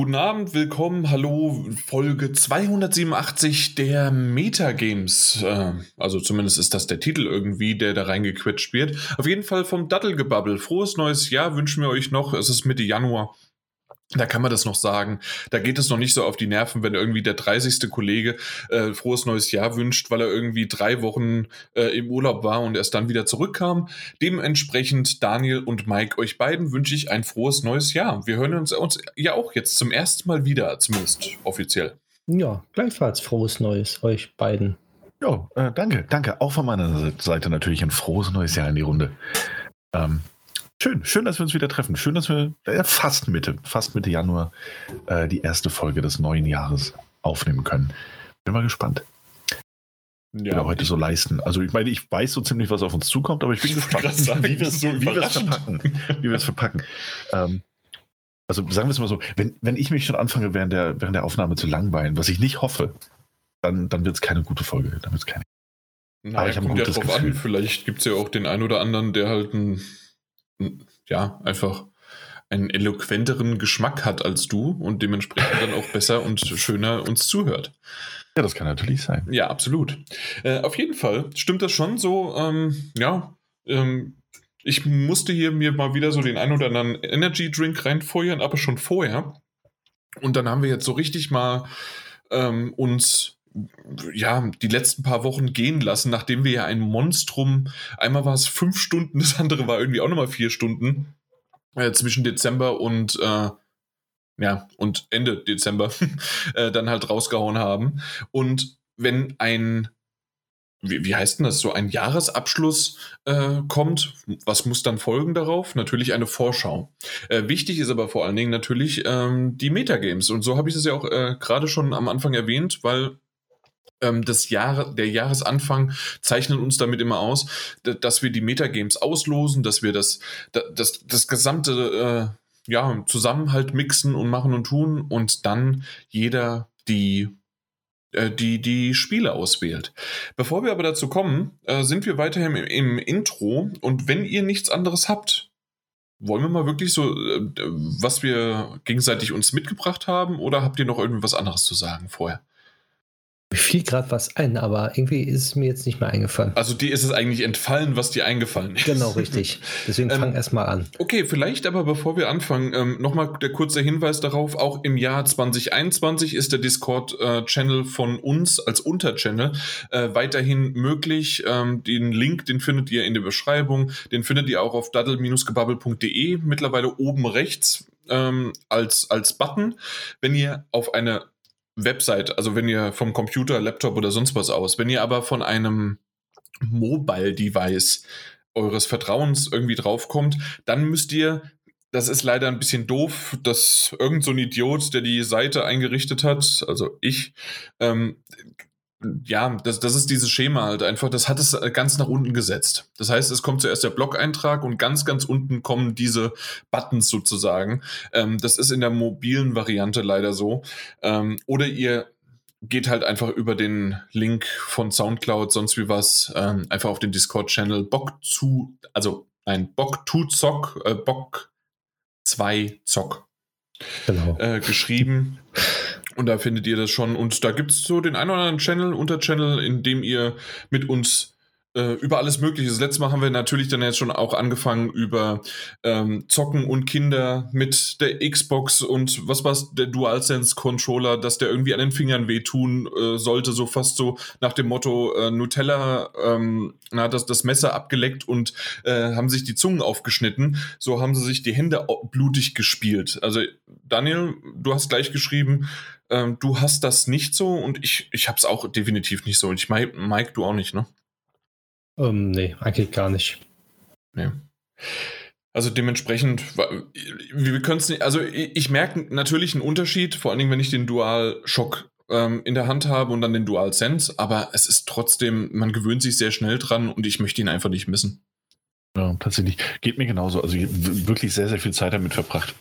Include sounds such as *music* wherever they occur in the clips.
Guten Abend, willkommen, hallo, Folge 287 der Metagames. Äh, also zumindest ist das der Titel irgendwie, der da reingequetscht wird. Auf jeden Fall vom Dattelgebabbel. Frohes neues Jahr wünschen wir euch noch. Es ist Mitte Januar. Da kann man das noch sagen. Da geht es noch nicht so auf die Nerven, wenn irgendwie der 30. Kollege äh, frohes neues Jahr wünscht, weil er irgendwie drei Wochen äh, im Urlaub war und erst dann wieder zurückkam. Dementsprechend, Daniel und Mike, euch beiden wünsche ich ein frohes neues Jahr. Wir hören uns, uns ja auch jetzt zum ersten Mal wieder, zumindest offiziell. Ja, gleichfalls frohes Neues euch beiden. Ja, äh, danke, danke. Auch von meiner Seite natürlich ein frohes neues Jahr in die Runde. Ähm, Schön, schön, dass wir uns wieder treffen. Schön, dass wir äh, fast Mitte, fast Mitte Januar äh, die erste Folge des neuen Jahres aufnehmen können. Bin mal gespannt. Ja, wir heute so leisten. Also ich meine, ich weiß so ziemlich, was auf uns zukommt, aber ich bin gespannt, sagen, wie wir es so verpacken. Wie wir es verpacken. Ähm, also sagen wir es mal so, wenn, wenn ich mich schon anfange, während der, während der Aufnahme zu langweilen, was ich nicht hoffe, dann, dann wird es keine gute Folge. Dann wird es keine. Na, aber ich habe ein gutes ja drauf Gefühl. an. Vielleicht gibt es ja auch den einen oder anderen, der halt ein ja, einfach einen eloquenteren Geschmack hat als du und dementsprechend dann auch besser und schöner uns zuhört. Ja, das kann natürlich sein. Ja, absolut. Äh, auf jeden Fall stimmt das schon so. Ähm, ja, ähm, ich musste hier mir mal wieder so den ein oder anderen Energy Drink reinfeuern, aber schon vorher. Und dann haben wir jetzt so richtig mal ähm, uns ja, die letzten paar Wochen gehen lassen, nachdem wir ja ein Monstrum, einmal war es fünf Stunden, das andere war irgendwie auch nochmal vier Stunden äh, zwischen Dezember und äh, ja, und Ende Dezember *laughs* äh, dann halt rausgehauen haben. Und wenn ein, wie, wie heißt denn das, so ein Jahresabschluss äh, kommt, was muss dann folgen darauf? Natürlich eine Vorschau. Äh, wichtig ist aber vor allen Dingen natürlich ähm, die Metagames. Und so habe ich es ja auch äh, gerade schon am Anfang erwähnt, weil ähm, das Jahr, der Jahresanfang zeichnet uns damit immer aus, dass wir die Metagames auslosen, dass wir das, das, das gesamte äh, ja, Zusammenhalt mixen und machen und tun und dann jeder die äh, die, die Spiele auswählt. Bevor wir aber dazu kommen, äh, sind wir weiterhin im, im, Intro und wenn ihr nichts anderes habt, wollen wir mal wirklich so, äh, was wir gegenseitig uns mitgebracht haben oder habt ihr noch irgendwas anderes zu sagen vorher? Mir fiel gerade was ein, aber irgendwie ist es mir jetzt nicht mehr eingefallen. Also dir ist es eigentlich entfallen, was dir eingefallen ist. Genau, richtig. Deswegen *laughs* ähm, fang erst mal an. Okay, vielleicht aber bevor wir anfangen, ähm, nochmal der kurze Hinweis darauf, auch im Jahr 2021 ist der Discord-Channel äh, von uns als Unterchannel äh, weiterhin möglich. Ähm, den Link, den findet ihr in der Beschreibung, den findet ihr auch auf daddle-gebabbel.de, mittlerweile oben rechts ähm, als, als Button. Wenn ihr auf eine Website, also wenn ihr vom Computer, Laptop oder sonst was aus, wenn ihr aber von einem Mobile-Device eures Vertrauens irgendwie draufkommt, dann müsst ihr, das ist leider ein bisschen doof, dass irgend so ein Idiot, der die Seite eingerichtet hat, also ich, ähm, ja, das, das ist dieses Schema halt einfach, das hat es ganz nach unten gesetzt. Das heißt, es kommt zuerst der Blog-Eintrag und ganz, ganz unten kommen diese Buttons sozusagen. Ähm, das ist in der mobilen Variante leider so. Ähm, oder ihr geht halt einfach über den Link von Soundcloud, sonst wie was, ähm, einfach auf den Discord-Channel Bock zu, also ein Bock to Zock, äh, Bock 2 Zock. Genau. Äh, geschrieben. *laughs* Und da findet ihr das schon. Und da gibt es so den einen oder anderen Channel, Unterchannel, in dem ihr mit uns äh, über alles Mögliche. Das letzte Mal haben wir natürlich dann jetzt schon auch angefangen über ähm, Zocken und Kinder mit der Xbox und was war der DualSense Controller, dass der irgendwie an den Fingern wehtun äh, sollte, so fast so nach dem Motto äh, Nutella ähm, hat das, das Messer abgeleckt und äh, haben sich die Zungen aufgeschnitten. So haben sie sich die Hände blutig gespielt. Also Daniel, du hast gleich geschrieben, ähm, du hast das nicht so und ich, ich habe es auch definitiv nicht so. Und ich meine, Mike, du auch nicht, ne? Ähm, nee, eigentlich gar nicht. Nee. Also dementsprechend, wir können es nicht, also ich, ich merke natürlich einen Unterschied, vor allen Dingen, wenn ich den Dual Shock ähm, in der Hand habe und dann den Dual Sense, aber es ist trotzdem, man gewöhnt sich sehr schnell dran und ich möchte ihn einfach nicht missen. Ja, tatsächlich. Geht mir genauso. Also ich habe wirklich sehr, sehr viel Zeit damit verbracht.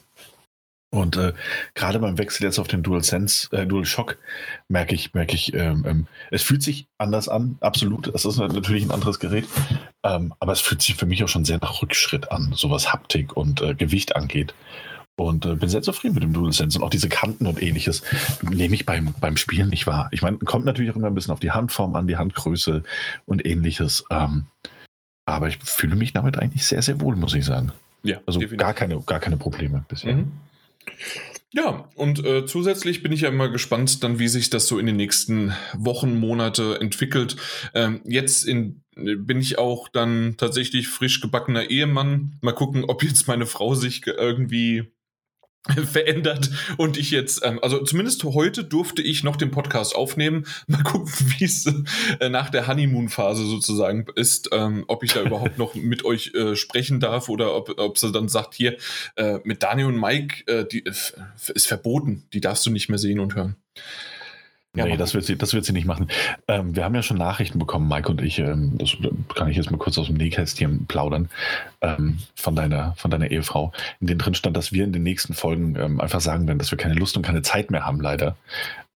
Und äh, gerade beim Wechsel jetzt auf den DualSense, äh, DualShock merke ich, merke ich, ähm, ähm, es fühlt sich anders an, absolut. Es ist natürlich ein anderes Gerät, ähm, aber es fühlt sich für mich auch schon sehr nach Rückschritt an, so was Haptik und äh, Gewicht angeht. Und äh, bin sehr zufrieden mit dem DualSense und auch diese Kanten und ähnliches nehme ich beim, beim Spielen nicht wahr. Ich meine, kommt natürlich auch immer ein bisschen auf die Handform an, die Handgröße und ähnliches. Ähm, aber ich fühle mich damit eigentlich sehr, sehr wohl, muss ich sagen. Ja, Also definitiv. gar keine, gar keine Probleme bisher. Mhm. Ja, und äh, zusätzlich bin ich ja immer gespannt, dann, wie sich das so in den nächsten Wochen, Monate entwickelt. Ähm, jetzt in, bin ich auch dann tatsächlich frisch gebackener Ehemann. Mal gucken, ob jetzt meine Frau sich ge- irgendwie *laughs* verändert und ich jetzt, ähm, also zumindest heute durfte ich noch den Podcast aufnehmen. *laughs* Mal gucken, wie es äh, nach der Honeymoon-Phase sozusagen ist, ähm, ob ich da überhaupt noch mit euch äh, sprechen darf oder ob, ob sie dann sagt, hier, äh, mit Daniel und Mike, äh, die äh, ist verboten, die darfst du nicht mehr sehen und hören. Ja, nee, das wird, sie, das wird sie nicht machen. Ähm, wir haben ja schon Nachrichten bekommen, Mike und ich. Ähm, das kann ich jetzt mal kurz aus dem Nähkästchen plaudern. Ähm, von, deiner, von deiner Ehefrau. In denen drin stand, dass wir in den nächsten Folgen ähm, einfach sagen werden, dass wir keine Lust und keine Zeit mehr haben, leider.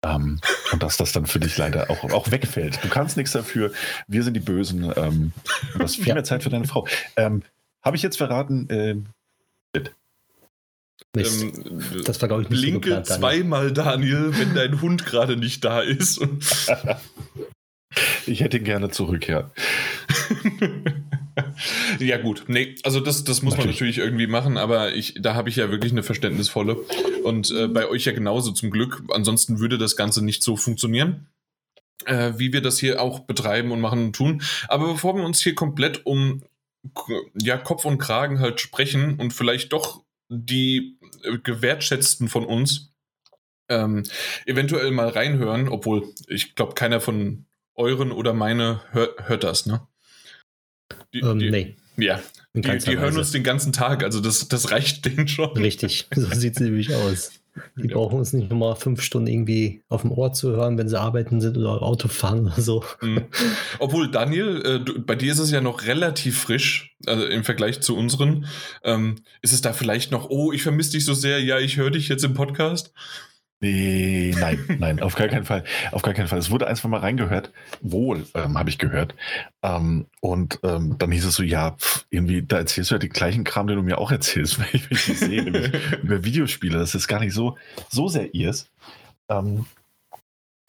Ähm, und dass das dann für dich leider auch, auch wegfällt. Du kannst nichts dafür. Wir sind die Bösen. Ähm, du hast viel Ja. mehr Zeit für deine Frau. Ähm, Habe ich jetzt verraten? Mist. Ähm, das war, glaube ich, nicht so Blinke geplant, Daniel. zweimal, Daniel, wenn dein Hund gerade nicht da ist. *laughs* ich hätte ihn gerne zurück, ja. *laughs* ja, gut. Nee, also das, das muss man Natürlich. natürlich irgendwie machen, aber ich, da habe ich ja wirklich eine verständnisvolle. Und äh, bei euch ja genauso zum Glück. Ansonsten würde das Ganze nicht so funktionieren. Äh, wie wir das hier auch betreiben und machen und tun. Aber bevor wir uns hier komplett um ja, Kopf und Kragen halt sprechen und vielleicht doch die gewertschätzten von uns ähm, eventuell mal reinhören, obwohl ich glaube, keiner von euren oder meine hör, hört das, ne? Die, Ähm, die, nee, Ja, die, die hören uns den ganzen Tag, also das, das reicht denen schon. Richtig, so *laughs* sieht es nämlich aus. Die Ja. brauchen uns nicht nochmal fünf Stunden irgendwie auf dem Ohr zu hören, wenn sie arbeiten sind oder Auto fahren oder so. Mhm. *laughs* Obwohl, Daniel, äh, bei dir ist es ja noch relativ frisch, also im Vergleich zu unseren. Ähm, ist es da vielleicht noch, oh, ich vermisse dich so sehr, ja, ich höre dich jetzt im Podcast? Nee, nein, nein, auf gar keinen Fall. Auf gar keinen Fall. Es wurde ein, zwei Mal reingehört. Wohl, ähm, habe ich gehört. Ähm, und ähm, dann hieß es so, ja, pff, irgendwie, da erzählst du ja den gleichen Kram, den du mir auch erzählst, *laughs* wenn ich mich sehe, über Videospiele. Das ist gar nicht so, so sehr ihrs. Ähm,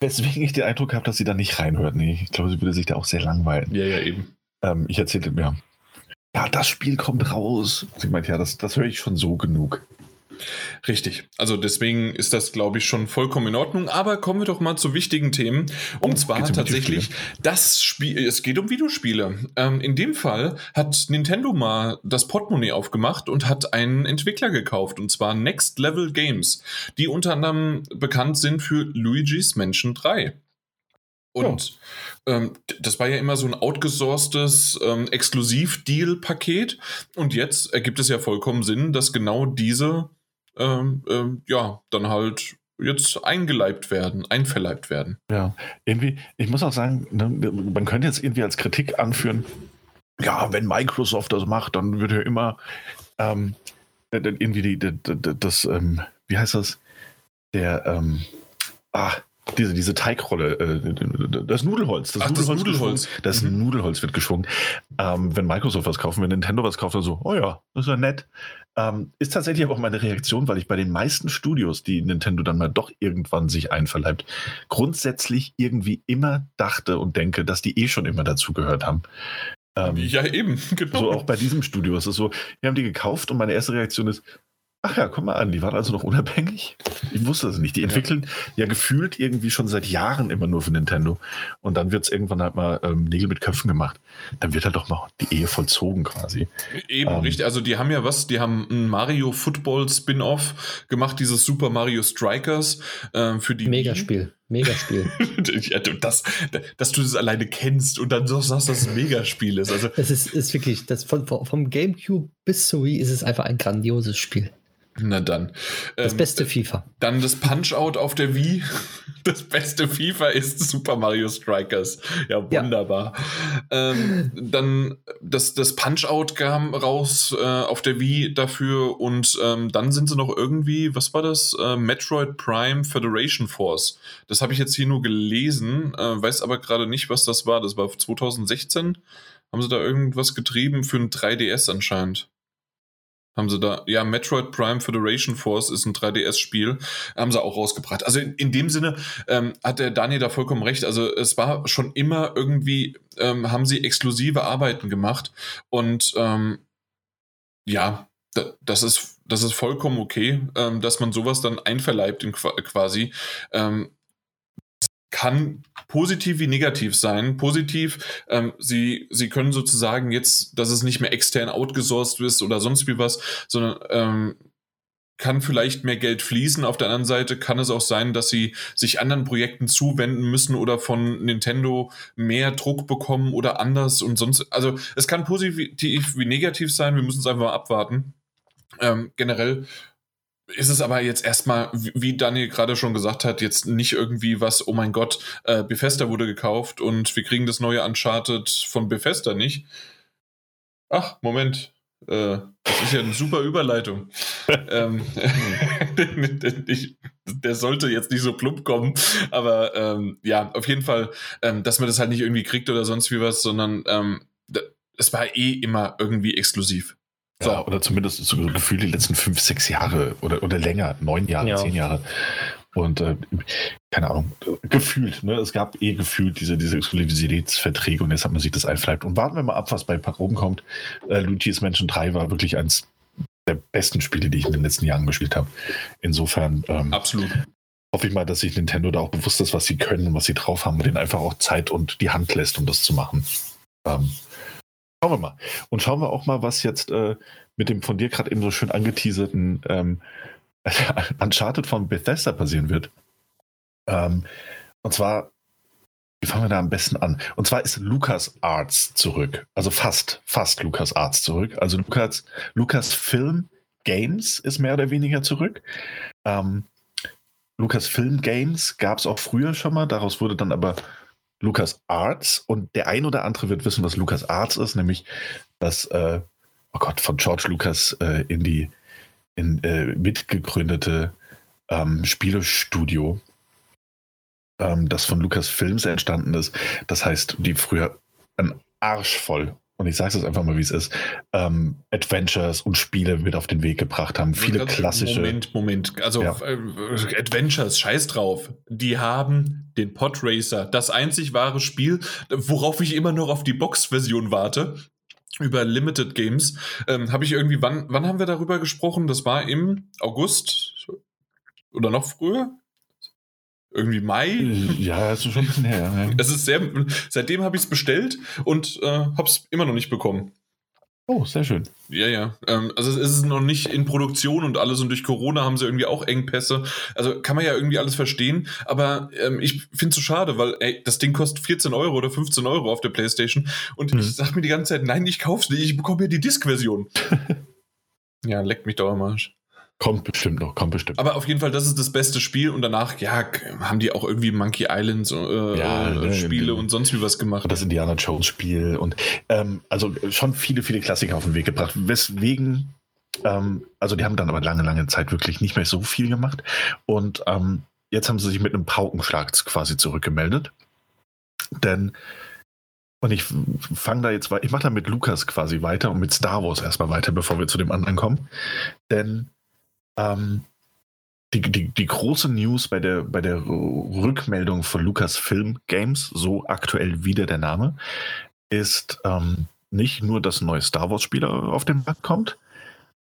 weswegen ich den Eindruck habe, dass sie da nicht reinhört. Nee, ich glaube, sie würde sich da auch sehr langweilen. ja, ja, eben. Ähm, ich erzählte mir, ja, das Spiel kommt raus. Sie meint, ja, das, das höre ich schon so genug. Richtig. Also deswegen ist das, glaube ich, schon vollkommen in Ordnung. Aber kommen wir doch mal zu wichtigen Themen. Und Oh, zwar um tatsächlich das Spiel. Es geht um Videospiele. Ähm, in dem Fall hat Nintendo mal das Portemonnaie aufgemacht und hat einen Entwickler gekauft. Und zwar Next Level Games, die unter anderem bekannt sind für Luigi's Mansion 3. Und ähm, d- das war ja immer so ein outgesourcetes ähm, Exklusiv-Deal-Paket. Und jetzt ergibt es ja vollkommen Sinn, dass genau diese ähm, ähm, ja, dann halt jetzt eingeleibt werden, einverleibt werden. Ja, irgendwie, ich muss auch sagen, ne, man könnte jetzt irgendwie als Kritik anführen, ja, wenn Microsoft das macht, dann wird ja immer ähm, äh, irgendwie die, die, die, das, ähm, wie heißt das? Der, ähm, ah, diese, diese Teigrolle, äh, das Nudelholz. Das Ach, das Nudelholz. Nudelholz. geschwungen. Das Mhm. Nudelholz wird geschwungen. Ähm, wenn Microsoft was kauft, wenn Nintendo was kauft, dann so, oh ja, das ist ja nett. Ähm, ist tatsächlich aber auch meine Reaktion, weil ich bei den meisten Studios, die Nintendo dann mal doch irgendwann sich einverleibt, grundsätzlich irgendwie immer dachte und denke, dass die eh schon immer dazugehört haben. Ähm, Ja, eben, *laughs* genau. so auch bei diesem Studio ist es so, wir haben die gekauft und meine erste Reaktion ist, ach ja, guck mal an, die waren also noch unabhängig. Ich wusste das nicht. Die entwickeln ja, gefühlt irgendwie schon seit Jahren immer nur für Nintendo. Und dann wird es irgendwann halt mal ähm, Nägel mit Köpfen gemacht. Dann wird halt doch mal die Ehe vollzogen quasi. Eben, Ähm. richtig. Also die haben ja was, die haben ein Mario Football Spin-off gemacht, dieses Super Mario Strikers äh, für die. Megaspiel, Megaspiel. *laughs* ja, du, das, dass du das alleine kennst und dann so sagst, dass es ein Megaspiel ist. Also, Es ist, ist wirklich, das von, von- vom Gamecube bis zur Wii ist es einfach ein grandioses Spiel. Na dann. Das Ähm, beste FIFA. Dann das Punch-Out auf der Wii. *laughs* Das beste FIFA ist Super Mario Strikers. Ja, Ja. wunderbar. Ähm, dann das, das Punch-Out kam raus äh, auf der Wii dafür und ähm, dann sind sie noch irgendwie, was war das? Äh, Metroid Prime Federation Force. Das habe ich jetzt hier nur gelesen, äh, weiß aber gerade nicht, was das war. Das war 2016. Haben sie da irgendwas getrieben für ein 3DS anscheinend? Haben sie da, ja, Metroid Prime Federation Force ist ein 3DS-Spiel, haben sie auch rausgebracht. Also in, in dem Sinne ähm, hat der Daniel da vollkommen recht. Also es war schon immer irgendwie, ähm, haben sie exklusive Arbeiten gemacht und ähm, ja, das ist, das ist vollkommen okay, ähm, dass man sowas dann einverleibt in, quasi. Kann positiv wie negativ sein. Positiv, ähm, sie, sie können sozusagen jetzt, dass es nicht mehr extern outgesourced ist oder sonst wie was, sondern ähm, kann vielleicht mehr Geld fließen. Auf der anderen Seite kann es auch sein, dass sie sich anderen Projekten zuwenden müssen oder von Nintendo mehr Druck bekommen oder anders und sonst. Also es kann positiv wie negativ sein. Wir müssen es einfach mal abwarten. Ähm, generell ist es aber jetzt erstmal, wie Daniel gerade schon gesagt hat, jetzt nicht irgendwie was, oh mein Gott, äh, Bethesda wurde gekauft und wir kriegen das neue Uncharted von Bethesda nicht. Ach, Moment. Äh, das ist ja eine super Überleitung. *laughs* ähm, ich, *laughs* der sollte jetzt nicht so plump kommen, aber ähm, ja, auf jeden Fall, ähm, dass man das halt nicht irgendwie kriegt oder sonst wie was, sondern ähm, es war eh immer irgendwie exklusiv. So. Ja, oder zumindest so gefühlt die letzten fünf, sechs Jahre oder, oder länger, neun Jahre, ja. zehn Jahre. Und äh, keine Ahnung, gefühlt, ne? Es gab eh gefühlt diese, diese Exklusivitätsverträge und jetzt hat man sich das einverleibt. Und warten wir mal ab, was bei oben kommt. Äh, Luigi's Mansion 3 war wirklich eins der besten Spiele, die ich in den letzten Jahren gespielt habe. Insofern ähm, absolut. Hoffe ich mal, dass sich Nintendo da auch bewusst ist, was sie können und was sie drauf haben und denen einfach auch Zeit und die Hand lässt, um das zu machen. Ähm, Schauen wir mal. Und schauen wir auch mal, was jetzt äh, mit dem von dir gerade eben so schön angeteaserten ähm, *laughs* Uncharted von Bethesda passieren wird. Ähm, und zwar, wie fangen wir da am besten an? Und zwar ist Lucas Arts zurück. Also fast, fast Lucas Arts zurück. Also Lucas, Lucas Film Games ist mehr oder weniger zurück. Ähm, Lucas Film Games gab es auch früher schon mal. Daraus wurde dann aber Lucas Arts und der ein oder andere wird wissen, was Lucas Arts ist, nämlich das, äh, oh Gott, von George Lucas äh, in die in, äh, mitgegründete ähm, Spielestudio, ähm, das von Lucas Films entstanden ist. Das heißt, die früher ein Arsch voll und ich sage es jetzt einfach mal, wie es ist, ähm, Adventures und Spiele mit auf den Weg gebracht haben. Viele klassische. Moment, Moment. Also ja. äh, Adventures, scheiß drauf. Die haben den Podracer, das einzig wahre Spiel, worauf ich immer noch auf die Box-Version warte. Über Limited Games. Ähm, Habe ich irgendwie, wann, wann haben wir darüber gesprochen? Das war im August oder noch früher? Irgendwie Mai. Ja, das ist schon ein bisschen her. Es ist sehr, seitdem habe ich es bestellt und äh, habe es immer noch nicht bekommen. Oh, sehr schön. Ja, ja. Ähm, also es ist noch nicht in Produktion und alles und durch Corona haben sie irgendwie auch Engpässe. Also kann man ja irgendwie alles verstehen. Aber ähm, ich finde es so schade, weil ey, das Ding kostet 14 Euro oder 15 Euro auf der Playstation. Und hm. ich sage mir die ganze Zeit, nein, ich kauf's nicht, ich bekomme ja die Disk-Version. *laughs* ja, leckt mich doch am Arsch. Kommt bestimmt noch, kommt bestimmt. Aber auf jeden Fall, das ist das beste Spiel und danach, ja, haben die auch irgendwie Monkey Islands äh, ja, ne, Spiele und sonst wie was gemacht. Das Indiana Jones Spiel und ähm, also schon viele, viele Klassiker auf den Weg gebracht. Weswegen, ähm, also die haben dann aber lange, lange Zeit wirklich nicht mehr so viel gemacht und ähm, jetzt haben sie sich mit einem Paukenschlag quasi zurückgemeldet. Denn und ich fange da jetzt, ich mache da mit Lukas quasi weiter und mit Star Wars erstmal weiter, bevor wir zu dem anderen kommen. Denn ähm, die, die, die große News bei der, bei der Rückmeldung von Lucasfilm Games, so aktuell wieder der Name, ist ähm, nicht nur, dass ein neues Star Wars-Spiel auf den Markt kommt,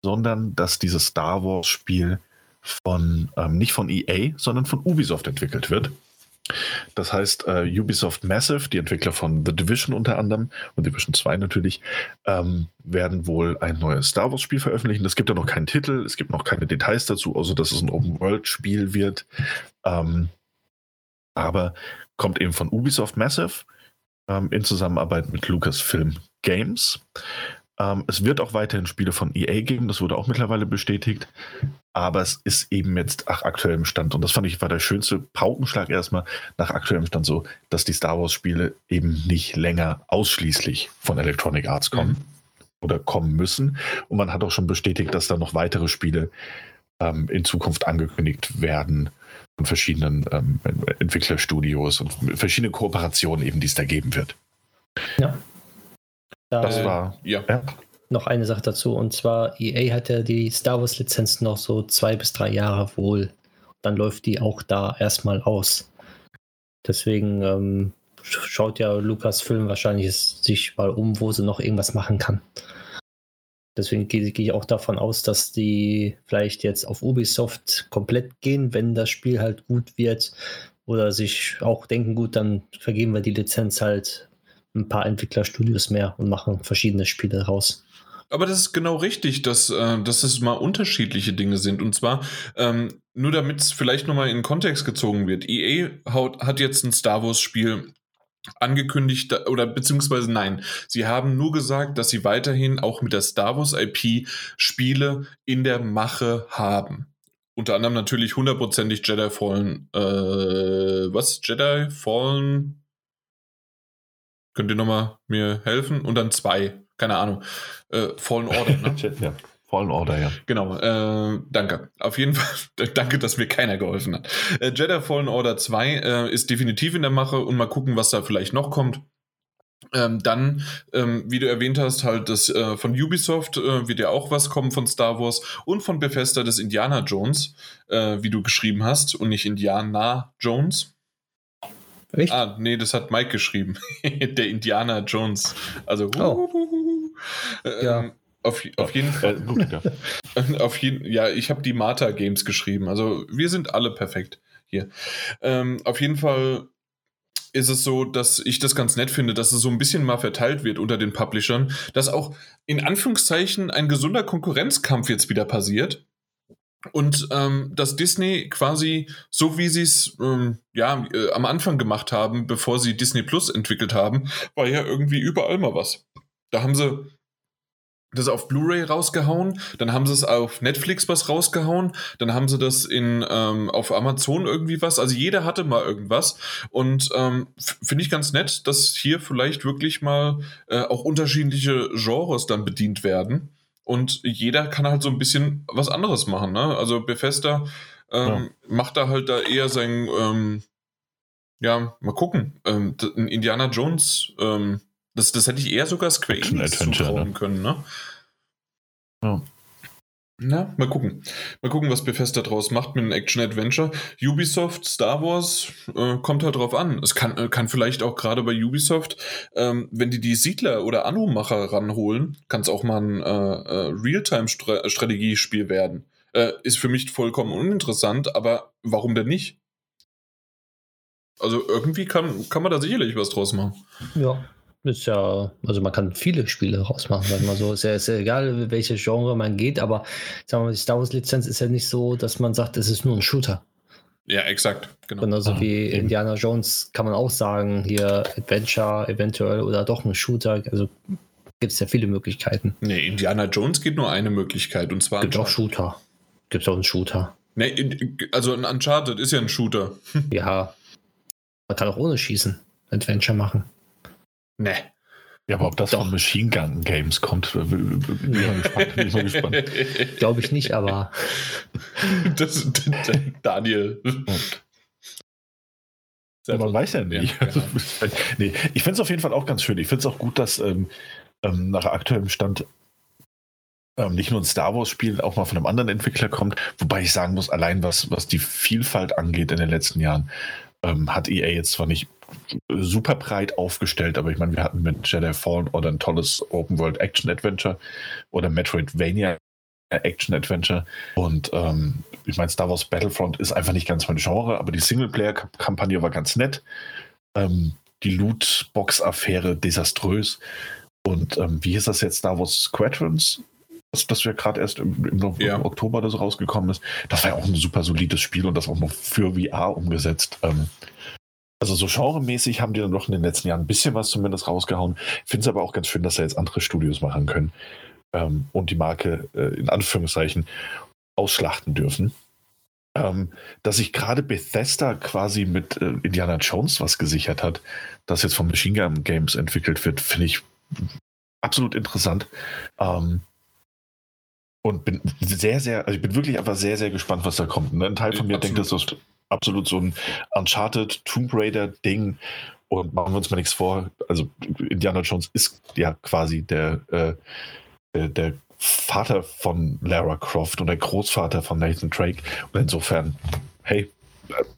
sondern dass dieses Star Wars-Spiel von ähm, nicht von EA, sondern von Ubisoft entwickelt wird. Das heißt, äh, Ubisoft Massive, die Entwickler von The Division unter anderem und Division 2 natürlich, ähm, werden wohl ein neues Star Wars-Spiel veröffentlichen. Es gibt ja noch keinen Titel, es gibt noch keine Details dazu, außer dass es ein Open-World-Spiel wird. Ähm, aber kommt eben von Ubisoft Massive ähm, in Zusammenarbeit mit Lucasfilm Games. Ähm, es wird auch weiterhin Spiele von EA geben, das wurde auch mittlerweile bestätigt. Aber es ist eben jetzt nach aktuellem Stand, und das fand ich war der schönste Paukenschlag erstmal, nach aktuellem Stand so, dass die Star Wars-Spiele eben nicht länger ausschließlich von Electronic Arts kommen mhm. oder kommen müssen. Und man hat auch schon bestätigt, dass da noch weitere Spiele ähm, in Zukunft angekündigt werden von verschiedenen ähm, Entwicklerstudios und verschiedene Kooperationen eben, die es da geben wird. Ja. Das äh, war. Ja. ja. noch eine Sache dazu. Und zwar, EA hat ja die Star Wars-Lizenz noch so zwei bis drei Jahre wohl. Dann läuft die auch da erstmal aus. Deswegen ähm, schaut ja Lukas-Film wahrscheinlich sich mal um, wo sie noch irgendwas machen kann. Deswegen gehe geh ich auch davon aus, dass die vielleicht jetzt auf Ubisoft komplett gehen, wenn das Spiel halt gut wird. Oder sich auch denken, gut, dann vergeben wir die Lizenz halt ein paar Entwicklerstudios mehr und machen verschiedene Spiele raus. Aber das ist genau richtig, dass, äh, dass es mal unterschiedliche Dinge sind. Und zwar, ähm, nur damit es vielleicht nochmal in Kontext gezogen wird. EA haut, hat jetzt ein Star Wars-Spiel angekündigt oder beziehungsweise nein, sie haben nur gesagt, dass sie weiterhin auch mit der Star Wars IP Spiele in der Mache haben. Unter anderem natürlich hundertprozentig Jedi Fallen, äh, was? Jedi Fallen? Könnt ihr nochmal mir helfen? Und dann zwei, keine Ahnung. Äh, Fallen Order, ne? *laughs* ja. Fallen Order, ja. Genau, äh, danke. Auf jeden Fall, *laughs* danke, dass mir keiner geholfen hat. Äh, Jedi Fallen Order 2 äh, ist definitiv in der Mache und mal gucken, was da vielleicht noch kommt. Ähm, dann, ähm, wie du erwähnt hast, halt das äh, von Ubisoft äh, wird ja auch was kommen von Star Wars und von Bethesda des Indiana Jones, äh, wie du geschrieben hast und nicht Indiana Jones. Echt? Ah, nee, das hat Mike geschrieben. *laughs* Der Indiana Jones. Also, oh. äh, ja. Ähm, auf, auf jeden Fall. Äh, gut, ja. *laughs* auf jeden, ja, ich habe die Marta Games geschrieben. Also wir sind alle perfekt hier. Ähm, auf jeden Fall ist es so, dass ich das ganz nett finde, dass es so ein bisschen mal verteilt wird unter den Publishern, dass auch in Anführungszeichen ein gesunder Konkurrenzkampf jetzt wieder passiert. Und ähm, dass Disney quasi, so wie sie es ähm, ja, äh, am Anfang gemacht haben, bevor sie Disney Plus entwickelt haben, war ja irgendwie überall mal was. Da haben sie das auf Blu-ray rausgehauen, dann haben sie es auf Netflix was rausgehauen, dann haben sie das in ähm, auf Amazon irgendwie was. Also jeder hatte mal irgendwas und ähm, finde ich ganz nett, dass hier vielleicht wirklich mal äh, auch unterschiedliche Genres dann bedient werden und jeder kann halt so ein bisschen was anderes machen. Ne? Also Bethesda ähm, ja. macht da halt da eher sein ähm, ja mal gucken. Ähm, Indiana Jones ähm, das, das hätte ich eher sogar Square Enix zutrauen ne? können, ne? Ja. Na, mal gucken. Mal gucken, was Bethesda draus macht mit einem Action-Adventure. Ubisoft, Star Wars, äh, kommt halt drauf an. Es kann, äh, kann vielleicht auch gerade bei Ubisoft, ähm, wenn die die Siedler- oder Anno-Macher ranholen, kann es auch mal ein äh, äh Realtime-Strategiespiel werden. Äh, ist für mich vollkommen uninteressant, aber warum denn nicht? Also irgendwie kann, kann man da sicherlich was draus machen. Ja, ist ja, also man kann viele Spiele rausmachen, sagen wir so. Ist ja, ist ja egal, welche Genre man geht, aber sagen wir mal, die Star Wars-Lizenz ist ja nicht so, dass man sagt, es ist nur ein Shooter. Ja, exakt. Genau. Genauso ah, wie eben. Indiana Jones kann man auch sagen, hier Adventure eventuell oder doch ein Shooter. Also gibt es ja viele Möglichkeiten. Nee, Indiana Jones geht nur eine Möglichkeit und zwar. Gibt auch Shooter. Gibt es auch einen Shooter. Nee, also ein Uncharted ist ja ein Shooter. *laughs* ja. Man kann auch ohne Schießen Adventure machen. Ne. Ja, aber ob das Doch. von Machine Gun Games kommt, bin ich mal gespannt. *laughs* Glaube ich nicht, aber. *laughs* Das, Daniel. Ja, man weiß ja nicht. Ja, also, *laughs* nee, ich finde es auf jeden Fall auch ganz schön. Ich finde es auch gut, dass ähm, ähm, nach aktuellem Stand ähm, nicht nur ein Star Wars-Spiel auch mal von einem anderen Entwickler kommt. Wobei ich sagen muss, allein was, was die Vielfalt angeht in den letzten Jahren, ähm, hat EA jetzt zwar nicht super breit aufgestellt, aber ich meine, wir hatten mit Jedi Fallen oder ein tolles Open World Action Adventure oder Metroidvania Action Adventure und ähm, ich meine, Star Wars Battlefront ist einfach nicht ganz mein Genre, aber die Singleplayer-Kampagne war ganz nett. Ähm, die Lootbox-Affäre desaströs. Und ähm, wie ist das jetzt Star Wars Squadrons? Das, das ja gerade erst im, im, ja. Oktober so rausgekommen ist. Das war ja auch ein super solides Spiel und das auch noch für VR umgesetzt. Ähm, also so genremäßig haben die dann doch in den letzten Jahren ein bisschen was zumindest rausgehauen. Ich finde es aber auch ganz schön, dass da jetzt andere Studios machen können ähm, und die Marke äh, in Anführungszeichen ausschlachten dürfen. Ähm, dass sich gerade Bethesda quasi mit äh, Indiana Jones was gesichert hat, das jetzt von Machine Gun Games entwickelt wird, finde ich absolut interessant. Ähm, und bin sehr, sehr, also ich bin wirklich einfach sehr, sehr gespannt, was da kommt. Ne? Ein Teil von mir absolut. denkt, dass das absolut so ein Uncharted Tomb Raider Ding. Und machen wir uns mal nichts vor. Also Indiana Jones ist ja quasi der, äh, der, der Vater von Lara Croft und der Großvater von Nathan Drake. Und insofern, hey,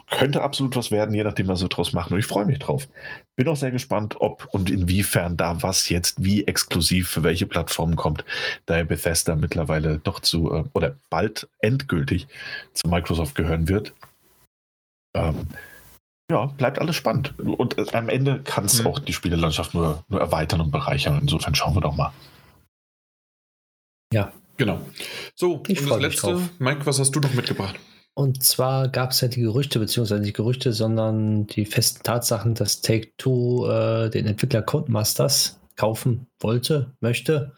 könnte absolut was werden, je nachdem, was sie draus machen. Und ich freue mich drauf. Bin auch sehr gespannt, ob und inwiefern da was jetzt wie exklusiv für welche Plattformen kommt, da Bethesda mittlerweile doch zu äh, oder bald endgültig zu Microsoft gehören wird. Ähm, ja, bleibt alles spannend. Und äh, am Ende kann es mhm. auch die Spielelandschaft nur, nur erweitern und bereichern. Insofern schauen wir doch mal. Ja. Genau. So, ich und das letzte, Mike, was hast du noch mitgebracht? Und zwar gab es ja die Gerüchte, beziehungsweise nicht Gerüchte, sondern die festen Tatsachen, dass Take-Two äh, den Entwickler Codemasters kaufen wollte, möchte.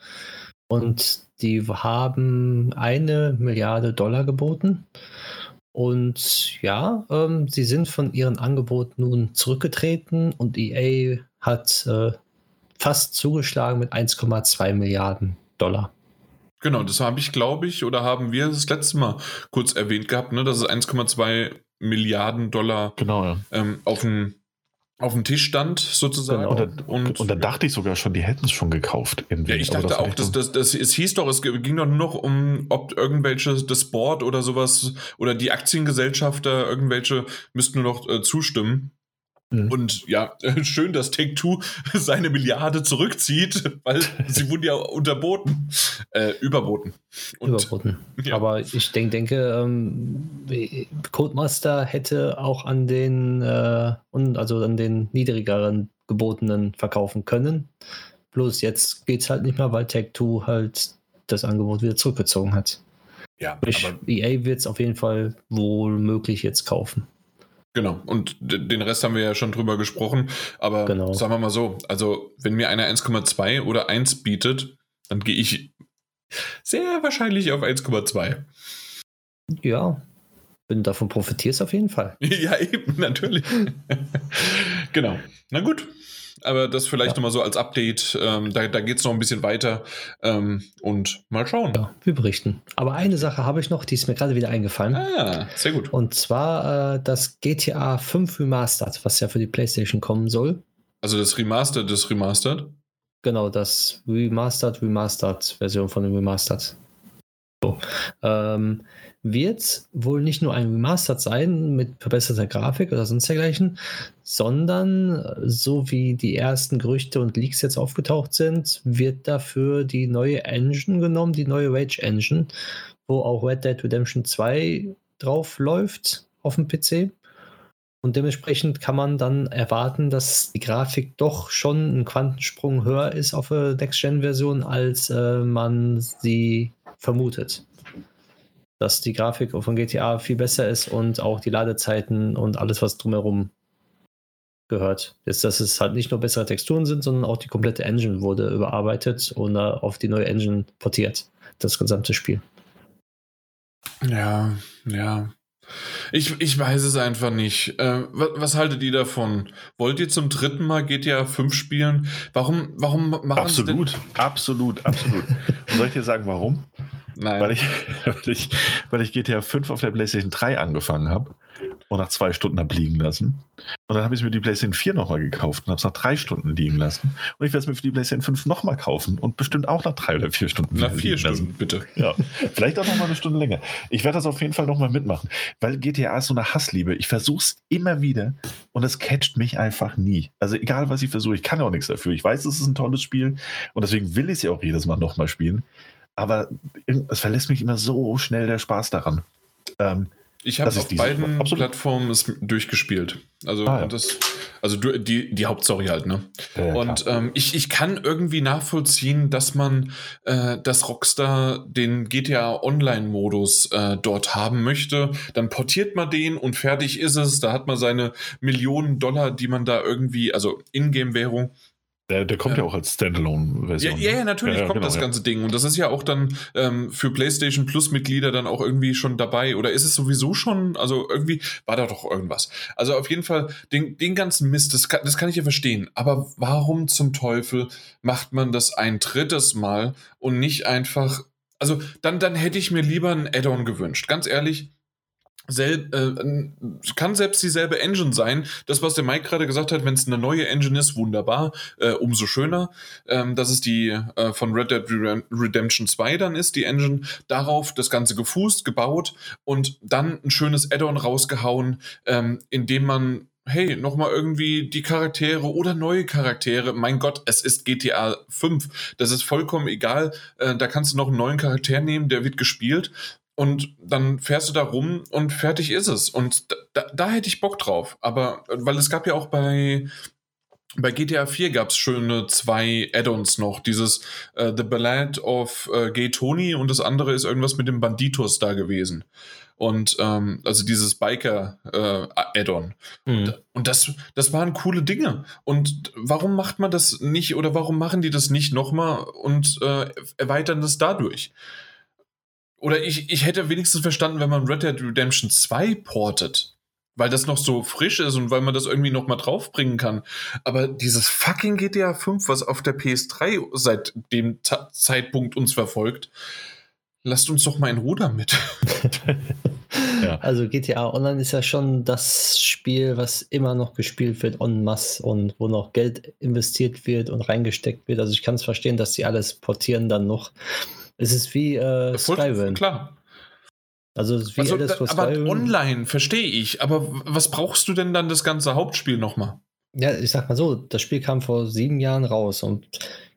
Und die haben eine Milliarde Dollar geboten. Und ja, ähm, sie sind von ihrem Angebot nun zurückgetreten und EA hat äh, fast zugeschlagen mit 1,2 Milliarden Dollar. Genau, das habe ich, glaube ich, oder haben wir das letzte Mal kurz erwähnt gehabt, ne, dass es 1,2 Milliarden Dollar genau, ja. ähm, auf dem auf dem Tisch stand, sozusagen. Genau. Und, und, und, dann dachte ich sogar schon, die hätten es schon gekauft. Irgendwie. Ja, ich dachte das auch, dass das, das, es hieß doch, es ging doch nur noch um, ob irgendwelche, das Board oder sowas oder die Aktiengesellschafter, irgendwelche müssten nur noch äh, zustimmen. Mhm. Und ja, *laughs* schön, dass Take Two *laughs* seine Milliarde zurückzieht, *laughs* weil sie wurden ja unterboten, äh, überboten. Und, überboten. Ja. Aber ich denk, denke, ähm, Codemaster hätte auch an den, äh, also an den niedrigeren gebotenen verkaufen können. Bloß jetzt geht es halt nicht mehr, weil Take Two halt das Angebot wieder zurückgezogen hat. Ja, Sprich, EA wird es auf jeden Fall wohl möglich jetzt kaufen. Genau, und den Rest haben wir ja schon drüber gesprochen. Aber genau. sagen wir mal so, also wenn mir einer 1,2 oder 1 bietet, dann gehe ich sehr wahrscheinlich auf 1,2. Ja, wenn du davon profitierst, auf jeden Fall. *laughs* ja, eben, natürlich. *laughs* genau. Na gut, aber das vielleicht ja. nochmal so als Update. Ähm, da da geht es noch ein bisschen weiter ähm, und mal schauen. Ja, wir berichten. Aber eine Sache habe ich noch, die ist mir gerade wieder eingefallen. Ah, sehr gut. Und zwar äh, das GTA 5 Remastered, was ja für die PlayStation kommen soll. Also das Remastered, das Remastered? Genau, das Remastered, Remastered-Version von dem Remastered. So. Ähm, wird wohl nicht nur ein Remastered sein mit verbesserter Grafik oder sonst dergleichen, sondern so wie die ersten Gerüchte und Leaks jetzt aufgetaucht sind, wird dafür die neue Engine genommen, die neue Rage Engine, wo auch Red Dead Redemption 2 drauf läuft auf dem PC. Und dementsprechend kann man dann erwarten, dass die Grafik doch schon ein Quantensprung höher ist auf der Next-Gen-Version, als äh, man sie vermutet dass die Grafik von GTA viel besser ist und auch die Ladezeiten und alles, was drumherum gehört. Ist, dass es halt nicht nur bessere Texturen sind, sondern auch die komplette Engine wurde überarbeitet und auf die neue Engine portiert. Das gesamte Spiel. Ja, ja. Ich, ich weiß es einfach nicht. Äh, was, was, haltet ihr davon? Wollt ihr zum dritten Mal GTA 5 spielen? Warum, warum machen absolut, sie denn? Absolut, absolut, absolut. *laughs* soll ich dir sagen, warum? Nein. Weil ich, *laughs* weil ich, weil ich GTA 5 auf der PlayStation 3 angefangen habe und nach zwei Stunden habe liegen lassen. Und dann habe ich mir die PlayStation 4 nochmal gekauft und habe es nach drei Stunden liegen lassen. Und ich werde es mir für die PlayStation 5 nochmal kaufen und bestimmt auch nach drei oder vier Stunden. Nach vier Stunden, lassen. bitte. Ja, vielleicht auch nochmal eine Stunde länger. Ich werde das auf jeden Fall nochmal mitmachen, weil GTA ist so eine Hassliebe. Ich versuche es immer wieder und es catcht mich einfach nie. Also egal, was ich versuche, ich kann auch nichts dafür. Ich weiß, es ist ein tolles Spiel und deswegen will ich es ja auch jedes Mal nochmal spielen aber es verlässt mich immer so schnell der Spaß daran. Ähm, ich habe auf beiden Absolut. Plattformen es durchgespielt. Also ah, ja. das, also die, die Hauptstory halt, ne? Ja, und ähm, ich, ich kann irgendwie nachvollziehen, dass man, äh, dass Rockstar den GTA Online-Modus äh, dort haben möchte. Dann portiert man den und fertig ist es. Da hat man seine Millionen Dollar, die man da irgendwie, also Ingame-Währung, der, der kommt ja, ja auch als Standalone-Version. Ja, ja, ne? natürlich ja, kommt genau, das ganze Ding. Und das ist ja auch dann ähm, für PlayStation Plus-Mitglieder dann auch irgendwie schon dabei. Oder ist es sowieso schon? Also irgendwie war da doch irgendwas. Also auf jeden Fall, den, den ganzen Mist, das kann, das kann ich ja verstehen. Aber warum zum Teufel macht man das ein drittes Mal und nicht einfach. Also dann, dann hätte ich mir lieber ein Add-on gewünscht. Ganz ehrlich, Selb, äh, kann selbst dieselbe Engine sein. Das, was der Mike gerade gesagt hat, wenn es eine neue Engine ist, wunderbar, äh, umso schöner. Ähm, dass es die äh, von Red Dead Redemption 2 dann ist, die Engine. Darauf das Ganze gefußt, gebaut und dann ein schönes Add-on rausgehauen, ähm, in dem man hey, nochmal irgendwie die Charaktere oder neue Charaktere. Mein Gott, es ist GTA 5. Das ist vollkommen egal. Äh, da kannst du noch einen neuen Charakter nehmen, der wird gespielt. Und dann fährst du da rum und fertig ist es. Und da, da hätte ich Bock drauf. Aber, weil es gab ja auch bei, bei GTA 4 gab es schöne zwei Add-ons noch. Dieses uh, The Ballad of uh, Gay Tony und das andere ist irgendwas mit dem Banditos da gewesen. Und ähm, also dieses Biker-Add-on. Äh, mhm. Und das, das waren coole Dinge. Und warum macht man das nicht oder warum machen die das nicht nochmal und äh, erweitern das dadurch? Oder ich, ich hätte wenigstens verstanden, wenn man Red Dead Redemption 2 portet. Weil das noch so frisch ist und weil man das irgendwie noch mal draufbringen kann. Aber dieses fucking GTA 5, was auf der PS3 seit dem Ta Zeitpunkt uns verfolgt, lasst uns doch mal in Ruder mit. *laughs* ja. Also GTA Online ist ja schon das Spiel, was immer noch gespielt wird en masse und wo noch Geld investiert wird und reingesteckt wird. Also ich kann es verstehen, dass sie alles portieren dann noch. Es ist wie äh, Skyrim. Klar. Also, es ist wie also da, aber Skyrim. online verstehe ich. Aber was brauchst du denn dann das ganze Hauptspiel nochmal? Ja, ich sag mal so, das Spiel kam vor sieben Jahren raus und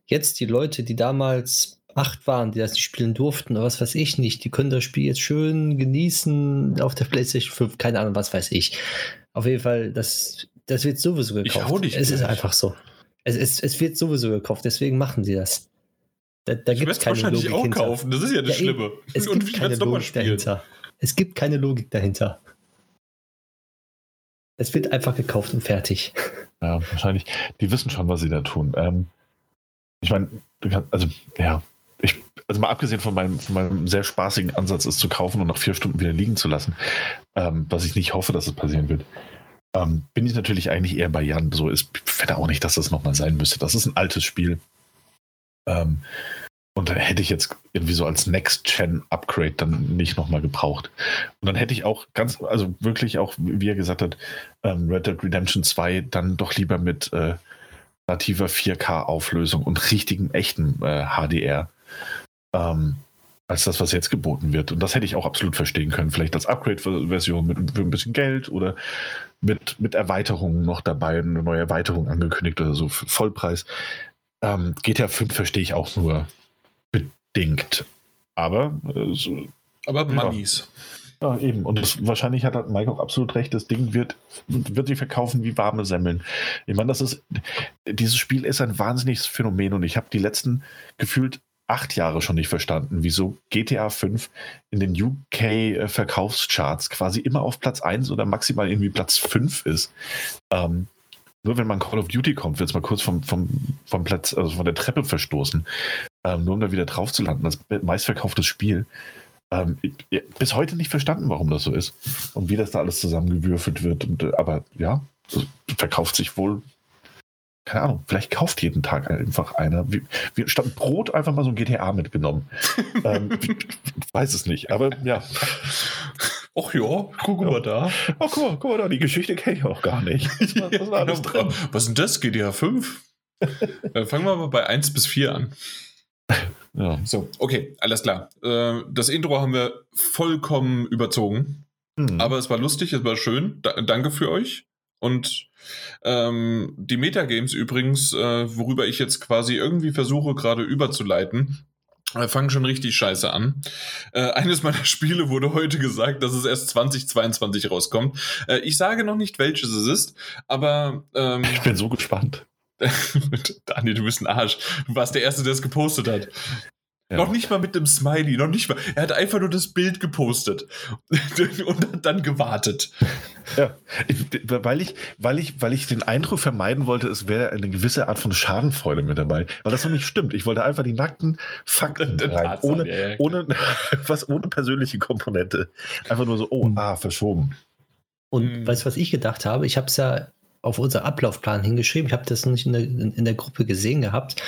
jetzt die Leute, die damals acht waren, die das nicht spielen durften oder was weiß ich nicht, die können das Spiel jetzt schön genießen auf der PlayStation 5, keine Ahnung, was weiß ich. Auf jeden Fall, das, das wird sowieso gekauft. Ich hau dich es ist einfach so. Es, es, es wird sowieso gekauft, deswegen machen sie das. Da, da gibt es keine wahrscheinlich Logik auch hinter. kaufen, das ist ja das ja, Schlimme. Es gibt keine Logik dahinter. Es gibt keine Logik dahinter. Es wird einfach gekauft und fertig. *laughs* Ja, wahrscheinlich. Die wissen schon, was sie da tun. Ähm, ich meine, also, ja, ich, also mal abgesehen von meinem, von meinem, sehr spaßigen Ansatz, es zu kaufen und nach vier Stunden wieder liegen zu lassen, ähm, was ich nicht hoffe, dass es passieren wird, ähm, bin ich natürlich eigentlich eher bei Jan. So ist, ich finde auch nicht, dass das nochmal sein müsste. Das ist ein altes Spiel. Ähm, und hätte ich jetzt irgendwie so als Next-Gen-Upgrade dann nicht nochmal gebraucht. Und dann hätte ich auch ganz, also wirklich auch, wie er gesagt hat, ähm, Red Dead Redemption 2 dann doch lieber mit äh, nativer 4K-Auflösung und richtigen, echten äh, HDR ähm, als das, was jetzt geboten wird. Und das hätte ich auch absolut verstehen können. Vielleicht als Upgrade-Version mit, mit, ein bisschen Geld oder mit, mit Erweiterungen noch dabei, eine neue Erweiterung angekündigt oder so, Vollpreis. Ähm, GTA 5 verstehe ich auch nur bedingt. Aber. Äh, so, Aber Moneys. Ja, eben. Und das, wahrscheinlich hat halt Mike auch absolut recht. Das Ding wird, wird sich verkaufen wie warme Semmeln. Ich meine, das ist, dieses Spiel ist ein wahnsinniges Phänomen und ich habe die letzten gefühlt acht Jahre schon nicht verstanden, wieso GTA 5 in den UK-Verkaufscharts quasi immer auf Platz 1 oder maximal irgendwie Platz 5 ist. Ähm, nur wenn man Call of Duty kommt, wird es mal kurz vom, vom, vom Platz, also von der Treppe verstoßen, ähm, nur um da wieder drauf zu landen. Das meistverkauftes Spiel. Ähm, bis heute nicht verstanden, warum das so ist und wie das da alles zusammengewürfelt wird. Und, äh, aber ja, verkauft sich wohl. Keine Ahnung, vielleicht kauft jeden Tag einfach einer. Wie, wie, statt Brot einfach mal so ein GTA mitgenommen. *laughs* ähm, ich weiß es nicht, aber ja. Ach ja, guck mal da. Ach guck mal, guck mal da, die Geschichte kenne ich auch gar nicht. *laughs* Was, was war das dran? Was ist denn das? GTA *laughs* 5? Dann fangen wir mal bei 1 bis 4 an. Ja. So, okay, alles klar. Äh, das Intro haben wir vollkommen überzogen. Mhm. Aber es war lustig, es war schön. Da, danke für euch. Und ähm, die Metagames übrigens, äh, worüber ich jetzt quasi irgendwie versuche gerade überzuleiten, wir fangen schon richtig scheiße an. Äh, eines meiner *laughs* Spiele wurde heute gesagt, dass es erst 2022 rauskommt. Äh, ich sage noch nicht, welches es ist, aber. Ähm, ich bin so gespannt. *laughs* Daniel, du bist ein Arsch. Du warst der Erste, der es gepostet hat. Ja. Noch nicht mal mit dem Smiley, noch nicht mal. Er hat einfach nur das Bild gepostet *laughs* und hat dann gewartet. Ja, weil ich, weil ich, weil ich den Eindruck vermeiden wollte, es wäre eine gewisse Art von Schadenfreude mit dabei, weil das so nicht stimmt. Ich wollte einfach die nackten Fakten *laughs* rein, ohne, ja, ja. ohne, *laughs* was ohne persönliche Komponente. Einfach nur so, oh, ah, verschoben. Und hm. weißt du, was ich gedacht habe? Ich habe es ja auf unseren Ablaufplan hingeschrieben. Ich habe das noch nicht in der, in, in der Gruppe gesehen gehabt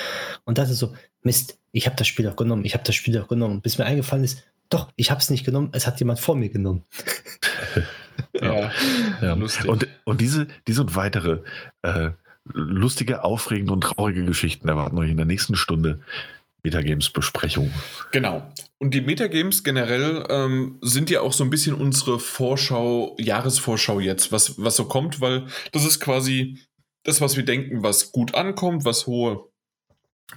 und dachte so, Mist, ich habe das Spiel auch genommen, ich habe das Spiel auch genommen, bis mir eingefallen ist, Doch, ich habe es nicht genommen, es hat jemand vor mir genommen. *laughs* ja, ja. lustig. Und, und diese, diese und weitere äh, lustige, aufregende und traurige Geschichten erwarten euch in der nächsten Stunde Metagames-Besprechung. Genau. Und die Metagames generell ähm, sind ja auch so ein bisschen unsere Vorschau, Jahresvorschau jetzt, was, was so kommt, weil das ist quasi das, was wir denken, was gut ankommt, was hohe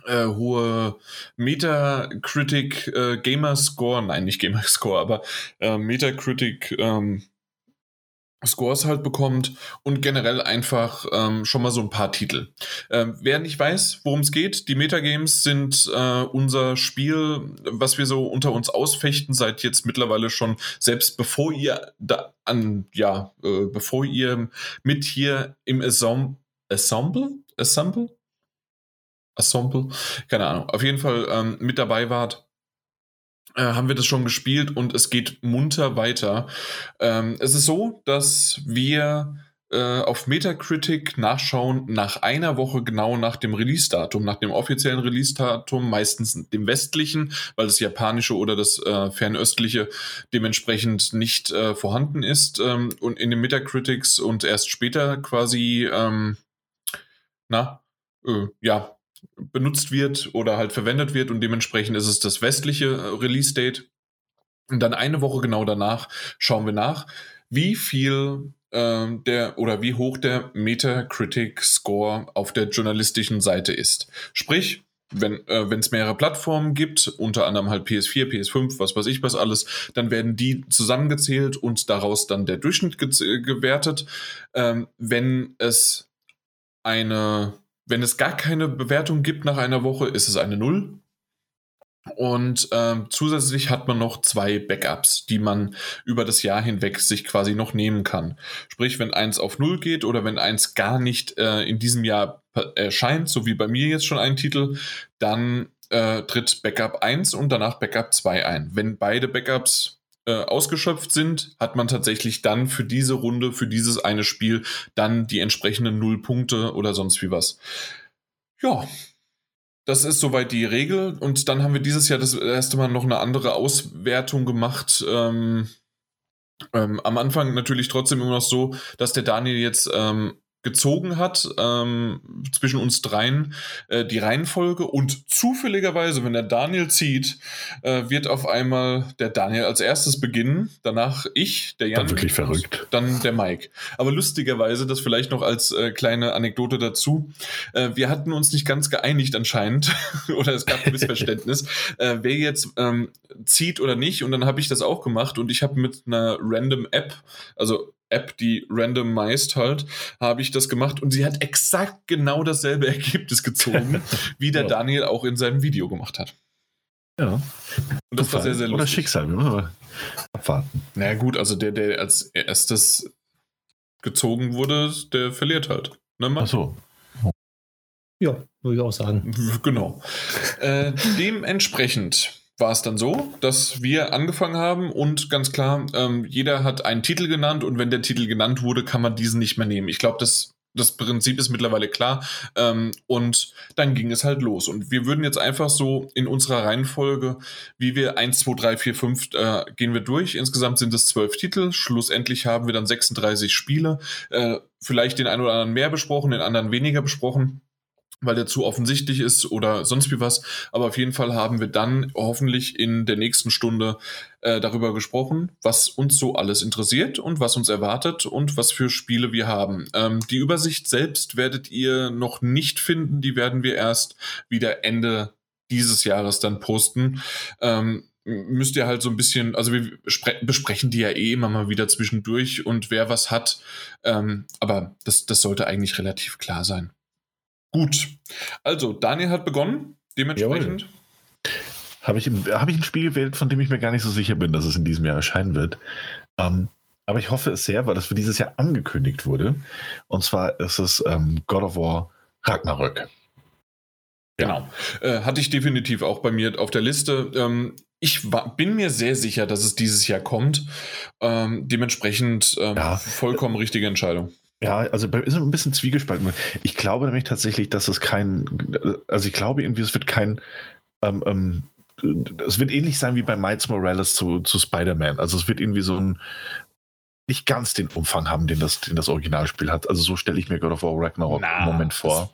äh, hohe Metacritic äh, Gamerscore, nein, nicht Gamerscore, aber äh, Metacritic ähm, Scores halt bekommt und generell einfach ähm, schon mal so ein paar Titel. Ähm, wer nicht weiß, worum es geht, die Metagames sind äh, unser Spiel, was wir so unter uns ausfechten, seit jetzt mittlerweile schon, selbst bevor ihr da an, ja, äh, bevor ihr mit hier im Ensemble, Ensemble, Ensemble, Ensemble, keine Ahnung, auf jeden Fall ähm, mit dabei wart, haben wir das schon gespielt und es geht munter weiter. Ähm, es ist so, dass wir äh, auf Metacritic nachschauen nach einer Woche genau nach dem Release-Datum, nach dem offiziellen Release-Datum, meistens dem westlichen, weil das japanische oder das äh, fernöstliche dementsprechend nicht äh, vorhanden ist ähm, und in den Metacritics und erst später quasi, ähm, na, äh, ja, benutzt wird oder halt verwendet wird und dementsprechend ist es das westliche äh, Release-Date. Und dann eine Woche genau danach schauen wir nach, wie viel äh, der oder wie hoch der Metacritic-Score auf der journalistischen Seite ist. Sprich, wenn äh, es mehrere Plattformen gibt, unter anderem halt PS4, PS5, was weiß ich was alles, dann werden die zusammengezählt und daraus dann der Durchschnitt ge gewertet. Ähm, wenn es eine wenn es gar keine Bewertung gibt nach einer Woche, ist es eine Null. Und ähm, zusätzlich hat man noch zwei Backups, die man über das Jahr hinweg sich quasi noch nehmen kann. Sprich, wenn eins auf Null geht oder wenn eins gar nicht äh, in diesem Jahr erscheint, so wie bei mir jetzt schon ein Titel, dann äh, tritt Backup 1 und danach Backup 2 ein. Wenn beide Backups äh, ausgeschöpft sind, hat man tatsächlich dann für diese Runde, für dieses eine Spiel dann die entsprechenden Nullpunkte oder sonst wie was. Ja, das ist soweit die Regel. Und dann haben wir dieses Jahr das erste Mal noch eine andere Auswertung gemacht. Ähm, ähm, am Anfang natürlich trotzdem immer noch so, dass der Daniel jetzt ähm, gezogen hat ähm, zwischen uns dreien äh, die Reihenfolge und zufälligerweise, wenn der Daniel zieht, äh, wird auf einmal der Daniel als erstes beginnen, danach ich, der Jan. Dann wirklich verrückt. Dann der Mike. Aber lustigerweise, das vielleicht noch als äh, kleine Anekdote dazu, äh, wir hatten uns nicht ganz geeinigt anscheinend *laughs* oder es gab ein Missverständnis, *laughs* äh, wer jetzt ähm, zieht oder nicht und dann habe ich das auch gemacht und ich habe mit einer random App, also App, die randomized halt, habe ich das gemacht und sie hat exakt genau dasselbe *laughs* Ergebnis gezogen, wie der ja. Daniel auch in seinem Video gemacht hat. Ja. Und das Zufall. war sehr, sehr lustig. Oder Schicksal, müssen abwarten. Na naja, gut, also der, der als erstes gezogen wurde, der verliert halt. Ne, Ach so. Ja, würde ich auch sagen. Genau. äh, dementsprechend war es dann so, dass wir angefangen haben und ganz klar, ähm, jeder hat einen Titel genannt und wenn der Titel genannt wurde, kann man diesen nicht mehr nehmen. Ich glaube, das, das Prinzip ist mittlerweile klar. Ähm, und dann ging es halt los. Und wir würden jetzt einfach so in unserer Reihenfolge, wie wir 1, 2, 3, 4, 5 äh, gehen wir durch. Insgesamt sind es zwölf Titel. Schlussendlich haben wir dann 36 Spiele. Äh, vielleicht den einen oder anderen mehr besprochen, den anderen weniger besprochen weil der zu offensichtlich ist oder sonst wie was. Aber auf jeden Fall haben wir dann hoffentlich in der nächsten Stunde äh, darüber gesprochen, was uns so alles interessiert und was uns erwartet und was für Spiele wir haben. Ähm, die Übersicht selbst werdet ihr noch nicht finden. Die werden wir erst wieder Ende dieses Jahres dann posten. Ähm, müsst ihr halt so ein bisschen, also wir besprechen die ja eh immer mal wieder zwischendurch und wer was hat. Ähm, aber das, das sollte eigentlich relativ klar sein. Gut. Also, Daniel hat begonnen. Dementsprechend. Habe ich, hab ich ein Spiel gewählt, von dem ich mir gar nicht so sicher bin, dass es in diesem Jahr erscheinen wird. Ähm, aber ich hoffe es sehr, weil das für dieses Jahr angekündigt wurde. Und zwar ist es ähm, God of War Ragnarök. Genau. Äh, hatte ich definitiv auch bei mir auf der Liste. Ähm, ich war, bin mir sehr sicher, dass es dieses Jahr kommt. Ähm, dementsprechend ähm, ja. vollkommen richtige Entscheidung. Ja, also ist ein bisschen zwiegespalten. Ich glaube nämlich tatsächlich, dass es kein, also ich glaube irgendwie, es wird kein ähm, ähm, es wird ähnlich sein wie bei Miles Morales zu, zu Spider-Man. Also es wird irgendwie so ein nicht ganz den Umfang haben, den das, den das Originalspiel hat. Also so stelle ich mir God of War Ragnarok Na, im Moment vor.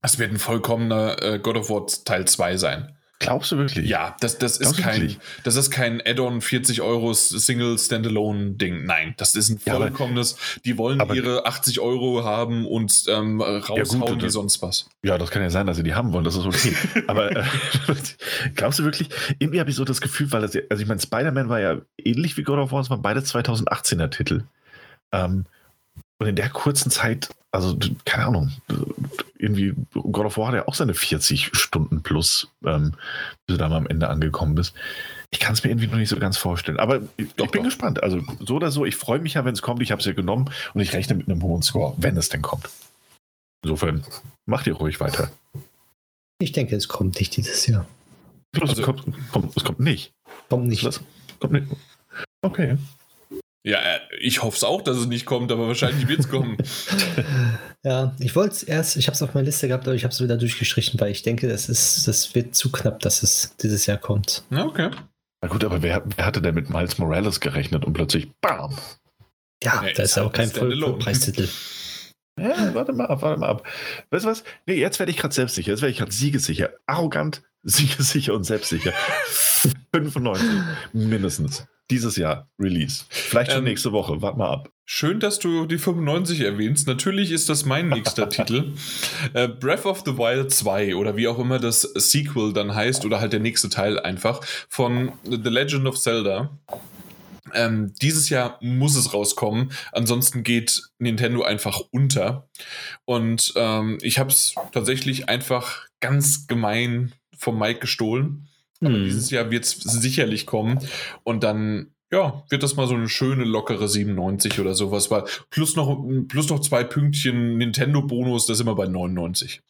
Es wird ein vollkommener äh, God of War Teil 2 sein. Glaubst du wirklich? Ja, das, das, ist, Glaubst kein, das ist kein Add-on 40 Euro Single Standalone Ding. Nein, das ist ein Ja, vollkommenes. die wollen ihre 80 Euro haben und ähm, raushauen wie das- sonst was. Ja, das kann ja sein, dass sie die haben wollen, das ist okay. *laughs* Aber äh, *laughs* glaubst du wirklich, irgendwie habe ich so das Gefühl, weil das, ja- also ich meine, Spider-Man war ja ähnlich wie God of War, es waren beide 2018er Titel. Ähm, und in der kurzen Zeit, also keine Ahnung, irgendwie, God of War hat ja auch seine 40 Stunden plus, ähm, bis du da mal am Ende angekommen bist. Ich kann es mir irgendwie noch nicht so ganz vorstellen. Aber ich, Doch, ich bin doch. gespannt. Also so oder so, ich freue mich ja, wenn es kommt. Ich habe es ja genommen und ich rechne mit einem hohen Score, wenn es denn kommt. Insofern, macht ihr ruhig weiter. Ich denke, es kommt nicht dieses Jahr. Es, Also- kommt, kommt, es kommt nicht. Kommt nicht. Das kommt nicht. Okay. Ja, äh, ich hoffe es auch, dass es nicht kommt, aber wahrscheinlich wird es kommen. *laughs* Ja, ich wollte es erst, ich habe es auf meiner Liste gehabt, aber ich habe es wieder durchgestrichen, weil ich denke, das ist, das wird zu knapp, dass es dieses Jahr kommt. Ja, okay. Na gut, aber wer, wer hatte denn mit Miles Morales gerechnet und plötzlich BAM! Ja, Nee, da ist ja auch kein. Vollpreistitel. Ja, warte mal ab, warte mal ab. Weißt du was? Nee, jetzt werde ich gerade selbstsicher. Jetzt werde ich gerade siegesicher. Arrogant, *laughs* siegesicher und selbstsicher. *laughs* 95 mindestens. Dieses Jahr Release. Vielleicht schon Ähm, nächste Woche. Warte mal ab. Schön, dass du die 95 erwähnst. Natürlich ist das mein nächster *laughs* Titel. Äh, Breath of the Wild 2 oder wie auch immer das Sequel dann heißt oder halt der nächste Teil einfach von The Legend of Zelda. Ähm, dieses Jahr muss es rauskommen, ansonsten geht Nintendo einfach unter. Und ähm, ich habe es tatsächlich einfach ganz gemein vom Mike gestohlen. Aber Hm. dieses Jahr wird es sicherlich kommen. Und dann, ja, wird das mal so eine schöne, lockere 97 oder sowas. Weil plus noch, plus noch zwei Pünktchen Nintendo-Bonus, das sind wir bei 99.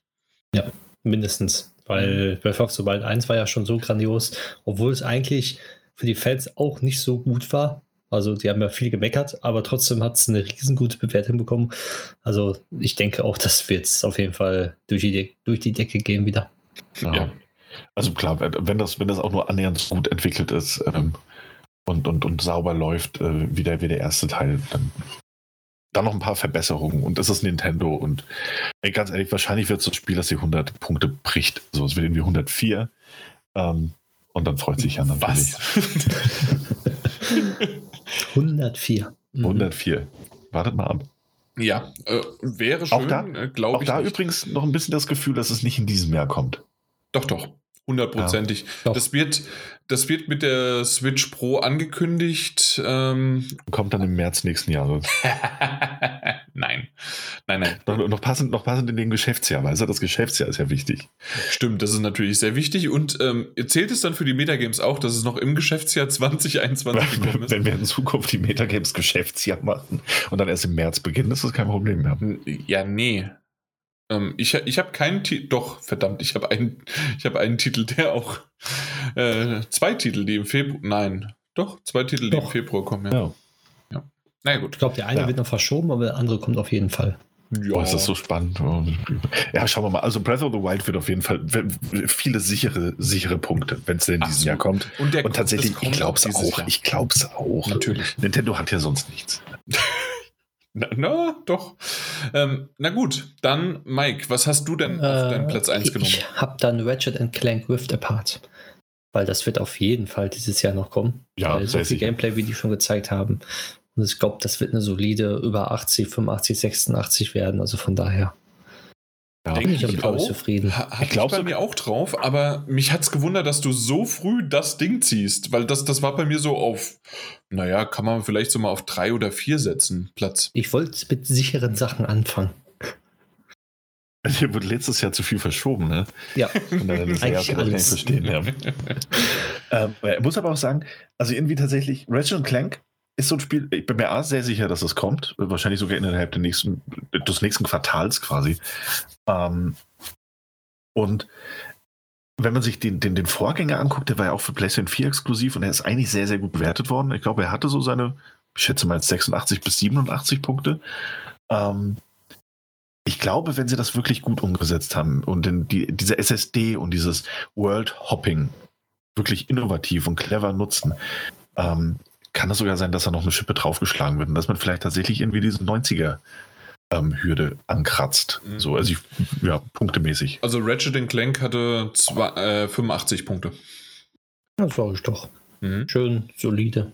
Mindestens. Weil Breath of the Wild 1 war ja schon so grandios, obwohl es eigentlich für die Fans auch nicht so gut war. Also die haben ja viel gemeckert, aber trotzdem hat es eine riesengute Bewertung bekommen. Also ich denke auch, das wird es auf jeden Fall durch die, De durch die Decke gehen wieder. Ja. Ja. Also klar, wenn das, wenn das auch nur annähernd so gut entwickelt ist ähm, und, und, und sauber läuft, äh, wie, der, wie der erste Teil, dann, dann noch ein paar Verbesserungen und das ist Nintendo und ey, ganz ehrlich, wahrscheinlich wird es so ein Spiel, das die 100 Punkte bricht. So, es wird irgendwie 104 ähm, und dann freut sich Jan natürlich. *laughs* Was? 104. Mhm. 104. Wartet mal ab. ja, äh, wäre schön, Auch da- äh, glaube Auch ich. da nicht. übrigens noch ein bisschen das Gefühl, dass es nicht in diesem Jahr kommt. Doch, doch. Hundertprozentig. Doch. Das, wird, das wird mit der Switch Pro angekündigt. Ähm, Kommt dann im März nächsten Jahres. *laughs* nein. Nein, nein. Noch, noch, passend, noch passend in dem Geschäftsjahr, weil das Geschäftsjahr ist ja wichtig. Stimmt, das ist natürlich sehr wichtig. Und ähm, zählt es dann für die Metagames auch, dass es noch im Geschäftsjahr *laughs* 2021 gekommen ist? Wenn wir in Zukunft die Metagames Geschäftsjahr machen und dann erst im März beginnen, ist das kein Problem mehr. Ja, nee. Ähm, ich ich habe keinen Titel. Doch, verdammt, ich habe einen, *laughs* ich hab einen Titel, der auch. Äh, zwei Titel, die im Februar. Nein. Doch, zwei Titel, die Doch. im Februar kommen, ja. Ja. Na ja, gut. Ich glaube, der eine Ja. wird noch verschoben, aber der andere kommt auf jeden Fall. Ja. Oh, ist das so spannend. Ja, schauen wir mal. Also Breath of the Wild wird auf jeden Fall viele sichere, sichere Punkte, wenn es denn in diesem so. Jahr kommt. Und, der Und tatsächlich, kommt ich glaube es auch. Jahr. Ich glaube es auch. Natürlich. Nintendo hat ja sonst nichts. *laughs* Na, na doch. Ähm, na gut, dann Mike, was hast du denn auf deinen Platz 1 ich, genommen? Ich habe dann Ratchet and Clank Rift Apart. Weil das wird auf jeden Fall dieses Jahr noch kommen. Ja, weil so viel sicher. Gameplay, wie die schon gezeigt haben. Und ich glaube, das wird eine solide über 80, 85, 86 werden. Also von daher Ja, Denke bin ich ich glaube auch. zufrieden. Ha, Ich ich glaub bei mir auch drauf, aber mich hat's gewundert, dass du so früh das Ding ziehst, weil das, das war bei mir so auf, naja, kann man vielleicht so mal auf drei oder vier setzen, Platz. Ich wollte mit sicheren Sachen anfangen. *laughs* Hier wurde letztes Jahr zu viel verschoben, ne? Ja, Eigentlich alles. verstehen, ja. *laughs* Ähm, ich muss aber auch sagen, also irgendwie tatsächlich, Ratchet Clank ist so ein Spiel, ich bin mir A, sehr sicher, dass es kommt. Wahrscheinlich sogar innerhalb nächsten, des nächsten Quartals quasi. Ähm, und wenn man sich den, den, den Vorgänger anguckt, der war ja auch für PlayStation 4 exklusiv und er ist eigentlich sehr, sehr gut bewertet worden. Ich glaube, er hatte so seine, ich schätze mal jetzt 86 bis 87 Punkte. Ähm, ich glaube, wenn sie das wirklich gut umgesetzt haben und in die, diese SSD und dieses World Hopping wirklich innovativ und clever nutzen, ähm, kann es sogar sein, dass da noch eine Schippe draufgeschlagen wird und dass man vielleicht tatsächlich irgendwie diese 90er ähm, Hürde ankratzt. Mhm. So, also ich, ja, punktemäßig. Also Ratchet Clank hatte zwei, äh, 85 Punkte. Das sage ich doch. Mhm. Schön, solide.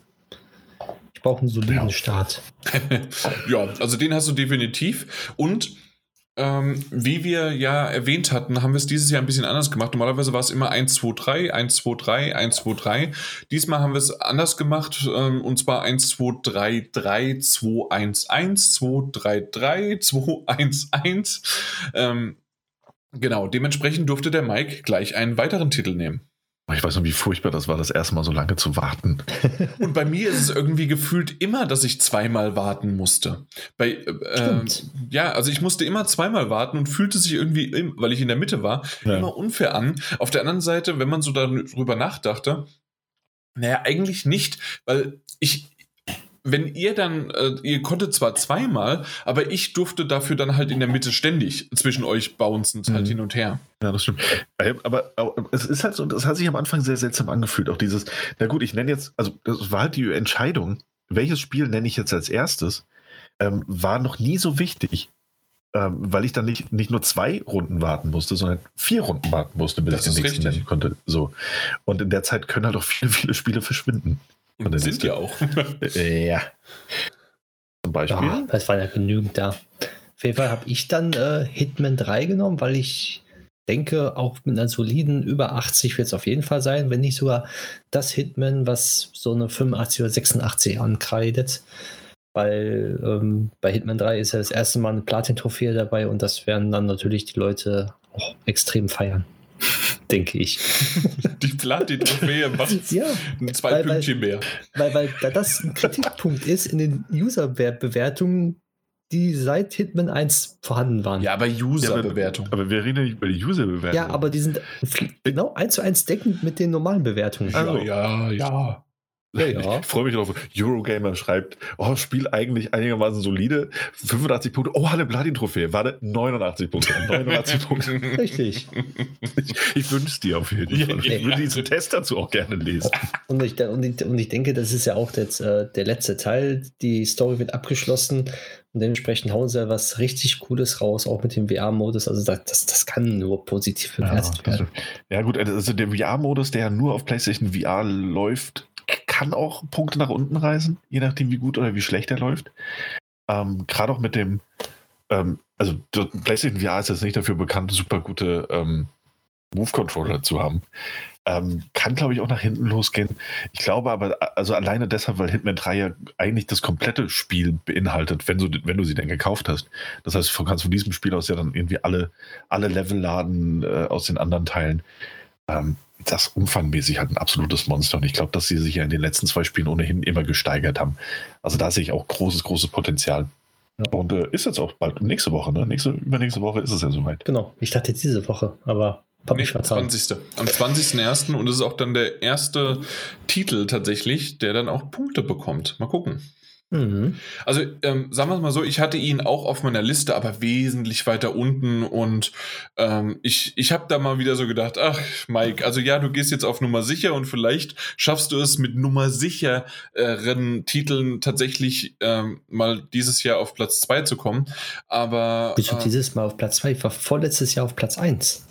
Ich brauche einen soliden ja. Start. *laughs* ja, also den hast du definitiv. Und ähm, wie wir ja erwähnt hatten, haben wir es dieses Jahr ein bisschen anders gemacht. Normalerweise war es immer 1, 2, 3, 1, 2, 3, 1, 2, 3. Diesmal haben wir es anders gemacht ähm, und zwar 1, 2, 3, 3, 2, 1, 1, 2, 3, 3, 2, 1, 1. Ähm, genau, dementsprechend durfte der Mike gleich einen weiteren Titel nehmen. Ich weiß noch, wie furchtbar das war, das erste Mal so lange zu warten. *laughs* Und bei mir ist es irgendwie gefühlt immer, dass ich zweimal warten musste. Bei, äh, ja, also ich musste immer zweimal warten und fühlte sich irgendwie, weil ich in der Mitte war, ja. immer unfair an. Auf der anderen Seite, wenn man so darüber nachdachte, naja, eigentlich nicht, weil ich, wenn ihr dann, äh, ihr konntet zwar zweimal, aber ich durfte dafür dann halt in der Mitte ständig zwischen euch bouncen, halt mhm. hin und her. Ja, das stimmt. Aber, aber, es ist halt so, das hat sich am Anfang sehr seltsam angefühlt. Auch dieses, na gut, ich nenne jetzt, also das war halt die Entscheidung, welches Spiel nenne ich jetzt als erstes, ähm, war noch nie so wichtig. Ähm, weil ich dann nicht, nicht nur zwei Runden warten musste, sondern vier Runden warten musste, bis das ich den nächsten richtig. nennen konnte. So. Und in der Zeit können halt auch *laughs* viele, viele Spiele verschwinden. Und das sind ja auch. *laughs* ja. Zum Beispiel. Ja, das war ja genügend da. Auf jeden Fall habe ich dann äh, Hitman 3 genommen, weil ich denke, auch mit einer soliden über 80 wird es auf jeden Fall sein, wenn nicht sogar das Hitman, was so eine 85 oder 86 ankreidet. Weil ähm, bei Hitman 3 ist ja das erste Mal eine Platin-Trophäe dabei und das werden dann natürlich die Leute auch extrem feiern *laughs* denke ich. *laughs* Die Platin-Trophäe *laughs* macht ja, zwei weil, Pünktchen mehr. Weil, weil, weil das ein Kritikpunkt ist in den User-Bewertungen, die seit Hitman 1 vorhanden waren. Ja, aber User-Bewertungen. Ja, aber, aber, wir reden ja nicht über die User-Bewertungen. Ja, aber die sind genau eins zu eins deckend mit den normalen Bewertungen. Also, ja, ja. Ja, ja. Ich freue mich drauf. Eurogamer schreibt, oh, Spiel eigentlich einigermaßen solide. 85 Punkte. Oh, eine Platin-Trophäe. Warte, 89 Punkte. 89 *laughs* Punkte. Richtig. Ich, ich wünsche es dir auf jeden Fall. Ich würde diesen Test dazu auch gerne lesen. Und ich, und ich, und ich denke, das ist ja auch jetzt, äh, der letzte Teil. Die Story wird abgeschlossen und dementsprechend hauen sie ja was richtig Cooles raus, auch mit dem VR-Modus. Also das, das, das, kann nur positiv bewertet ja, werden. Ja gut, also der VR-Modus, der ja nur auf PlayStation VR läuft, kann auch Punkte nach unten reisen, je nachdem, wie gut oder wie schlecht er läuft. Ähm, Gerade auch mit dem, ähm, also PlayStation VR ist jetzt nicht dafür bekannt, super gute ähm, Move-Controller zu haben. Ähm, kann, glaube ich, auch nach hinten losgehen. Ich glaube aber, also alleine deshalb, weil Hitman 3 ja eigentlich das komplette Spiel beinhaltet, wenn du, wenn du sie denn gekauft hast. Das heißt, du kannst von diesem Spiel aus ja dann irgendwie alle, alle Level laden äh, aus den anderen Teilen. Ähm, das umfangmäßig halt ein absolutes Monster. Und ich glaube, dass sie sich ja in den letzten zwei Spielen ohnehin immer gesteigert haben. Also da sehe ich auch großes, großes Potenzial. Ja. Und äh, ist jetzt auch bald nächste Woche, ne? Nächste, übernächste Woche ist es ja soweit. Genau, ich dachte diese Woche, aber nee, 20. Am 20.01. und es ist auch dann der erste Titel tatsächlich, der dann auch Punkte bekommt. Mal gucken. Mhm. Also ähm, sagen wir es mal so, ich hatte ihn auch auf meiner Liste, aber wesentlich weiter unten und ähm, ich, ich habe da mal wieder so gedacht, ach Mike, also ja, du gehst jetzt auf Nummer sicher und vielleicht schaffst du es mit Nummer sicheren Titeln tatsächlich ähm, mal dieses Jahr auf Platz 2 zu kommen, aber... Bist du äh, dieses Mal auf Platz 2? Ich war vorletztes Jahr auf Platz 1.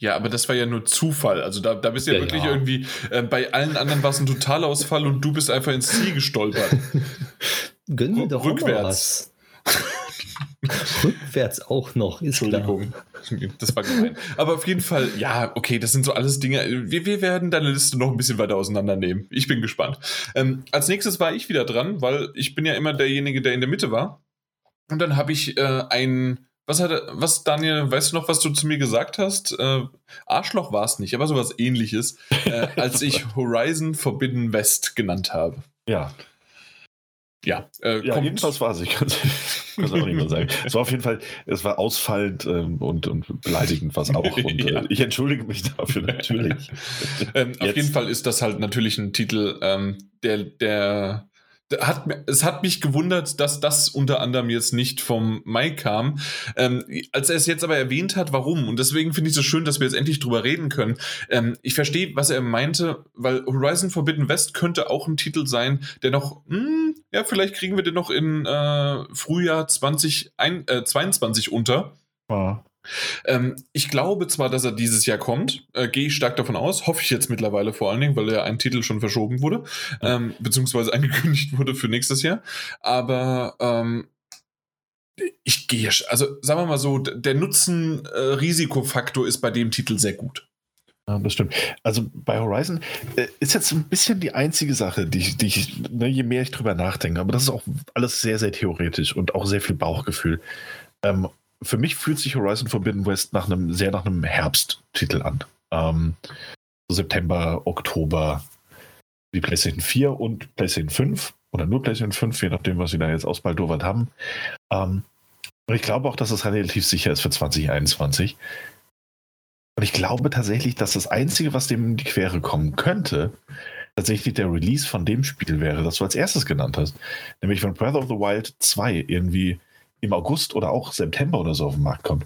Ja, aber das war ja nur Zufall. Also da, da bist du ja, ja wirklich ja. irgendwie, äh, bei allen anderen war es ein Totalausfall und du bist einfach ins Ziel gestolpert. *laughs* Gönn mir doch rückwärts. *laughs* rückwärts auch noch, ist Entschuldigung. Klar. Das war gemein. Aber auf jeden Fall, ja, okay, das sind so alles Dinge. Wir, wir werden deine Liste noch ein bisschen weiter auseinandernehmen. Ich bin gespannt. Ähm, als nächstes war ich wieder dran, weil ich bin ja immer derjenige, der in der Mitte war. Und dann habe ich äh, ein was hat was, Daniel, weißt du noch, was du zu mir gesagt hast? Äh, Arschloch war es nicht, aber sowas ähnliches, äh, *laughs* als ich Horizon Forbidden West genannt habe. Ja. Ja, äh, ja jedenfalls war es, ich kann es *laughs* auch nicht mehr sagen. Es war auf jeden Fall, es war ausfallend ähm, und, und beleidigend was auch. *laughs* Und äh, ja. ich entschuldige mich dafür natürlich. ähm, auf jeden Fall ist das halt natürlich ein Titel, ähm, der, der hat, es hat mich gewundert, dass das unter anderem jetzt nicht vom Mike kam. Ähm, als er es jetzt aber erwähnt hat, warum? Und deswegen finde ich es so schön, dass wir jetzt endlich drüber reden können. Ähm, ich verstehe, was er meinte, weil Horizon Forbidden West könnte auch ein Titel sein, der noch, mh, hm, ja, vielleicht kriegen wir den noch in äh, Frühjahr 2022 äh, unter. Ja. Ähm, ich glaube zwar, dass er dieses Jahr kommt, äh, gehe ich stark davon aus, hoffe ich jetzt mittlerweile vor allen Dingen, weil ja ein Titel schon verschoben wurde, ähm, beziehungsweise *laughs* angekündigt wurde für nächstes Jahr. Aber ähm, ich gehe, also sagen wir mal so, der Nutzen-Risikofaktor ist bei dem Titel sehr gut. Ja, das stimmt. Also bei Horizon äh, ist jetzt ein bisschen die einzige Sache, die ich, die ich ne, je mehr ich drüber nachdenke, aber das ist auch alles sehr, sehr theoretisch und auch sehr viel Bauchgefühl. Ähm, für mich fühlt sich Horizon Forbidden West nach einem, sehr nach einem Herbsttitel an. Ähm, September, Oktober, die PlayStation 4 und PlayStation 5 oder nur PlayStation 5, je nachdem, was sie da jetzt ausbaldowert haben. Ähm, und ich glaube auch, dass es relativ sicher ist für 2021. Und ich glaube tatsächlich, dass das Einzige, was dem in die Quere kommen könnte, tatsächlich der Release von dem Spiel wäre, das du als erstes genannt hast. Nämlich wenn Breath of the Wild 2 irgendwie im August oder auch September oder so auf den Markt kommt,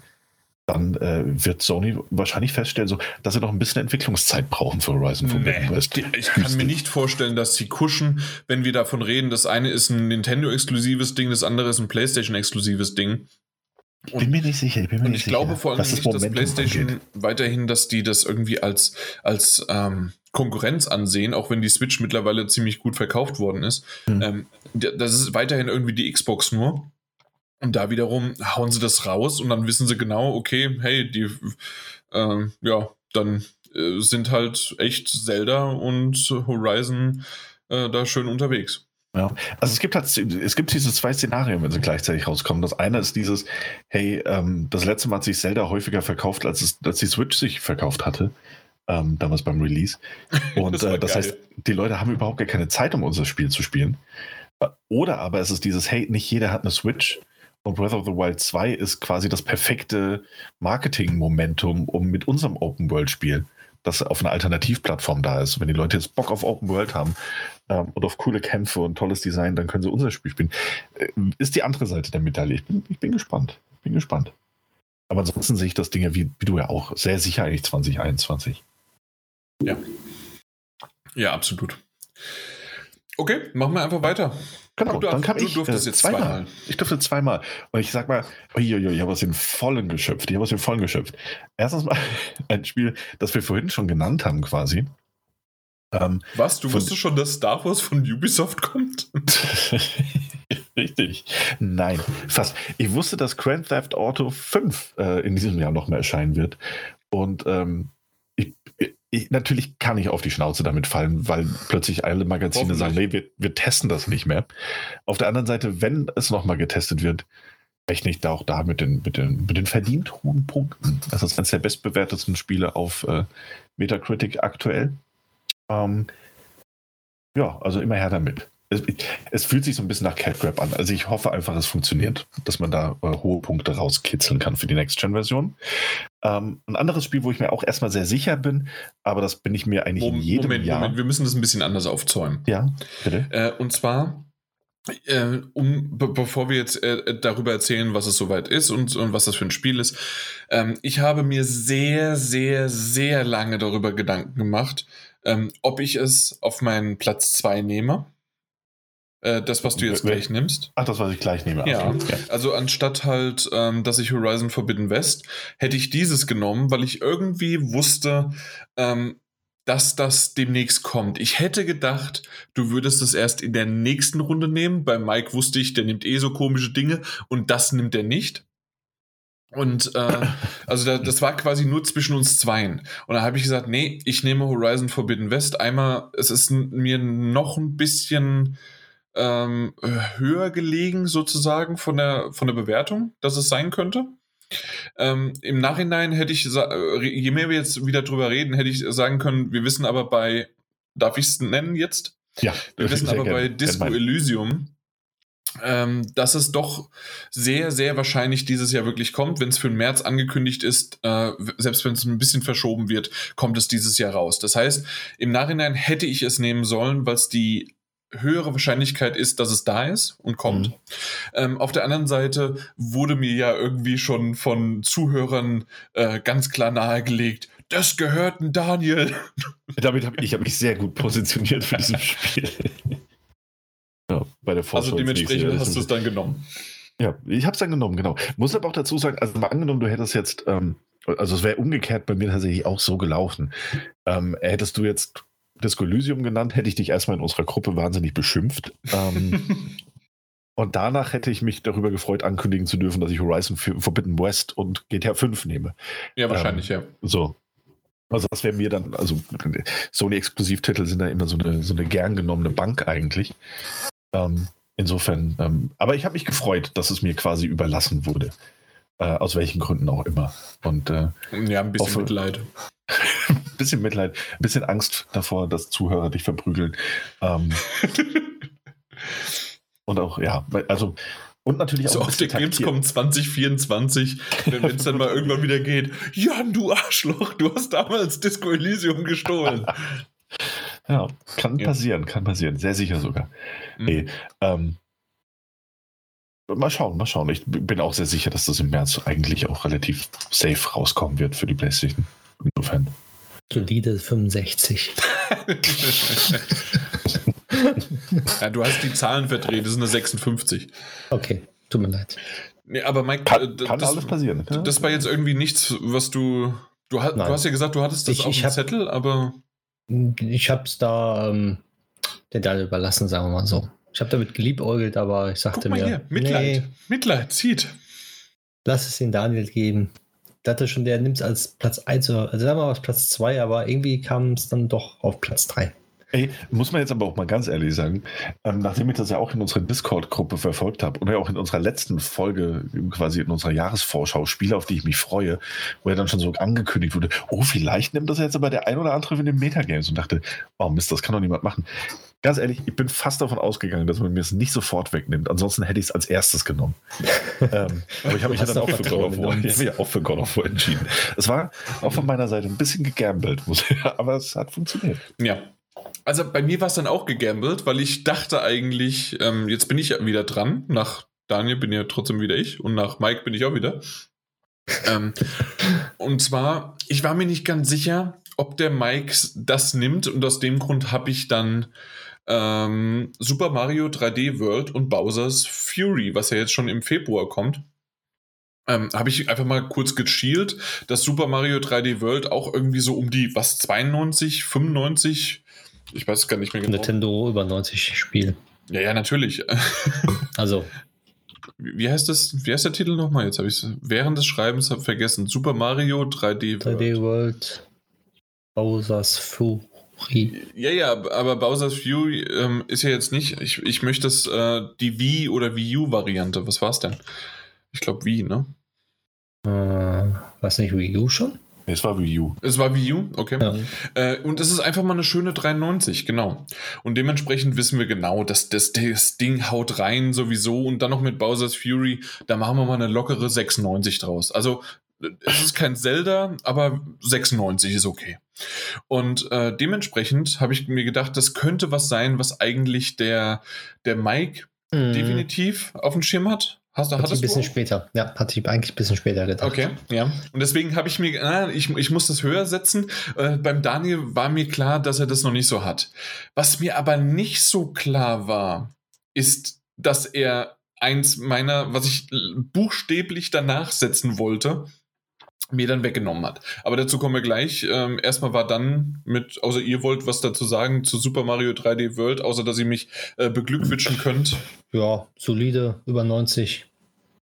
dann äh, wird Sony wahrscheinlich feststellen, so, dass sie noch ein bisschen Entwicklungszeit brauchen für Horizon Forbidden nee, West. Ich kann mir nicht vorstellen, dass sie kuschen, wenn wir davon reden, das eine ist ein Nintendo-exklusives Ding, das andere ist ein PlayStation-exklusives Ding. Und, bin mir nicht sicher. Ich bin mir und ich glaube vor allem nicht, dass PlayStation angeht. weiterhin, dass die das irgendwie als, als ähm, Konkurrenz ansehen, auch wenn die Switch mittlerweile ziemlich gut verkauft worden ist. Hm. Ähm, das ist weiterhin irgendwie die Xbox nur. Und da wiederum hauen sie das raus und dann wissen sie genau, okay, hey, die, äh, ja, dann äh, sind halt echt Zelda und Horizon äh, da schön unterwegs. Ja, also es gibt halt, es gibt diese zwei Szenarien, wenn sie gleichzeitig rauskommen. Das eine ist dieses, hey, ähm, das letzte Mal hat sich Zelda häufiger verkauft, als, es, als die Switch sich verkauft hatte. Ähm, damals beim Release. *laughs* Und das, äh, das heißt, die Leute haben überhaupt gar keine Zeit, um unser Spiel zu spielen. Oder aber es ist dieses, hey, nicht jeder hat eine Switch und Breath of the Wild 2 ist quasi das perfekte Marketing-Momentum, um mit unserem Open-World-Spiel, das auf einer Alternativplattform da ist. Wenn die Leute jetzt Bock auf Open World haben ähm, und auf coole Kämpfe und tolles Design, dann können sie unser Spiel spielen. Äh, ist die andere Seite der Medaille. Ich bin, ich bin gespannt. bin gespannt. Aber ansonsten sehe ich das Ding ja, wie, wie du ja auch, sehr sicher eigentlich 2021. Ja. Ja, absolut. Okay, machen wir einfach weiter. Genau, du, dann kam du ich durftest äh, jetzt zweimal. zweimal. Ich durfte zweimal. Und ich sag mal, uiuiui, ich habe aus den Vollen geschöpft. Ich habe aus den Vollen geschöpft. Erstens mal *laughs* ein Spiel, das wir vorhin schon genannt haben, quasi. Ähm, Was? Du wusstest schon, dass Star Wars von Ubisoft kommt? *laughs* Richtig. Nein, fast. Ich wusste, dass Grand Theft Auto 5 äh, in diesem Jahr noch mehr erscheinen wird. Und ähm, ich, natürlich kann ich auf die Schnauze damit fallen, weil plötzlich alle Magazine sagen, nee, wir, wir testen das nicht mehr. Auf der anderen Seite, wenn es nochmal getestet wird, rechne ich da auch da mit den, mit den, mit den verdient hohen Punkten. Das ist eines der bestbewertetsten Spiele auf äh, Metacritic aktuell. Ähm, ja, also immer her damit es, es, fühlt sich so ein bisschen nach Catgrab an. Also ich hoffe einfach, es funktioniert, dass man da äh, hohe Punkte rauskitzeln kann für die Next-Gen-Version. Ähm, ein anderes Spiel, wo ich mir auch erstmal sehr sicher bin, aber das bin ich mir eigentlich Moment, in jedem Moment, Jahr. Moment, wir müssen das ein bisschen anders aufzäumen. Ja, bitte. Äh, und zwar äh, um, be bevor wir jetzt äh, darüber erzählen, was es soweit ist und, und was das für ein Spiel ist, ähm, ich habe mir sehr, sehr, sehr lange darüber Gedanken gemacht, ähm, ob ich es auf meinen Platz 2 nehme äh, das, was du jetzt gleich nimmst. Ach, das, was ich gleich nehme. Ja, also anstatt halt, ähm, dass ich Horizon Forbidden West, hätte ich dieses genommen, weil ich irgendwie wusste, ähm, dass das demnächst kommt. Ich hätte gedacht, du würdest es erst in der nächsten Runde nehmen. Bei Mike wusste ich, der nimmt eh so komische Dinge und das nimmt er nicht. Und äh, *laughs* also da, das war quasi nur zwischen uns zweien. Und da habe ich gesagt, nee, ich nehme Horizon Forbidden West. Einmal, es ist mir noch ein bisschen ähm, höher gelegen sozusagen von der, von der Bewertung, dass es sein könnte. Ähm, Im Nachhinein hätte ich, äh, je mehr wir jetzt wieder drüber reden, hätte ich sagen können, wir wissen aber bei, darf ich es nennen jetzt? Ja. Wir wissen aber gerne. bei Disco Elysium, ähm, dass es doch sehr, sehr wahrscheinlich dieses Jahr wirklich kommt. Wenn es für den März angekündigt ist, äh, selbst wenn es ein bisschen verschoben wird, kommt es dieses Jahr raus. Das heißt, im Nachhinein hätte ich es nehmen sollen, weil es die höhere Wahrscheinlichkeit ist, dass es da ist und kommt. Mhm. Ähm, auf der anderen Seite wurde mir ja irgendwie schon von Zuhörern äh, ganz klar nahegelegt, das gehört ein Daniel. *laughs* Damit habe ich hab mich sehr gut positioniert für dieses Spiel. *laughs* ja, bei der Vorschau Also dementsprechend hast du es dann genommen. Ja, ich habe es dann genommen, genau. Muss aber auch dazu sagen, also mal angenommen, du hättest jetzt, ähm, also es wäre umgekehrt bei mir tatsächlich auch so gelaufen. Ähm, hättest du jetzt Disco Elysium genannt, hätte ich dich erstmal in unserer Gruppe wahnsinnig beschimpft. Ähm, *laughs* und danach hätte ich mich darüber gefreut, ankündigen zu dürfen, dass ich Horizon Forbidden West und GTA 5 nehme. ja, wahrscheinlich, ja. So. Also das wäre mir dann, also Sony-Exklusivtitel sind da immer so eine, so eine gern genommene Bank eigentlich. Ähm, insofern, ähm, aber ich habe mich gefreut, dass es mir quasi überlassen wurde. Äh, aus welchen Gründen auch immer. Und äh, Ja, ein bisschen Hoffe- Mitleid. Ein *laughs* bisschen Mitleid, ein bisschen Angst davor, dass Zuhörer dich verprügeln. Ähm, *laughs* und auch, ja, also, und natürlich auch So auf der taktiert. Gamescom 2024, wenn es dann mal irgendwann wieder geht. Jan, du Arschloch, du hast damals Disco Elysium gestohlen. *laughs* Ja, kann Ja. passieren, kann passieren. Sehr sicher sogar. Mhm. Nee, ähm, mal schauen, mal schauen. Ich bin auch sehr sicher, dass das im März eigentlich auch relativ safe rauskommen wird für die PlayStation. Insofern. Solide 65. ja, du hast die Zahlen verdreht, das ist eine 56. Okay, tut mir leid. Nee, aber Mike, Kann, äh, kann das, alles passieren. ne? das war jetzt irgendwie nichts, was du. Du, hast- du hast ja gesagt, du hattest das Ich- auf ich dem hab- Zettel, aber. Ich habe es da ähm, der Daniel überlassen, sagen wir mal so. Ich habe damit geliebäugelt, aber ich sagte Guck mal mir, hier, Mitleid. nee, Mitleid, zieht. lass es den Daniel geben. Dachte schon, der nimmt es als Platz 1 oder also sagen wir mal als Platz 2, aber irgendwie kam es dann doch auf Platz 3. Ey, muss man jetzt aber auch mal ganz ehrlich sagen, ähm, nachdem ich das ja auch in unserer Discord-Gruppe verfolgt habe und ja auch in unserer letzten Folge, quasi in unserer Jahresvorschau, Spiele, auf die ich mich freue, wo ja dann schon so angekündigt wurde, oh, vielleicht nimmt das jetzt aber der ein oder andere in den Metagames und dachte, oh Mist, das kann doch niemand machen. Ganz ehrlich, ich bin fast davon ausgegangen, dass man mir es nicht sofort wegnimmt. Ansonsten hätte ich es als erstes genommen. *laughs* ähm, aber ich habe mich ja dann auch für War, ja auch für God of War entschieden. Es war auch von meiner Seite ein bisschen gegambelt, *laughs* aber es hat funktioniert. Ja. Also bei mir war es dann auch gegambelt, weil ich dachte eigentlich, ähm, jetzt bin ich wieder dran. Nach Daniel bin ja trotzdem wieder ich und nach Mike bin ich auch wieder. ähm, und zwar, ich war mir nicht ganz sicher, ob der Mike das nimmt und aus dem Grund habe ich dann ähm, Super Mario 3D World und Bowser's Fury, was ja jetzt schon im Februar kommt. Ähm, habe ich einfach mal kurz geschielt, dass Super Mario 3D World auch irgendwie so um die, was, 92, 95, ich weiß gar nicht mehr genau. Nintendo über 90 Spiel. Ja, ja, natürlich. *laughs* Also, Wie heißt das? Wie heißt der Titel nochmal? Jetzt habe ich es während des Schreibens vergessen. Super Mario 3D World. 3D World, Bowser's Fury. Ja, ja, aber Bowser's Fury ähm, ist ja jetzt nicht. Ich, ich möchte das, äh, die Wii oder Wii U-Variante. Was war's denn? Ich glaube Wii, ne? Äh, was nicht, Wii U schon? Es war Wii U. Es war Wii U, okay. Ja. Äh, und es ist einfach mal eine schöne 93, genau. Und dementsprechend wissen wir genau, dass das, das Ding haut rein sowieso und dann noch mit Bowser's Fury, da machen wir mal eine lockere 96 draus. Also es ist kein Zelda, aber 96 ist okay. Und äh, dementsprechend habe ich mir gedacht, das könnte was sein, was eigentlich der, der Mike Mhm. definitiv auf dem Schirm hat. Hast, Hatte ich ein bisschen du später. Ja, hatte ich eigentlich ein bisschen später gedacht. Okay, ja. Und deswegen habe ich mir, ah, ich, ich muss das höher setzen. Äh, beim Daniel war mir klar, dass er das noch nicht so hat. Was mir aber nicht so klar war, ist, dass er eins meiner, was ich buchstäblich danach setzen wollte, mir dann weggenommen hat. Aber dazu kommen wir gleich. Ähm, erstmal war dann mit, außer ihr wollt was dazu sagen zu Super Mario 3D World, außer dass ihr mich äh, beglückwünschen könnt. Ja, solide, über 90.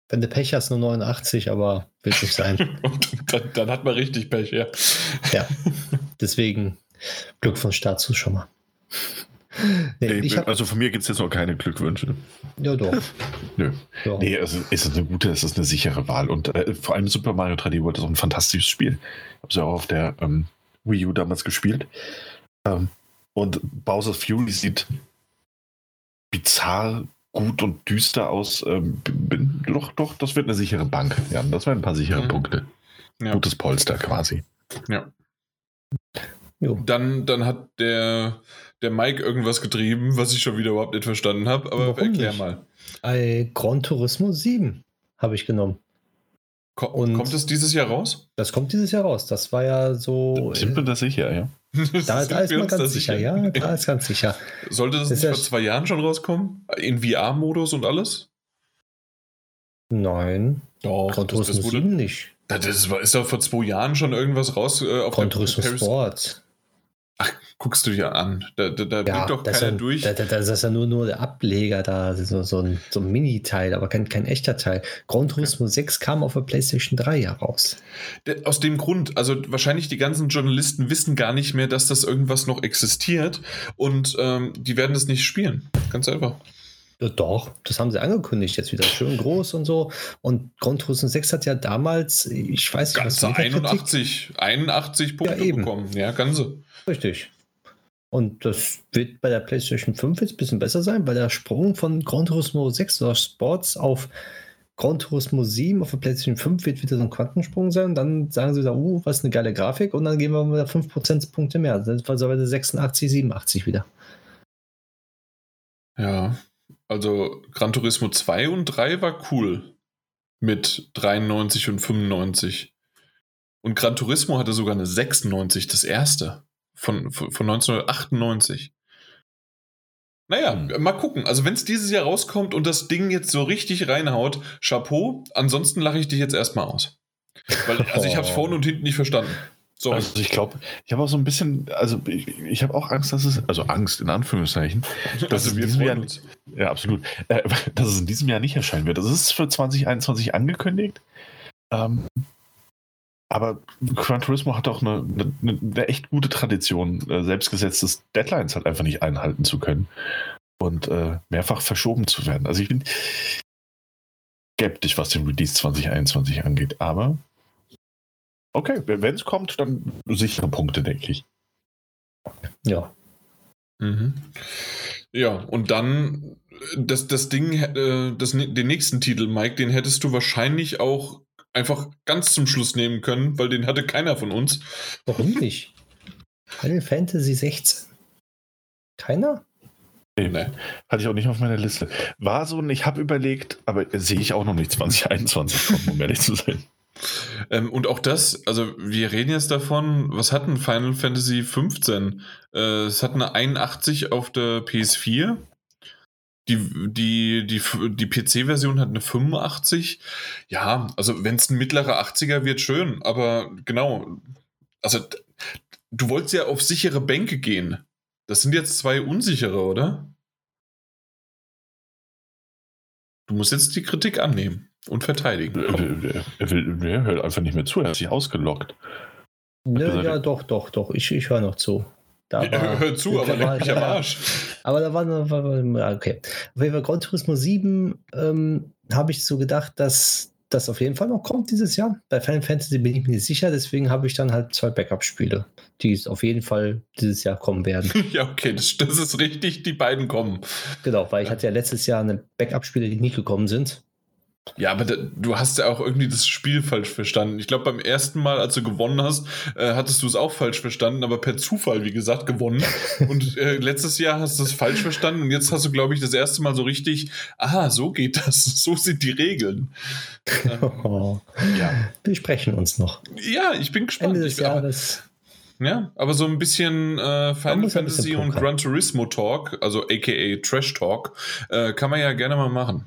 Wenn du Pech hast, nur 89, aber wird nicht sein. *laughs* Dann, dann hat man richtig Pech, ja. ja. Deswegen Glückwunsch dazu schon mal. Nee, Nee, ich hab, also von mir gibt es jetzt noch keine Glückwünsche. ja, doch. *laughs* Nö. Ja. Nee, also es ist eine gute, es ist eine sichere Wahl. Und äh, vor allem Super Mario 3D World ist auch ein fantastisches Spiel. Ich habe es ja auch auf der ähm, Wii U damals gespielt. Ähm, und Bowser's Fury sieht bizarr gut und düster aus. Ähm, bin, doch, doch, das wird eine sichere Bank. Ja, das werden ein paar sichere Mhm. Punkte. Ja. Gutes Polster quasi. Ja. Jo. Dann, dann hat der, der Mike irgendwas getrieben, was ich schon wieder überhaupt nicht verstanden habe. Aber Warum erklär nicht? mal. Ein Gran Turismo 7 habe ich genommen. Ko Und kommt es dieses Jahr raus? Das kommt dieses Jahr raus. Das war ja so. Sind wir das sicher, ja? *laughs* Da, da ist man ganz sicher, sicher, ja, da *laughs* ist ganz sicher. Sollte das, das nicht vor zwei Jahren schon rauskommen? In VR-Modus und alles? Nein. Doch, Gran Turismo 7 nicht. Das ist, ist doch vor zwei Jahren schon irgendwas raus äh, auf Gran Turismo Sport. Ach, guckst du dir an. Da, da, da ja, doch keiner ein, durch. Da, da, das ist ja nur, nur der Ableger da, so, so ein, so ein Mini-Teil, aber kein, kein echter Teil. Gran Turismo okay. 6 kam auf der PlayStation 3 heraus. Aus dem Grund, also wahrscheinlich die ganzen Journalisten wissen gar nicht mehr, dass das irgendwas noch existiert und ähm, die werden es nicht spielen. Ganz einfach. Ja, doch, das haben sie angekündigt jetzt wieder. Schön groß und so. Und Gran Turismo 6 hat ja damals, ich weiß nicht, ganze was 81, 81 Punkte ja, bekommen. Ja, ganze. Richtig. Und das wird bei der PlayStation 5 jetzt ein bisschen besser sein, weil der Sprung von Gran Turismo 6 oder Sports auf Gran Turismo 7 auf der PlayStation 5 wird wieder so ein Quantensprung sein. Und dann sagen sie wieder, uh, was eine geile Grafik. Und dann gehen wir wieder 5 Prozentpunkte mehr. Sind wir so bei 86, 87 wieder. Ja, also Gran Turismo 2 und 3 war cool. Mit 93 und 95. Und Gran Turismo hatte sogar eine 96, das erste. Von, von, von 1998. Naja, hm. mal gucken. Also, wenn es dieses Jahr rauskommt und das Ding jetzt so richtig reinhaut, Chapeau. Ansonsten lache ich dich jetzt erstmal aus. Weil, also, ich habe es *laughs* vorne und hinten nicht verstanden. So. Also ich glaube, ich habe auch so ein bisschen, also ich, ich habe auch Angst, dass es, also Angst in Anführungszeichen, *laughs* dass also es in diesem Jahr, uns. ja absolut, äh, *laughs* dass es in diesem Jahr nicht erscheinen wird. Das ist für 2021 angekündigt, ähm, aber Gran Turismo hat auch eine, eine, eine echt gute Tradition, äh, selbstgesetztes Deadlines halt einfach nicht einhalten zu können und äh, mehrfach verschoben zu werden. Also ich bin skeptisch, was den Release 2021 angeht, aber Okay, wenn es kommt, dann sichere Punkte, denke ich. Ja. Mhm. Ja, und dann das, das Ding, äh, das, den nächsten Titel, Mike, den hättest du wahrscheinlich auch einfach ganz zum Schluss nehmen können, weil den hatte keiner von uns. Warum nicht? Final Fantasy 16. Keiner? Nee, nee. Hatte ich auch nicht auf meiner Liste. War so, und ich habe überlegt, aber sehe ich auch noch nicht 2021 kommen, um ehrlich zu sein. Ähm, und auch das, also wir reden jetzt davon, was hat ein Final Fantasy 15? Äh, es hat eine 81 auf der PS4. Die, die, die, die PC-Version hat eine 85. Ja, also wenn es ein mittlerer 80er wird, schön. Aber genau, also du wolltest ja auf sichere Bänke gehen. Das sind jetzt zwei unsichere, oder? Du musst jetzt die Kritik annehmen und verteidigen. Er, er, will, er hört einfach nicht mehr zu, er hat sich ausgelockt. Nö, gesagt, ja, doch, doch, doch. Ich, ich höre noch zu. Da ja, war, hör zu, aber leck mich am Arsch. Aber da war, war, war okay. Auf jeden Fall Gran Turismo 7 ähm, habe ich so gedacht, dass das auf jeden Fall noch kommt dieses Jahr. Bei Final Fantasy bin ich mir nicht sicher, deswegen habe ich dann halt zwei Backup-Spiele, die auf jeden Fall dieses Jahr kommen werden. *laughs* ja, okay, das, das, ist richtig, die beiden kommen. Genau, weil ich hatte ja letztes Jahr eine Backup-Spiele, die nicht gekommen sind. Ja, aber da, du hast ja auch irgendwie das Spiel falsch verstanden. Ich glaube, beim ersten Mal, als du gewonnen hast, äh, hattest du es auch falsch verstanden, aber per Zufall, wie gesagt, gewonnen. und äh, letztes Jahr hast du es falsch verstanden und jetzt hast du, glaube ich, das erste Mal so richtig, aha, so geht das, *laughs* so sind die Regeln. oh, *laughs* ja. Wir sprechen uns noch. Ja, ich bin gespannt. Ende des Jahres. Ja, aber so ein bisschen äh, Final Fantasy bisschen und Gran Turismo Talk, also aka Trash Talk, äh, kann man ja gerne mal machen.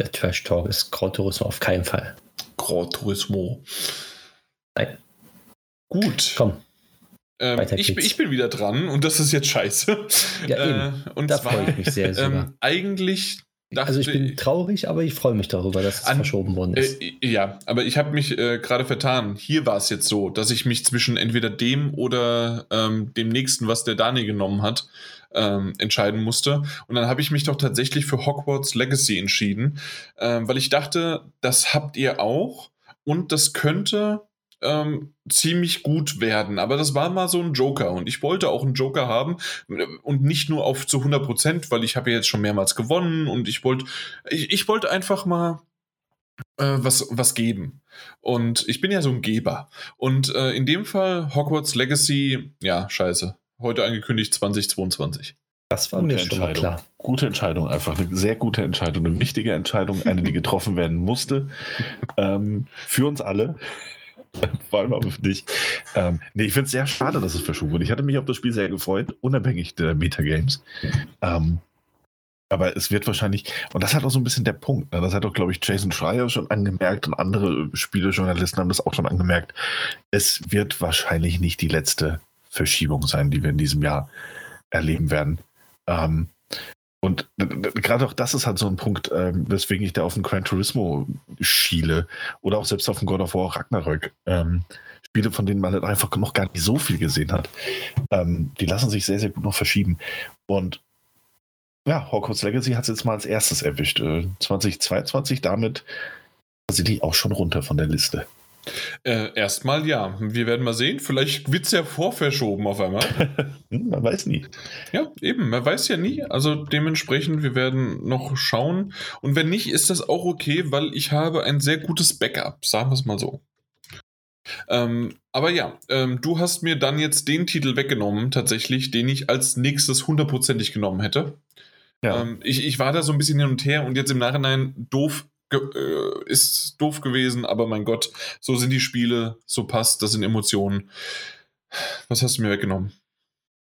Der Trash Talk ist Gran Turismo auf keinen Fall. Gran Turismo. Nein. Gut. Komm. Ähm, ich, ich, bin wieder dran und das ist jetzt scheiße. Ja, eben. Äh, und da freue ich mich sehr. Ähm, eigentlich also ich bin traurig, aber ich freue mich darüber, dass es an, verschoben worden ist. Äh, ja, aber ich habe mich äh, gerade vertan. Hier war es jetzt so, dass ich mich zwischen entweder dem oder ähm, dem nächsten, was der Dani genommen hat, ähm, entscheiden musste. Und dann habe ich mich doch tatsächlich für Hogwarts Legacy entschieden, ähm, weil ich dachte, das habt ihr auch und das könnte ähm, ziemlich gut werden. Aber das war mal so ein Joker und ich wollte auch einen Joker haben und nicht nur auf zu 100 Prozent, weil ich habe ja jetzt schon mehrmals gewonnen und ich wollte, ich, ich wollte einfach mal äh, was, was geben. Und ich bin ja so ein Geber. Und äh, in dem Fall Hogwarts Legacy, ja, scheiße. Heute angekündigt 2022. Das war eine Entscheidung. Klar. Gute Entscheidung, einfach eine sehr gute Entscheidung, eine wichtige Entscheidung, eine, die getroffen werden musste. ähm, für uns alle. Vor allem aber für dich. Ähm, nee, ich finde es sehr schade, dass es verschoben wurde. Ich hatte mich auf das Spiel sehr gefreut, unabhängig der Metagames. Ähm, aber es wird wahrscheinlich, und das hat auch so ein bisschen der Punkt, ne? das hat auch, glaube ich, Jason Schreier schon angemerkt und andere Spielejournalisten haben das auch schon angemerkt. Es wird wahrscheinlich nicht die letzte Verschiebung sein, die wir in diesem Jahr erleben werden. Ähm, und gerade auch das ist halt so ein Punkt, ähm, weswegen ich da auf den Gran Turismo schiele oder auch selbst auf den God of War Ragnarök. Ähm, Spiele, von denen man halt einfach noch gar nicht so viel gesehen hat. Ähm, die lassen sich sehr, sehr gut noch verschieben. Und ja, Hogwarts Legacy hat es jetzt mal als erstes erwischt. Äh, 2022 damit sind die auch schon runter von der Liste. Äh, erstmal ja. Wir werden mal sehen. Vielleicht wird es ja vorverschoben auf einmal. *laughs* Hm, man weiß nie. Ja, eben. Man weiß ja nie. Also dementsprechend, wir werden noch schauen. Und wenn nicht, ist das auch okay, weil ich habe ein sehr gutes Backup. Sagen wir es mal so. Ähm, aber ja, ähm, du hast mir dann jetzt den Titel weggenommen, tatsächlich, den ich als nächstes hundertprozentig genommen hätte. Ja. Ähm, ich, ich war da so ein bisschen hin und her und jetzt im Nachhinein doof ist doof gewesen, aber mein Gott, so sind die Spiele, so passt, das sind Emotionen. Was hast du mir weggenommen?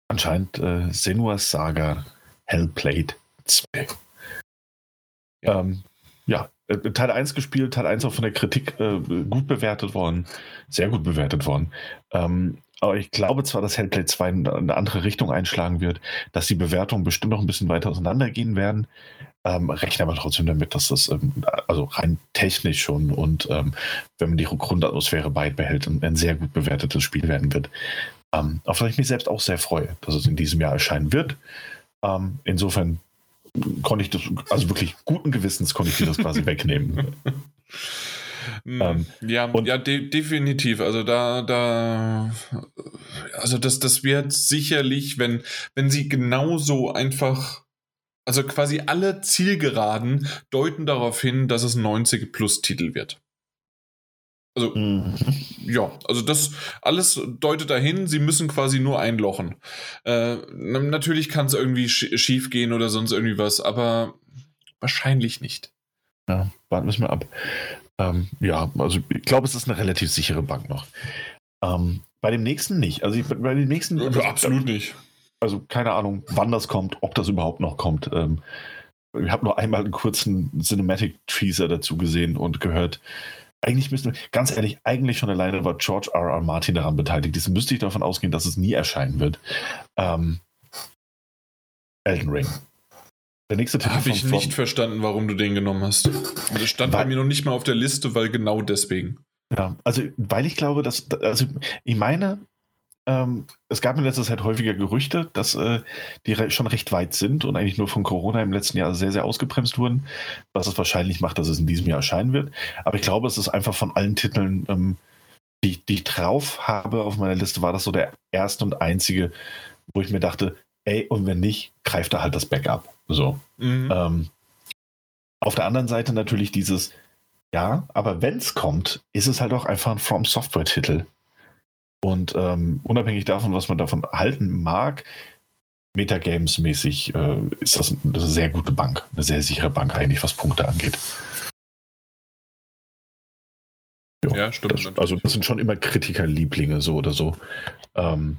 Anscheinend äh, Senua's Saga Hellblade 2. Ja. Ähm, ja, äh, Teil 1 gespielt, Teil 1 auch von der Kritik äh, gut bewertet worden, sehr gut bewertet worden. Ähm, aber ich glaube zwar, dass Hellblade 2 in eine andere Richtung einschlagen wird, dass die Bewertungen bestimmt noch ein bisschen weiter auseinandergehen werden. Ähm, rechne aber trotzdem damit, dass das ähm, also rein technisch schon und ähm, wenn man die Grundatmosphäre beibehält, ein, ein sehr gut bewertetes Spiel werden wird. Ähm, auf das ich mich selbst auch sehr freue, dass es in diesem Jahr erscheinen wird. Ähm, insofern konnte ich das, also wirklich guten Gewissens konnte ich dir das quasi *laughs* wegnehmen. Hm, ähm, ja, und, ja de definitiv. Also da, da, also das, das wird sicherlich, wenn, wenn sie genauso einfach, also quasi alle Zielgeraden deuten darauf hin, dass es 90 plus Titel wird. Also, mhm. ja, also das alles deutet dahin, sie müssen quasi nur einlochen. Äh, natürlich kann es irgendwie schief gehen oder sonst irgendwie was, aber wahrscheinlich nicht. Ja, warten wir es mal ab. Ähm, ja, also ich glaube, es ist eine relativ sichere Bank noch. Ähm, bei dem nächsten nicht. Also ich, bei dem nächsten. Ja, also, absolut nicht. Also keine Ahnung, wann das kommt, ob das überhaupt noch kommt. Ähm, ich habe nur einmal einen kurzen Cinematic Teaser dazu gesehen und gehört. Eigentlich müsste, ganz ehrlich, eigentlich schon alleine war George R. R. Martin daran beteiligt. Jetzt müsste ich davon ausgehen, dass es nie erscheinen wird. Ähm, Elden Ring. Der nächste Titel Habe ich nicht verstanden, warum du den genommen hast. Das stand weil, bei mir noch nicht mal auf der Liste, weil genau deswegen. Ja, also weil ich glaube, dass, also ich meine, ähm, es gab in letzter Zeit häufiger Gerüchte, dass äh, die re schon recht weit sind und eigentlich nur von Corona im letzten Jahr sehr, sehr ausgebremst wurden, was es wahrscheinlich macht, dass es in diesem Jahr erscheinen wird. Aber ich glaube, es ist einfach von allen Titeln, ähm, die, die ich drauf habe auf meiner Liste, war das so der erste und einzige, wo ich mir dachte, ey, und wenn nicht, greift er halt das Backup. So. Mhm. Ähm, auf der anderen Seite natürlich dieses, ja, aber wenn es kommt, ist es halt auch einfach ein From Software-Titel. Und ähm, unabhängig davon, was man davon halten mag, Metagames-mäßig äh, ist das eine sehr gute Bank, eine sehr sichere Bank eigentlich, was Punkte angeht. Jo, ja, stimmt. Das, also das sind schon immer Kritikerlieblinge, so oder so. Ähm,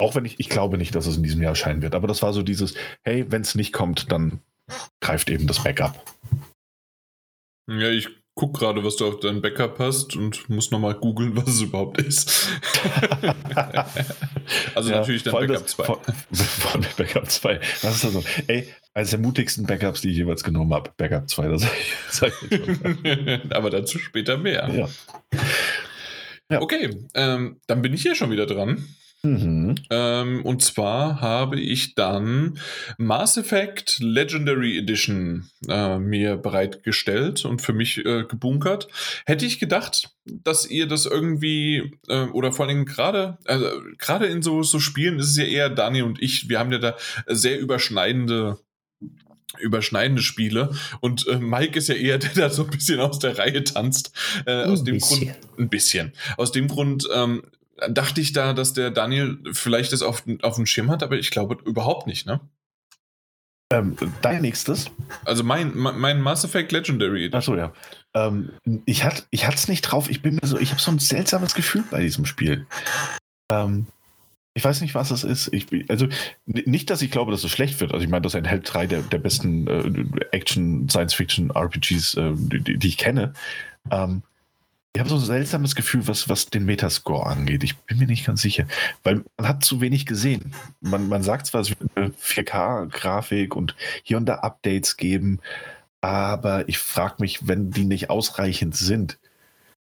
auch wenn ich, ich glaube nicht, dass es in diesem Jahr erscheinen wird. Aber das war so dieses, hey, wenn es nicht kommt, dann greift eben das Backup. Ja, ich guck gerade, was du auf dein Backup hast und muss nochmal googeln, *laughs* was es überhaupt ist. *laughs* also ja, natürlich dein Backup 2. Von, der Backup 2. Das ist also, ey, eines der mutigsten Backups, die ich jeweils genommen habe. Backup 2, das *laughs* sag ich Aber dazu später mehr. Ja. ja. Okay, ähm, dann bin ich hier schon wieder dran. Mhm. Ähm, und zwar habe ich dann Mass Effect Legendary Edition äh, mir bereitgestellt und für mich äh, gebunkert. Hätte ich gedacht, dass ihr das irgendwie äh, oder vor allem gerade also gerade in so, so Spielen ist es ja eher Dani und ich, wir haben ja da sehr überschneidende überschneidende Spiele. Und äh, Mike ist ja eher der, der so ein bisschen aus der Reihe tanzt. Äh, aus dem bisschen. Grund, ein bisschen. Aus dem Grund ähm, dachte ich da, dass der Daniel vielleicht das auf, auf dem Schirm hat, aber ich glaube überhaupt nicht, ne? Ähm, dein nächstes? Also mein, mein Mass Effect Legendary. Achso, ja. Ähm, ich hatte ich es nicht drauf. Ich bin mir so, ich habe so ein seltsames Gefühl bei diesem Spiel. Ähm, ich weiß nicht, was es ist. Ich, also nicht, dass ich glaube, dass es schlecht wird. Also ich meine, das enthält drei der, der besten äh, Action, Science-Fiction-RPGs, äh, die, die ich kenne. Ähm, ich habe so ein seltsames Gefühl, was, was den Metascore angeht. Ich bin mir nicht ganz sicher, weil man hat zu wenig gesehen. Man, man sagt zwar, es wird eine 4K-Grafik und hier und da Updates geben, aber ich frage mich, wenn die nicht ausreichend sind,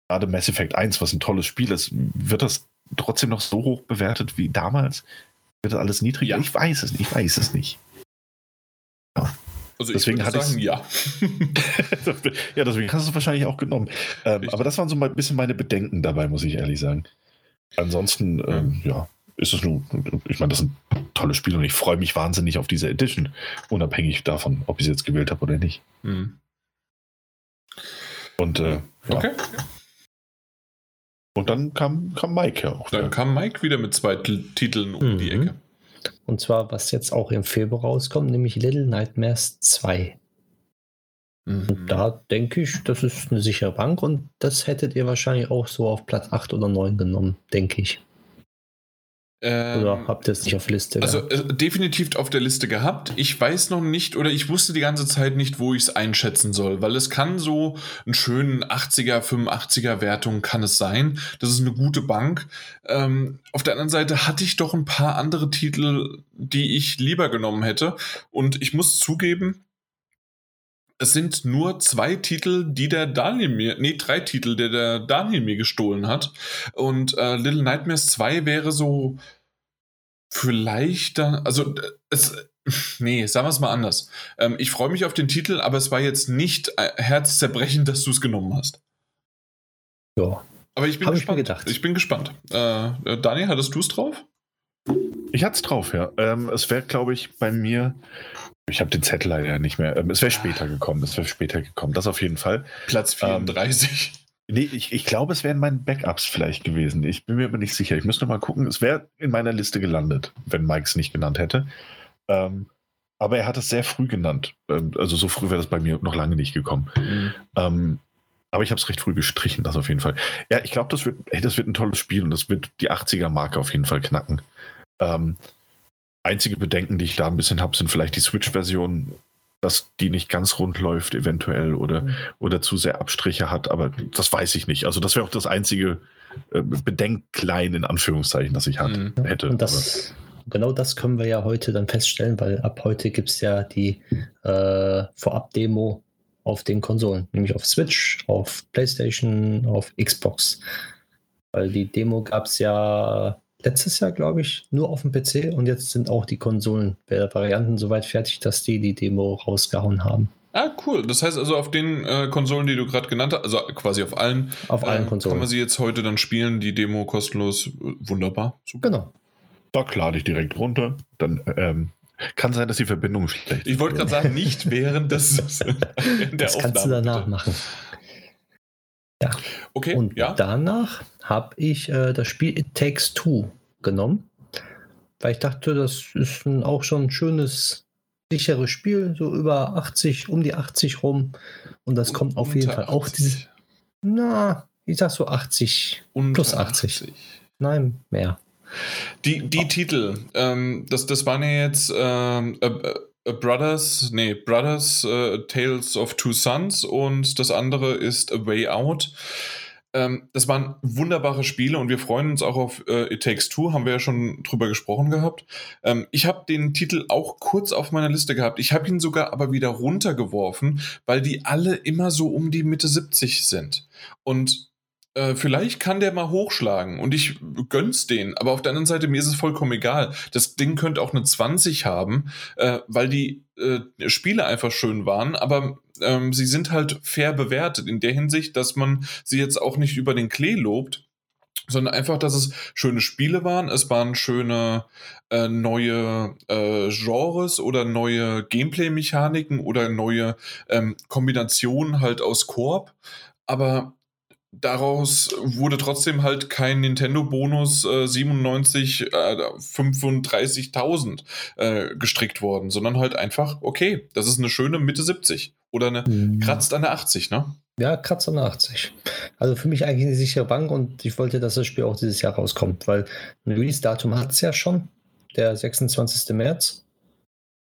gerade Mass Effect 1, was ein tolles Spiel ist, wird das trotzdem noch so hoch bewertet wie damals? Wird das alles niedriger? Ja. Ich weiß es nicht, ich weiß es nicht. Also Deswegen ich würde sagen, ja. *laughs* ja, deswegen hast du es wahrscheinlich auch genommen. Ähm, aber das waren so ein bisschen meine Bedenken dabei, muss ich ehrlich sagen. Ansonsten, ähm, ja, ist es nur, ich meine, das ist ein tolles Spiel und ich freue mich wahnsinnig auf diese Edition, unabhängig davon, ob ich sie jetzt gewählt habe oder nicht. Hm. Und, äh, ja. Okay. und dann kam, kam Mike ja auch. Dann wieder. kam Mike wieder mit zwei Titeln um die Mhm. Ecke. Und zwar, was jetzt auch im Februar rauskommt, nämlich Little Nightmares 2. Mhm. Und da denke ich, das ist eine sichere Bank und das hättet ihr wahrscheinlich auch so auf Platz 8 oder 9 genommen, denke ich. Ähm, Oder habt ihr es nicht auf Liste? Also äh, definitiv auf der Liste gehabt. Ich weiß noch nicht oder ich wusste die ganze Zeit nicht, wo ich es einschätzen soll, weil es kann so einen schönen 80er, 85er Wertung kann es sein. Das ist eine gute Bank. Ähm, auf der anderen Seite hatte ich doch ein paar andere Titel, die ich lieber genommen hätte. Und ich muss zugeben, es sind nur zwei Titel, die der Daniel mir, nee, drei Titel, der der Daniel mir gestohlen hat. Und äh, Little Nightmares 2 wäre so vielleicht dann, also es, *laughs* nee, sagen wir es mal anders. Ähm, ich freue mich auf den Titel, aber es war jetzt nicht äh, herzzerbrechend, dass du es genommen hast. ja. Aber ich bin Hab ich gespannt. gedacht. Ich bin gespannt. Äh, äh, Daniel, hattest du es drauf? Ich hatte es drauf, ja. Ähm, es wäre, glaube ich, bei mir. Ich habe den Zettel leider nicht mehr. Ähm, es wäre später gekommen. Es wäre später gekommen. Das auf jeden Fall. Platz Ähm, 34. Nee, ich, ich glaube, es wären meine Backups vielleicht gewesen. Ich bin mir aber nicht sicher. Ich müsste mal gucken. Es wäre in meiner Liste gelandet, wenn Mike es nicht genannt hätte. Ähm, aber er hat es sehr früh genannt. Ähm, also so früh wäre das bei mir noch lange nicht gekommen. Mhm. Ähm, aber ich habe es recht früh gestrichen, das auf jeden Fall. Ja, ich glaube, das wird, ey, das wird ein tolles Spiel und das wird die 80er-Marke auf jeden Fall knacken. Ähm, einzige Bedenken, die ich da ein bisschen habe, sind vielleicht die Switch-Version, dass die nicht ganz rund läuft, eventuell, oder, Mhm. oder zu sehr Abstriche hat, aber das weiß ich nicht. Also, das wäre auch das einzige äh, Bedenklein in Anführungszeichen, das ich hat, Mhm. hätte. Und das, genau das können wir ja heute dann feststellen, weil ab heute gibt es ja die äh, Vorab-Demo auf den Konsolen, nämlich auf Switch, auf PlayStation, auf Xbox. Weil die Demo gab es ja letztes Jahr, glaube ich, nur auf dem PC und jetzt sind auch die Konsolen-Varianten soweit fertig, dass die die Demo rausgehauen haben. Ah, cool. Das heißt also auf den äh, Konsolen, die du gerade genannt hast, also quasi auf allen, Auf allen äh, kann Konsolen. man sie jetzt heute dann spielen, die Demo kostenlos. Wunderbar. Super. Genau. Da lade ich direkt runter. Dann ähm, kann sein, dass die Verbindung schlecht ist. Ich wollte gerade sagen, nicht während des *laughs* der Das kannst du Aufnahme, danach bitte. Machen. Okay, Und ja. danach habe ich äh, das Spiel It Takes Two genommen, weil ich dachte, das ist ein, auch schon ein schönes, sicheres Spiel, so über 80, um die 80 rum. Und das kommt auf jeden Fall auch 80. diese, na, ich sag so 80, Unter plus 80. nein, mehr. Die, die Titel, ähm, das, das waren ja jetzt ähm, äh, äh, Brothers, nee, Brothers äh, Tales of Two Sons und das andere ist A Way Out. Ähm, das waren wunderbare Spiele und wir freuen uns auch auf äh, It Takes Two, haben wir ja schon drüber gesprochen gehabt. Ähm, ich habe den Titel auch kurz auf meiner Liste gehabt. Ich habe ihn sogar aber wieder runtergeworfen, weil die alle immer so um die Mitte 70 sind. Und äh, vielleicht kann der mal hochschlagen und ich gönn's den, aber auf der anderen Seite, mir ist es vollkommen egal. Das Ding könnte auch eine 20 haben, äh, weil die äh, Spiele einfach schön waren, aber ähm, sie sind halt fair bewertet in der Hinsicht, dass man sie jetzt auch nicht über den Klee lobt. sondern einfach, dass es schöne Spiele waren. Es waren schöne äh, neue äh, Genres oder neue Gameplay-Mechaniken oder neue ähm, Kombinationen halt aus Koop. Aber daraus wurde trotzdem halt kein Nintendo-Bonus äh, 97, äh, 35.000 äh, gestrickt worden, sondern halt einfach, okay, das ist eine schöne Mitte 70 oder eine Mhm. kratzt an der 80, ne? Ja, Kratzer 80. Also für mich eigentlich eine sichere Bank und ich wollte, dass das Spiel auch dieses Jahr rauskommt, weil ein Release-Datum hat es ja schon, der 26. März.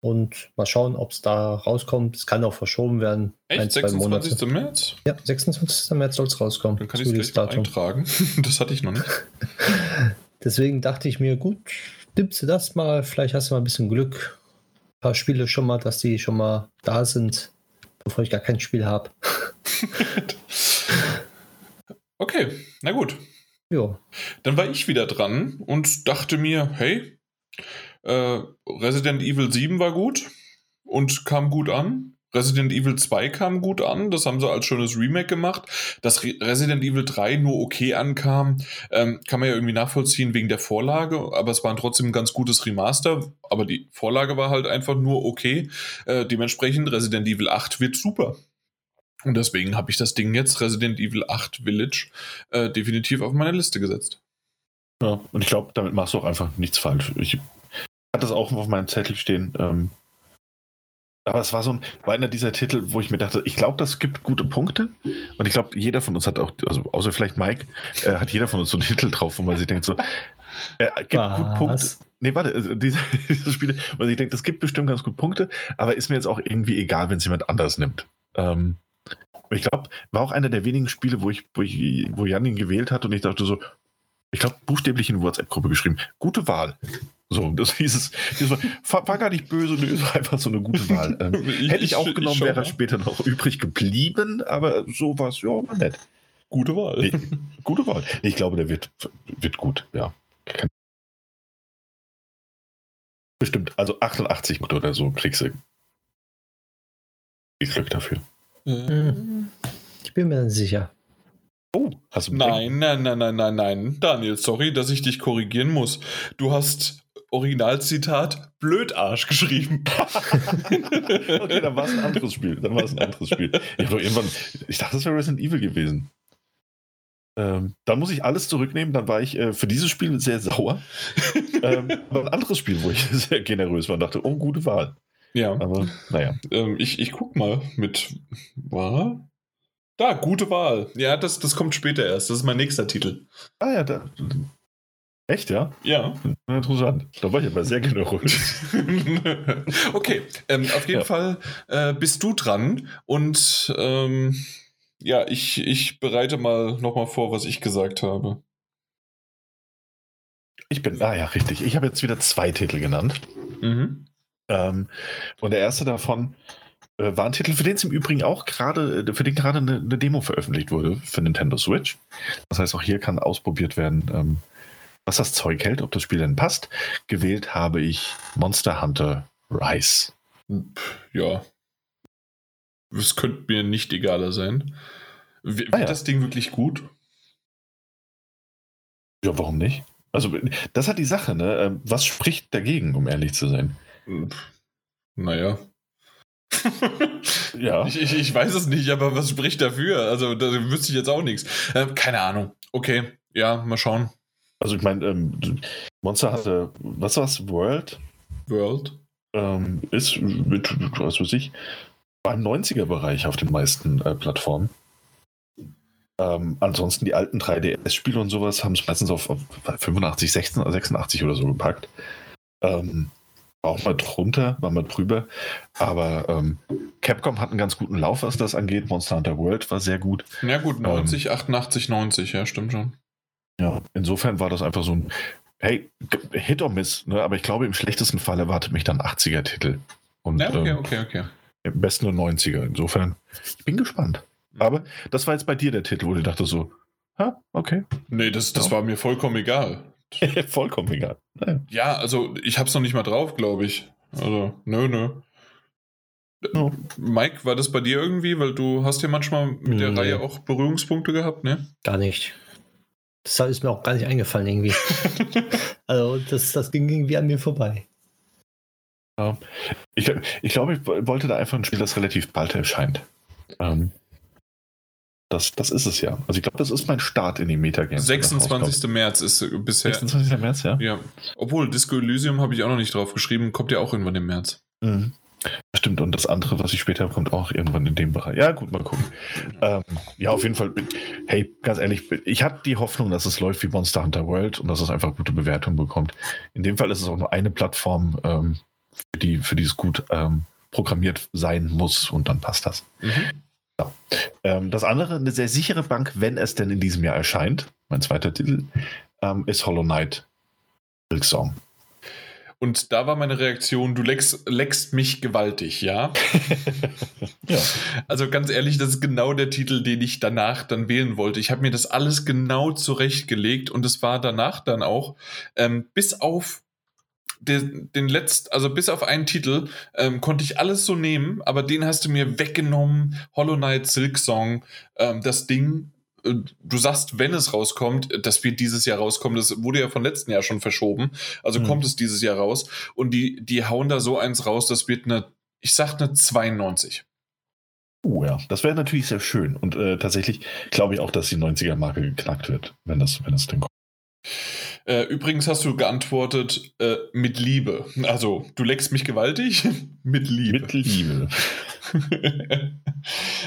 Und mal schauen, ob es da rauskommt. Es kann auch verschoben werden. Echt? 26. März? Ja, 26. März soll es rauskommen. Dann kann das ich es gleich eintragen. *laughs* Das hatte ich noch nicht. *laughs* Deswegen dachte ich mir, gut, nimmst du das mal, vielleicht hast du mal ein bisschen Glück. Ein paar Spiele schon mal, dass die schon mal da sind, bevor ich gar kein Spiel habe. *laughs* Okay, na gut. Jo. Dann war ich wieder dran und dachte mir, hey, äh, Resident Evil 7 war gut und kam gut an. Resident Evil 2 kam gut an, das haben sie als schönes Remake gemacht. Dass Re Resident Evil 3 nur okay ankam, ähm, kann man ja irgendwie nachvollziehen wegen der Vorlage, aber es war trotzdem ein ganz gutes Remaster, aber die Vorlage war halt einfach nur okay. Äh, dementsprechend Resident Evil 8 wird super. Und deswegen habe ich das Ding jetzt, Resident Evil 8 Village, äh, definitiv auf meine Liste gesetzt. Ja, und ich glaube, damit machst du auch einfach nichts falsch. Ich hatte das auch auf meinem Zettel stehen. Ähm, aber es war so ein, war einer dieser Titel, wo ich mir dachte, ich glaube, das gibt gute Punkte. Und ich glaube, jeder von uns hat auch, also außer vielleicht Mike, äh, hat jeder von uns so einen Titel drauf, wo man sich denkt, so, äh, gibt Was? gut Punkte. Nee, warte, also diese, *laughs* diese Spiele, wo man sich denkt, das gibt bestimmt ganz gut Punkte, aber ist mir jetzt auch irgendwie egal, wenn es jemand anders nimmt. Ähm, ich glaube, war auch einer der wenigen Spiele, wo ich, wo ich, wo Jan ihn gewählt hat und ich dachte so, ich glaube, buchstäblich in WhatsApp-Gruppe geschrieben. Gute Wahl. So, das hieß es. Das war, war, war gar nicht böse, nee, es war einfach so eine gute Wahl. Ähm, *laughs* hätte ich auch genommen, wäre mal. später noch übrig geblieben, aber so war es, ja, war nett. Gute Wahl. Nee, gute Wahl. Ich glaube, der wird, wird gut, ja. Bestimmt, also 88 gut oder so kriegst du. Viel Glück dafür. Hm. Ich bin mir dann sicher. Oh, hast du Nein, nein, nein, nein, nein, nein. Daniel, sorry, dass ich dich korrigieren muss. Du hast Originalzitat Blödarsch geschrieben. *laughs* Okay, dann war es ein anderes Spiel. Dann war es ein anderes Spiel. Ich, doch irgendwann, ich dachte, das wäre Resident Evil gewesen. Ähm, dann muss ich alles zurücknehmen. Dann war ich äh, für dieses Spiel sehr sauer. *laughs* ähm, aber ein anderes Spiel, wo ich *laughs* sehr generös war und dachte, oh, gute Wahl. ja, Aber naja. ähm, ich, ich guck mal mit. War? Da, gute Wahl. Ja, das, das kommt später erst. Das ist mein nächster Titel. Ah ja, da. Echt, ja? Ja. Interessant. Da war ich aber sehr generös. *laughs* okay, ähm, auf jeden Ja. Fall äh, bist du dran und ähm, ja, ich, ich bereite mal nochmal vor, was ich gesagt habe. Ich bin, ah ja, richtig. Ich habe jetzt wieder zwei Titel genannt. Mhm. Ähm, und der erste davon äh, war ein Titel, für den es im Übrigen auch gerade, äh, für den gerade eine, eine Demo veröffentlicht wurde für Nintendo Switch. Das heißt, auch hier kann ausprobiert werden, ähm, was das Zeug hält, ob das Spiel denn passt. Gewählt habe ich Monster Hunter Rise. Ja. Es könnte mir nicht egaler sein. W wird Ah ja. das Ding wirklich gut? Ja, warum nicht? Also, das hat die Sache, ne? Ähm, Was spricht dagegen, um ehrlich zu sein? Naja. Ja. *laughs* Ich, ich, ich weiß es nicht, aber was spricht dafür? Also, da wüsste ich jetzt auch nichts. Ähm, keine Ahnung. Okay, ja, mal schauen. Also, ich meine, ähm, Monster Hunter, was war's? World? World. ähm, ist mit, was weiß ich, beim 90er-Bereich auf den meisten äh, Plattformen. Ähm, ansonsten die alten 3DS-Spiele und sowas haben es meistens auf, auf 85, 16, 86 oder so gepackt. Ähm, auch mal drunter, war mal drüber. Aber ähm, Capcom hat einen ganz guten Lauf, was das angeht. Monster Hunter World war sehr gut. Ja, gut, Ähm. 90, 88, 90, ja, stimmt schon. Ja, insofern war das einfach so ein, hey, Hit or Miss, ne? aber ich glaube, im schlechtesten Fall erwartet mich dann 80er-Titel. Und Ja, okay, ähm, okay, okay. Im besten nur 90er. Insofern, ich bin gespannt. Aber das war jetzt bei dir der Titel, wo du dachtest so, ha, okay. Nee, das, das Ja. war mir vollkommen egal. *laughs* Vollkommen egal. Naja. Ja, also ich hab's noch nicht mal drauf, glaube ich. Also, nö, nö. Ja. Mike, war das bei dir irgendwie? Weil du hast ja manchmal mit der Nee. Reihe auch Berührungspunkte gehabt, ne? Gar nicht. Das ist mir auch gar nicht eingefallen irgendwie. *laughs* also das, das ging irgendwie an mir vorbei. Ja. Ich, ich glaube, ich wollte da einfach ein Spiel, das relativ bald erscheint. Ähm, das, das ist es ja. Also ich glaube, das ist mein Start in die Metagames. 26. März ist bisher. 26. März, ja. Ja. Obwohl, Disco Elysium habe ich auch noch nicht drauf geschrieben, kommt ja auch irgendwann im März. Mhm. Stimmt, und das andere, was ich später kommt auch irgendwann in dem Bereich. Ja, gut, mal gucken. Ähm, ja, auf jeden Fall. Hey, ganz ehrlich, ich habe die Hoffnung, dass es läuft wie Monster Hunter World und dass es einfach gute Bewertungen bekommt. In dem Fall ist es auch nur eine Plattform, ähm, für, die, für die es gut ähm, programmiert sein muss und dann passt das. Mhm. Ja. Ähm, das andere, eine sehr sichere Bank, wenn es denn in diesem Jahr erscheint, mein zweiter Titel, ähm, ist Hollow Knight Silksong. Und da war meine Reaktion, du leckst, leckst mich gewaltig, ja? *laughs* ja. Also ganz ehrlich, das ist genau der Titel, den ich danach dann wählen wollte. Ich habe mir das alles genau zurechtgelegt und es war danach dann auch, ähm, bis auf den, den letzten, also bis auf einen Titel, ähm, konnte ich alles so nehmen, aber den hast du mir weggenommen. Hollow Knight, Silk Song, ähm, das Ding. Du sagst, wenn es rauskommt, das wird dieses Jahr rauskommen. Das wurde ja von letzten Jahr schon verschoben. Also mhm. kommt es dieses Jahr raus. Und die, die hauen da so eins raus, das wird eine, ich sag eine 92. Oh ja, das wäre natürlich sehr schön. Und äh, tatsächlich glaube ich auch, dass die 90er-Marke geknackt wird, wenn das, wenn das denn kommt. Äh, übrigens hast du geantwortet äh, mit Liebe. Also, du leckst mich gewaltig? *laughs* mit Liebe. Mit Liebe. *laughs*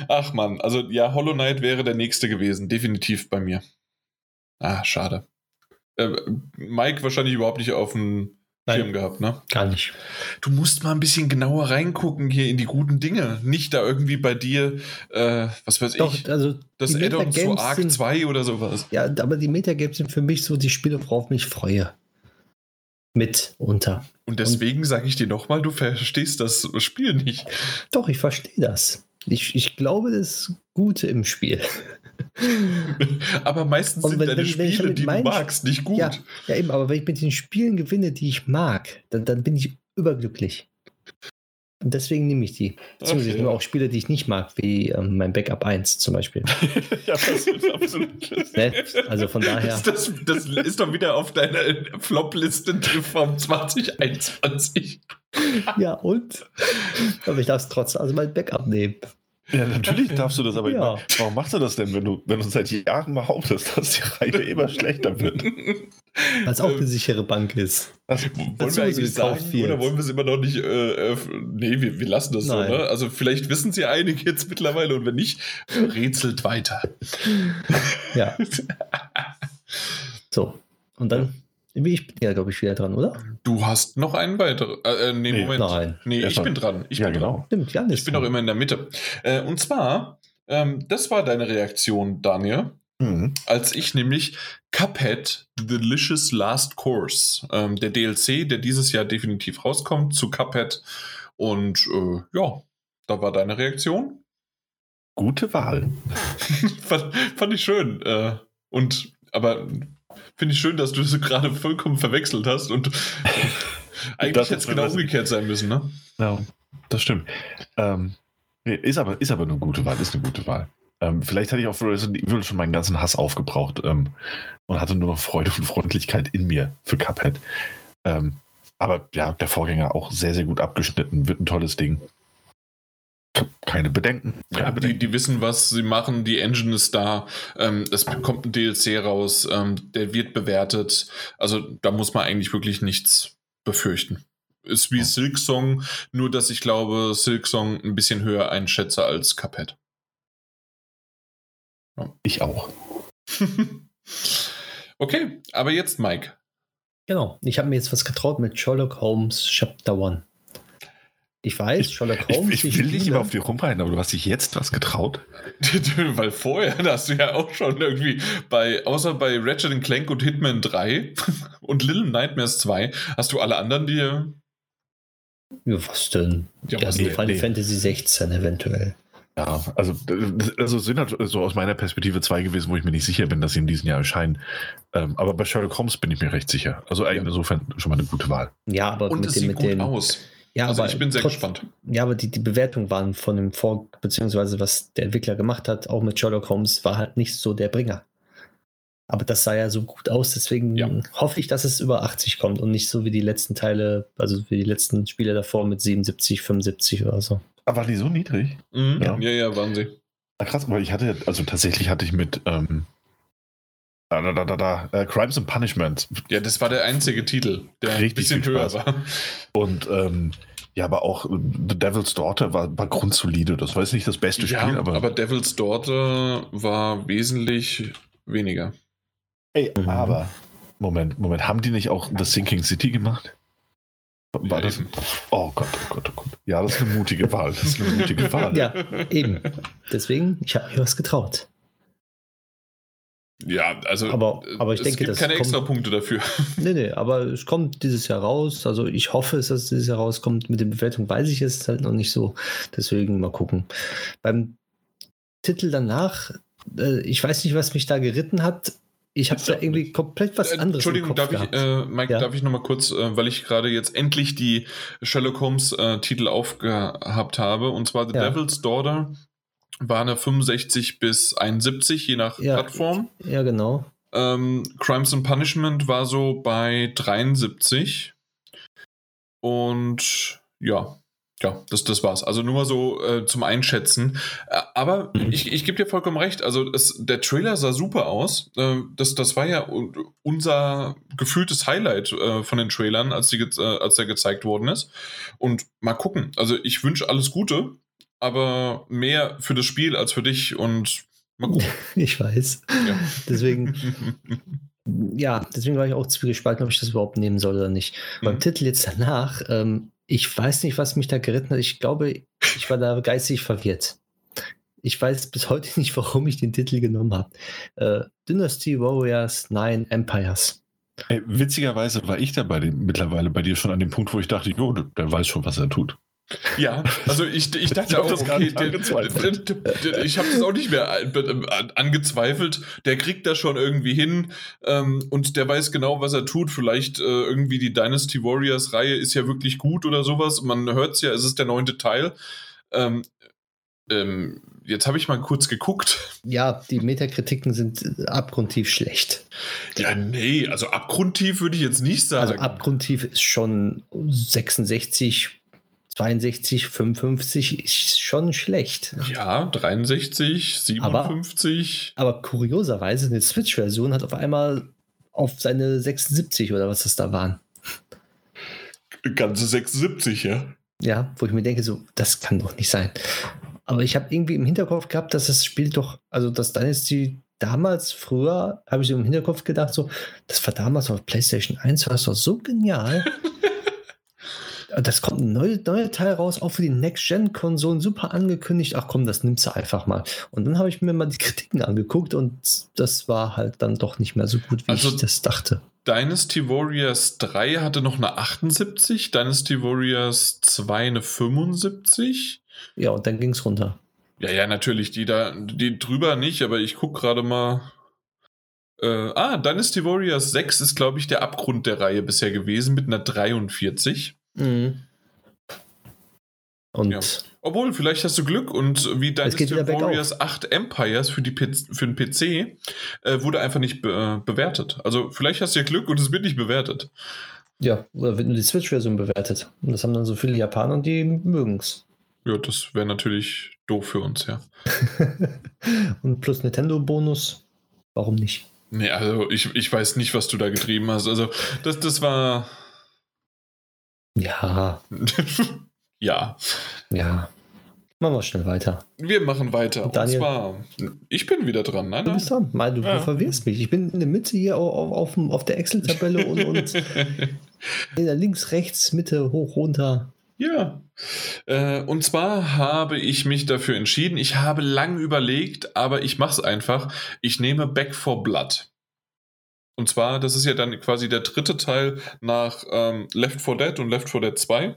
Ach man, also ja, Hollow Knight wäre der nächste gewesen. Definitiv bei mir. Ah, schade. Äh, Mike wahrscheinlich überhaupt nicht auf dem Schirm gehabt, ne? Gar nicht. Du musst mal ein bisschen genauer reingucken hier in die guten Dinge. Nicht da irgendwie bei dir, äh, was weiß Doch, ich, also das Add-on zu Arc sind, 2 oder sowas. Ja, aber die Metagames sind für mich so die Spiele, worauf mich freue. Mit unter. Und deswegen sage ich dir nochmal, du verstehst das Spiel nicht. Doch, ich verstehe das. Ich, ich glaube, das Gute im Spiel. *laughs* aber meistens und sind wenn, deine wenn, Spiele, wenn die du magst, nicht gut. Ja, ja, eben, aber wenn ich mit den Spielen gewinne, die ich mag, dann, dann bin ich überglücklich. Deswegen nehme ich die. Beziehungsweise okay. auch Spiele, die ich nicht mag, wie ähm, mein Backup 1 zum Beispiel. *laughs* ja, das ist absolut. *laughs* ne? Also von daher. Das, das, ist doch wieder auf deiner Flop-Liste vom 2021. ja, und? Aber ich darf es trotzdem, also mein Backup nehmen. Ja, natürlich darfst du das, aber ja. meine, warum machst du das denn, wenn du, wenn du seit Jahren behauptest, dass die Reihe immer *laughs* schlechter wird? Weil es auch eine sichere Bank ist. Das, wollen wir eigentlich sagen, oder wollen wir es immer noch nicht, äh, äh, nee, wir, wir lassen das Nein. so, ne? Also vielleicht wissen sie einige jetzt mittlerweile und wenn nicht, rätselt weiter. Ja. *laughs* so, und dann ich bin ja, glaube ich, wieder dran, oder? Du hast noch einen weiteren. Äh, äh, nee, nee, Moment. Nein. Nee, ich bin dran. Ich ja, bin genau. Dran. Stimmt, ich bin auch immer in der Mitte. Äh, und zwar, ähm, das war deine Reaktion, Daniel. Mhm. Als ich nämlich Cuphead The Delicious Last Course, ähm, der DLC, der dieses Jahr definitiv rauskommt, zu Cuphead. Und äh, ja, da war deine Reaktion. Gute Wahl. *laughs* fand, fand, ich schön. Äh, und aber Finde ich schön, dass du das gerade vollkommen verwechselt hast und *laughs* eigentlich hätte es genau umgekehrt sein müssen, ne? Ja, das stimmt. Ähm, nee, ist, aber, ist aber eine gute Wahl, ist eine gute Wahl. Ähm, vielleicht hatte ich auch für Resident Evil schon meinen ganzen Hass aufgebraucht ähm, und hatte nur noch Freude und Freundlichkeit in mir für Cuphead. Ähm, aber ja, der Vorgänger auch sehr, sehr gut abgeschnitten, wird ein tolles Ding keine Bedenken. Keine ja, Bedenken. Die, die, wissen, was sie machen, die Engine ist da, ähm, es kommt ein DLC raus, ähm, der wird bewertet. Also da muss man eigentlich wirklich nichts befürchten. Ist wie oh. Silksong, nur dass ich glaube, Silksong ein bisschen höher einschätze als Cuphead. Ja. Ich auch. *laughs* okay, aber jetzt Mike. Genau, ich habe mir jetzt was getraut mit Sherlock Holmes Chapter 1. Ich weiß, Sherlock Holmes. Ich, ich will nicht immer auf die rumreiten, aber du hast dich jetzt was getraut. *laughs* Weil vorher hast du ja auch schon irgendwie bei, außer bei Ratchet Clank und Hitman 3 *laughs* und Little Nightmares 2, hast du alle anderen dir. Ja, was denn? Ja, was nee, Final nee. Fantasy 16 eventuell. Ja, also, also sind halt so aus meiner Perspektive zwei gewesen, wo ich mir nicht sicher bin, dass sie in diesem Jahr erscheinen. Ähm, aber bei Sherlock Holmes bin ich mir recht sicher. Also insofern schon mal eine gute Wahl. Ja, aber und mit, dem, mit den. Aus. Ja, also aber ich bin sehr trotz, gespannt. Ja, aber die, die Bewertungen waren von dem Vor, beziehungsweise was der Entwickler gemacht hat, auch mit Sherlock Holmes, war halt nicht so der Bringer. Aber das sah ja so gut aus, deswegen Ja. hoffe ich, dass es über 80 kommt und nicht so wie die letzten Teile, also wie die letzten Spiele davor mit 77, 75 oder so. Aber war die so niedrig? Mhm. Ja. Ja. ja, waren sie. Ah, krass, weil ich hatte, also tatsächlich hatte ich mit ähm, da, da, da, da, äh, Crimes and Punishment Ja, das war der einzige Titel, der ein bisschen höher war. und ähm, ja, aber auch äh, The Devil's Daughter war, war grundsolide. Das war jetzt nicht das beste Ja, Spiel, aber, aber, Devil's Daughter war wesentlich weniger. ey, Mhm. aber Moment, Moment, haben die nicht auch The Sinking City gemacht? War Ja, das? eben. Oh Gott, oh Gott, oh Gott. Ja, das ist eine mutige Wahl. Das ist eine mutige *laughs* Wahl. Ja, eben. Deswegen, ich habe mir was getraut. Ja, also Aber- aber ich es denke, gibt das keine kommt- extra Punkte dafür. *laughs* Nee, nee, aber es kommt dieses Jahr raus. Also ich hoffe, es, dass es dieses Jahr rauskommt. Mit der Bewertung weiß ich es halt noch nicht so. Deswegen mal gucken. Beim Titel danach, äh, ich weiß nicht, was mich da geritten hat. Ich habe da irgendwie komplett was Äh, anderes. Entschuldigung, darf ich, äh, Mike, Ja. darf ich nochmal kurz, äh, weil ich gerade jetzt endlich die Sherlock Holmes äh, Titel aufgehabt habe, und zwar The Ja. Devil's Daughter war eine 65 bis 71, je nach Ja. Plattform. Ja, genau. Ähm, Crimes and Punishment war so bei 73. Und ja, ja, das, das war's. Also nur mal so äh, zum Einschätzen. Äh, aber Mhm. ich, ich gebe dir vollkommen recht. Also es, der Trailer sah super aus. Äh, das, das war ja unser gefühltes Highlight äh, von den Trailern, als, die, äh, als der gezeigt worden ist. Und mal gucken. Also ich wünsche alles Gute, aber mehr für das Spiel als für dich. Und mal gucken. *laughs* Ich weiß. Ja. Deswegen, *laughs* ja, deswegen war ich auch zwiegespalten, ob ich das überhaupt nehmen soll oder nicht. Beim Mhm. Titel jetzt danach, ähm, ich weiß nicht, was mich da geritten hat. Ich glaube, ich war da geistig verwirrt. Ich weiß bis heute *laughs* nicht, warum ich den Titel genommen habe. Äh, Dynasty Warriors 9 Empires. Ey, witzigerweise war ich da bei dem, mittlerweile bei dir schon an dem Punkt, wo ich dachte, jo, der weiß schon, was er tut. Ja, also ich, ich dachte auch, das gar okay, nicht der, angezweifelt. der, ich habe das auch nicht mehr an- an- angezweifelt. Der kriegt das schon irgendwie hin ähm, und der weiß genau, was er tut. Vielleicht äh, irgendwie die Dynasty Warriors Reihe ist ja wirklich gut oder sowas. Man hört es ja, es ist der neunte Teil. Ähm, ähm, jetzt habe ich mal kurz geguckt. Ja, die Metakritiken sind äh, abgrundtief schlecht. Ja, nee, also abgrundtief würde ich jetzt nicht sagen. Also abgrundtief ist schon 66, 62, 55 ist schon schlecht. ja, 63, 57. Aber kurioserweise, eine Switch-Version hat auf einmal auf seine 76 oder was das da waren. ganze 76, ja. Ja, wo ich mir denke, so, das kann doch nicht sein. Aber ich habe irgendwie im Hinterkopf gehabt, dass das Spiel doch, also das Dynasty damals, früher, habe ich so im Hinterkopf gedacht, so, das war damals auf PlayStation 1, war das doch so genial. *laughs* Das kommt ein neuer neue Teil raus, auch für die Next-Gen-Konsolen, super angekündigt. Ach komm, das nimmst du einfach mal. Und dann habe ich mir mal die Kritiken angeguckt und das war halt dann doch nicht mehr so gut, wie Also- ich das dachte. Dynasty Warriors 3 hatte noch eine 78, Dynasty Warriors 2 eine 75. Ja, und dann ging es runter. Ja, ja, natürlich, die da, die drüber nicht, aber ich gucke gerade mal. Äh, ah, Dynasty Warriors 6 ist, glaube ich, der Abgrund der Reihe bisher gewesen mit einer 43. Mhm. Und Ja. Obwohl, vielleicht hast du Glück und wie Dynasty. Warriors 8 Empires für, die P für den PC äh, wurde einfach nicht be äh, bewertet. Also vielleicht hast du ja Glück und es wird nicht bewertet. ja, oder wird nur die Switch-Version bewertet. Und das haben dann so viele Japaner und die mögen es. Ja, das wäre natürlich doof für uns, ja. *laughs* und plus Nintendo-Bonus. Warum nicht? Nee, also ich, ich weiß nicht, was du da getrieben hast. Also, das, das war. Ja, *laughs* ja. ja. Machen wir schnell weiter. Wir machen weiter. Daniel. Und zwar, ich bin wieder dran. Nein, Du bist dran. Mal, du, Ja. verwirrst mich. Ich bin in der Mitte hier auf, auf, auf der Excel-Tabelle und, und *laughs* in der links, rechts, Mitte, hoch, runter. Ja. Äh, und zwar habe ich mich dafür entschieden. Ich habe lang überlegt, aber ich mache es einfach. Ich nehme Back for Blood. Und zwar, das ist ja dann quasi der dritte Teil nach ähm, Left 4 Dead und Left 4 Dead 2.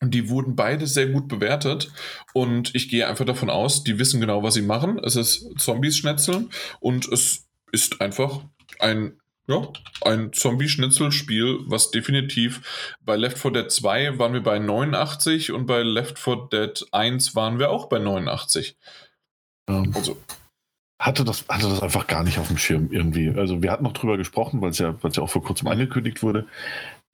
Und die wurden beide sehr gut bewertet. Und ich gehe einfach davon aus, die wissen genau, was sie machen. Es ist Zombies schnetzeln und es ist einfach ein, ja, ein Zombie-Schnitzelspiel, was definitiv bei Left 4 Dead 2 waren wir bei 89 und bei Left 4 Dead 1 waren wir auch bei 89. Ähm, Also, hatte das, hatte das einfach gar nicht auf dem Schirm irgendwie. Also wir hatten noch drüber gesprochen, weil es ja, ja auch vor kurzem angekündigt wurde.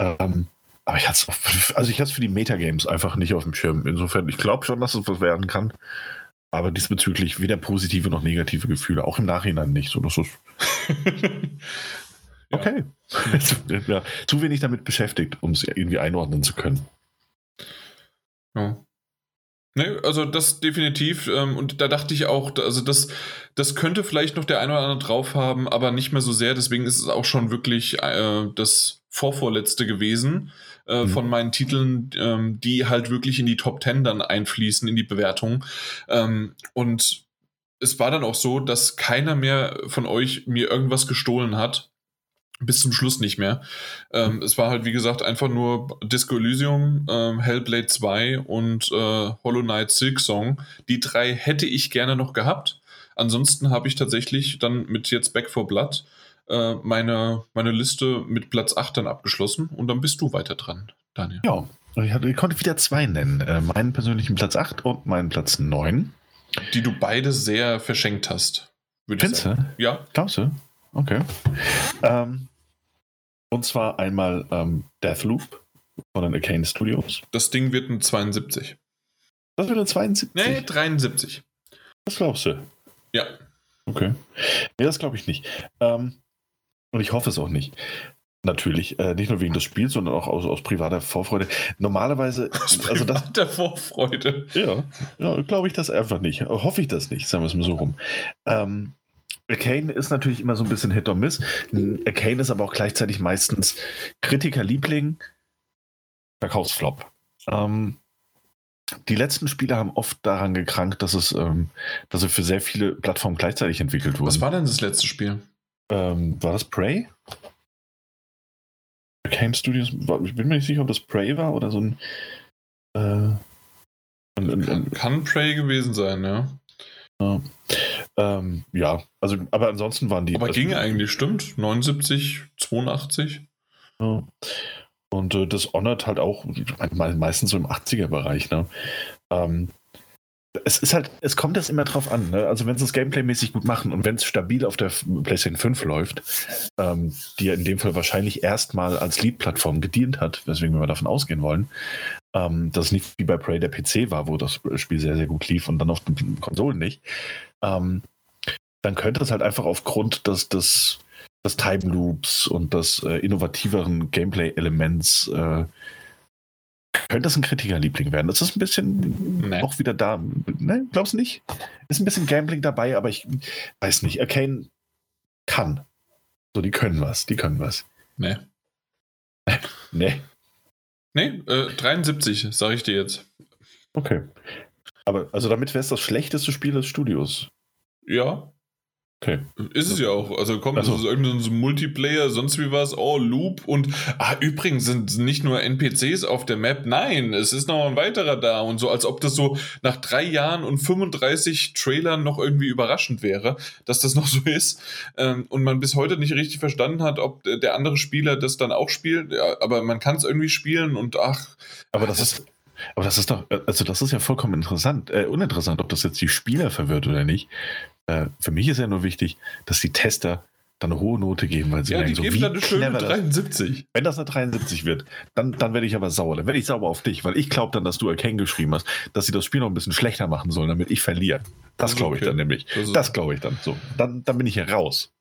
Ähm, aber ich hatte es also ich hatte es für die Metagames einfach nicht auf dem Schirm. Insofern, ich glaube schon, dass es was werden kann. Aber diesbezüglich weder positive noch negative Gefühle, auch im Nachhinein nicht. So, das ist *laughs* okay. ja, zu wenig damit beschäftigt, um es irgendwie einordnen zu können. Ja. Ne, also das definitiv. Ähm, und da dachte ich auch, also das, das könnte vielleicht noch der eine oder andere drauf haben, aber nicht mehr so sehr. Deswegen ist es auch schon wirklich äh, das Vorvorletzte gewesen äh, mhm. von meinen Titeln, ähm, die halt wirklich in die Top Ten dann einfließen, in die Bewertung. Ähm, und es war dann auch so, dass keiner mehr von euch mir irgendwas gestohlen hat bis zum Schluss nicht mehr. Ähm, es war halt, wie gesagt, einfach nur Disco Elysium, ähm, Hellblade 2 und äh, Hollow Knight Silk Song. Die drei hätte ich gerne noch gehabt. Ansonsten habe ich tatsächlich dann mit jetzt Back for Blood äh, meine, meine Liste mit Platz 8 dann abgeschlossen und dann bist du weiter dran, Daniel. Ja, ich, hatte, ich konnte wieder zwei nennen. Äh, meinen persönlichen Platz 8 und meinen Platz 9. Die du beide sehr verschenkt hast. Findest du? Ja. Glaubst du? Okay. Ähm, und zwar einmal ähm, Deathloop von den Arcane Studios. Das Ding wird ein 72. Das wird ein 72? Nee, 73. Was glaubst du? Ja. Okay. Nee, das glaube ich nicht. Ähm, und ich hoffe es auch nicht. Natürlich, äh, nicht nur wegen des Spiels, sondern auch aus, aus privater Vorfreude. Normalerweise. *laughs* Aus also das, privater Vorfreude. Ja, ja glaube ich das einfach nicht. Hoffe ich das nicht, sagen wir es mal so rum. Ähm, Arcane ist natürlich immer so ein bisschen Hit or Miss. Arcane ist aber auch gleichzeitig meistens Kritikerliebling, Verkaufsflop. Ähm, die letzten Spiele haben oft daran gekrankt, dass es, ähm, dass sie für sehr viele Plattformen gleichzeitig entwickelt wurden. Was war denn das letzte Spiel? Ähm, war das Prey? Arcane Studios, ich bin mir nicht sicher, ob das Prey war oder so ein. Äh, ein, ein, ein kann, Prey gewesen sein, ja. Ja. Ähm, ja, also, aber ansonsten waren die. Aber ging eigentlich, stimmt. 79, 82. Ja. Und äh, das Honored halt auch meistens so im 80er-Bereich. Ne? Ähm, es ist halt, es kommt das immer drauf an. Ne? Also wenn sie das Gameplay-mäßig gut machen und wenn es stabil auf der PlayStation 5 läuft, ähm, die ja in dem Fall wahrscheinlich erstmal als Lead-Plattform gedient hat, weswegen wir davon ausgehen wollen, ähm, dass es nicht wie bei Prey der PC war, wo das Spiel sehr, sehr gut lief und dann auf den Konsolen nicht, ähm, dann könnte es halt einfach aufgrund des, des, des Time Loops und des äh, innovativeren Gameplay-Elements äh, könnte das ein Kritikerliebling werden. Das ist ein bisschen nee. auch wieder da. Ne, glaubst du nicht? Ist ein bisschen Gambling dabei, aber ich weiß nicht. Arcane kann. So, die können was. Die können was. Nee. *laughs* nee. Nee, äh, 73, sage ich dir jetzt. Okay. Aber also damit wäre es das schlechteste Spiel des Studios. Ja. Okay. Ist es ja auch. Also kommt also. so irgendein so Multiplayer, sonst wie was, oh, Loop und ah, übrigens sind nicht nur NPCs auf der Map, nein, es ist noch ein weiterer da und so, als ob das so nach drei Jahren und 35 Trailern noch irgendwie überraschend wäre, dass das noch so ist. Ähm, und man bis heute nicht richtig verstanden hat, ob der andere Spieler das dann auch spielt, ja, aber man kann es irgendwie spielen und ach. Aber das ist. Aber das ist doch, also das ist ja vollkommen interessant, äh, uninteressant, ob das jetzt die Spieler verwirrt oder nicht. Äh, für mich ist ja nur wichtig, dass die Tester dann eine hohe Note geben, weil sie ja, die so, geben dann eine schöne 73. Das, wenn das eine 73 wird, dann, dann werde ich aber sauer. Dann werde ich sauer auf dich, weil ich glaube dann, dass du Arcane geschrieben hast, dass sie das Spiel noch ein bisschen schlechter machen sollen, damit ich verliere. Das, das glaube ich dann nämlich. Das, das glaube ich dann. So, dann, dann bin ich hier raus.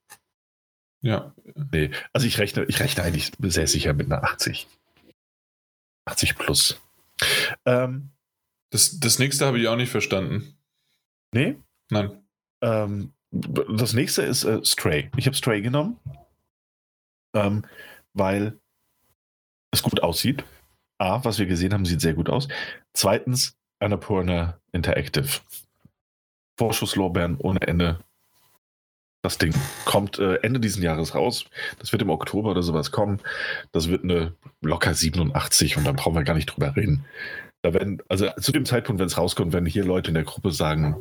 Ja. Nee, also ich rechne, ich rechne eigentlich sehr sicher mit einer 80. 80 plus. Ähm, das, das nächste habe ich auch nicht verstanden. Nee? Nein. Ähm, das nächste ist äh, Stray. Ich habe Stray genommen, ähm, weil es gut aussieht. A, was wir gesehen haben, sieht sehr gut aus. Zweitens, Annapurna Interactive. Vorschusslorbeeren ohne Ende. Das Ding kommt äh, Ende dieses Jahres raus. Das wird im Oktober oder sowas kommen. Das wird eine locker 87 und dann brauchen wir gar nicht drüber reden. Da werden, also zu dem Zeitpunkt, wenn es rauskommt, werden hier Leute in der Gruppe sagen: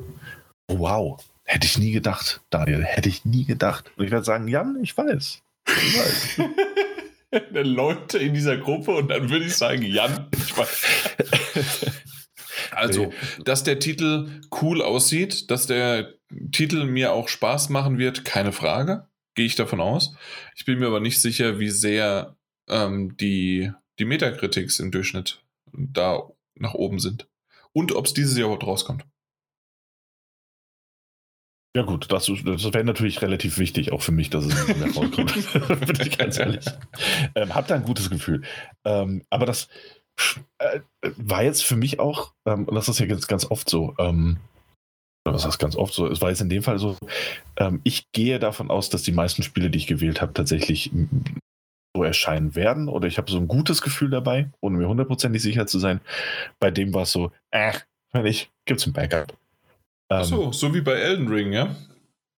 oh, Wow, Hätte ich nie gedacht, Daniel. Hätte ich nie gedacht. Und ich werde sagen, Jan, ich weiß. Ich weiß. *laughs* Leute in dieser Gruppe und dann würde ich sagen, Jan, ich weiß. Also, dass der Titel cool aussieht, dass der Titel mir auch Spaß machen wird, keine Frage. Gehe ich davon aus. Ich bin mir aber nicht sicher, wie sehr ähm, die, die Metacritics im Durchschnitt da nach oben sind. Und ob es dieses Jahr überhaupt rauskommt. Ja gut, das, das wäre natürlich relativ wichtig, auch für mich, dass es nicht mehr rauskommt. Bin ich ganz ehrlich. Ähm, hab da ein gutes Gefühl. Ähm, aber das äh, war jetzt für mich auch, ähm, und das ist ja ganz, ganz oft so, ähm, was heißt ganz oft so, es war jetzt in dem Fall so, ähm, ich gehe davon aus, dass die meisten Spiele, die ich gewählt habe, tatsächlich so erscheinen werden oder ich habe so ein gutes Gefühl dabei, ohne mir hundertprozentig sicher zu sein. Bei dem war es so, äh, wenn nicht, gibt es ein Backup. Ähm, Ach so, so wie bei Elden Ring, ja?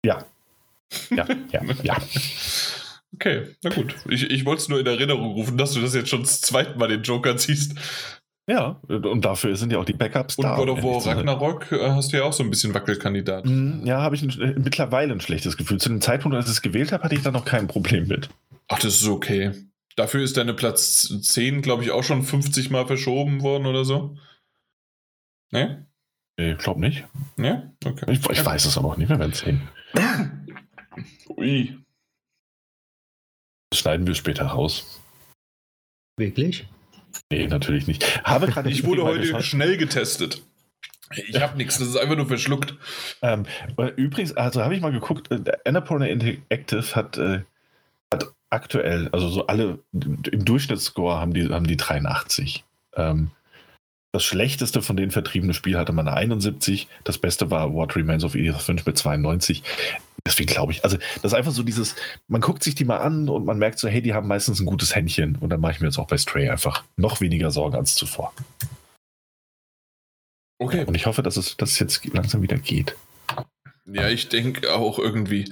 Ja. Ja, ja, ja. *laughs* Okay, na gut. Ich, ich wollte es nur in Erinnerung rufen, dass du das jetzt schon das zweite Mal den Joker ziehst. Ja, und dafür sind ja auch die Backups und da. Und God of War Ragnarok äh, hast du ja auch so ein bisschen Wackelkandidat. Mhm, ja, habe ich ein, mittlerweile ein schlechtes Gefühl. Zu dem Zeitpunkt, als ich es gewählt habe, hatte ich da noch kein Problem mit. Ach, das ist okay. Dafür ist deine Platz 10, glaube ich, auch schon 50 Mal verschoben worden oder so. Ne? Nee, ich glaube nicht. Ja? Okay. Ich, ich weiß es aber auch nicht, wir werden sehen. Ui. Das schneiden wir später raus. Wirklich? Nee, natürlich nicht. Habe gerade *laughs* ich wurde heute schnell getestet. Ich habe nichts, das ist einfach nur verschluckt. Ähm, übrigens, also habe ich mal geguckt, äh, Annapurna Interactive hat, äh, hat aktuell, also so alle im Durchschnittsscore haben die, haben die 83. Ähm, das schlechteste von den vertriebenen Spielen hatte man 71. Das beste war What Remains of Edith 5 mit 92. Deswegen glaube ich, also das ist einfach so dieses, man guckt sich die mal an und man merkt so, hey, die haben meistens ein gutes Händchen. Und dann mache ich mir jetzt auch bei Stray einfach noch weniger Sorgen als zuvor. Okay. Und ich hoffe, dass es, dass es jetzt langsam wieder geht. Ja, ich denke auch irgendwie.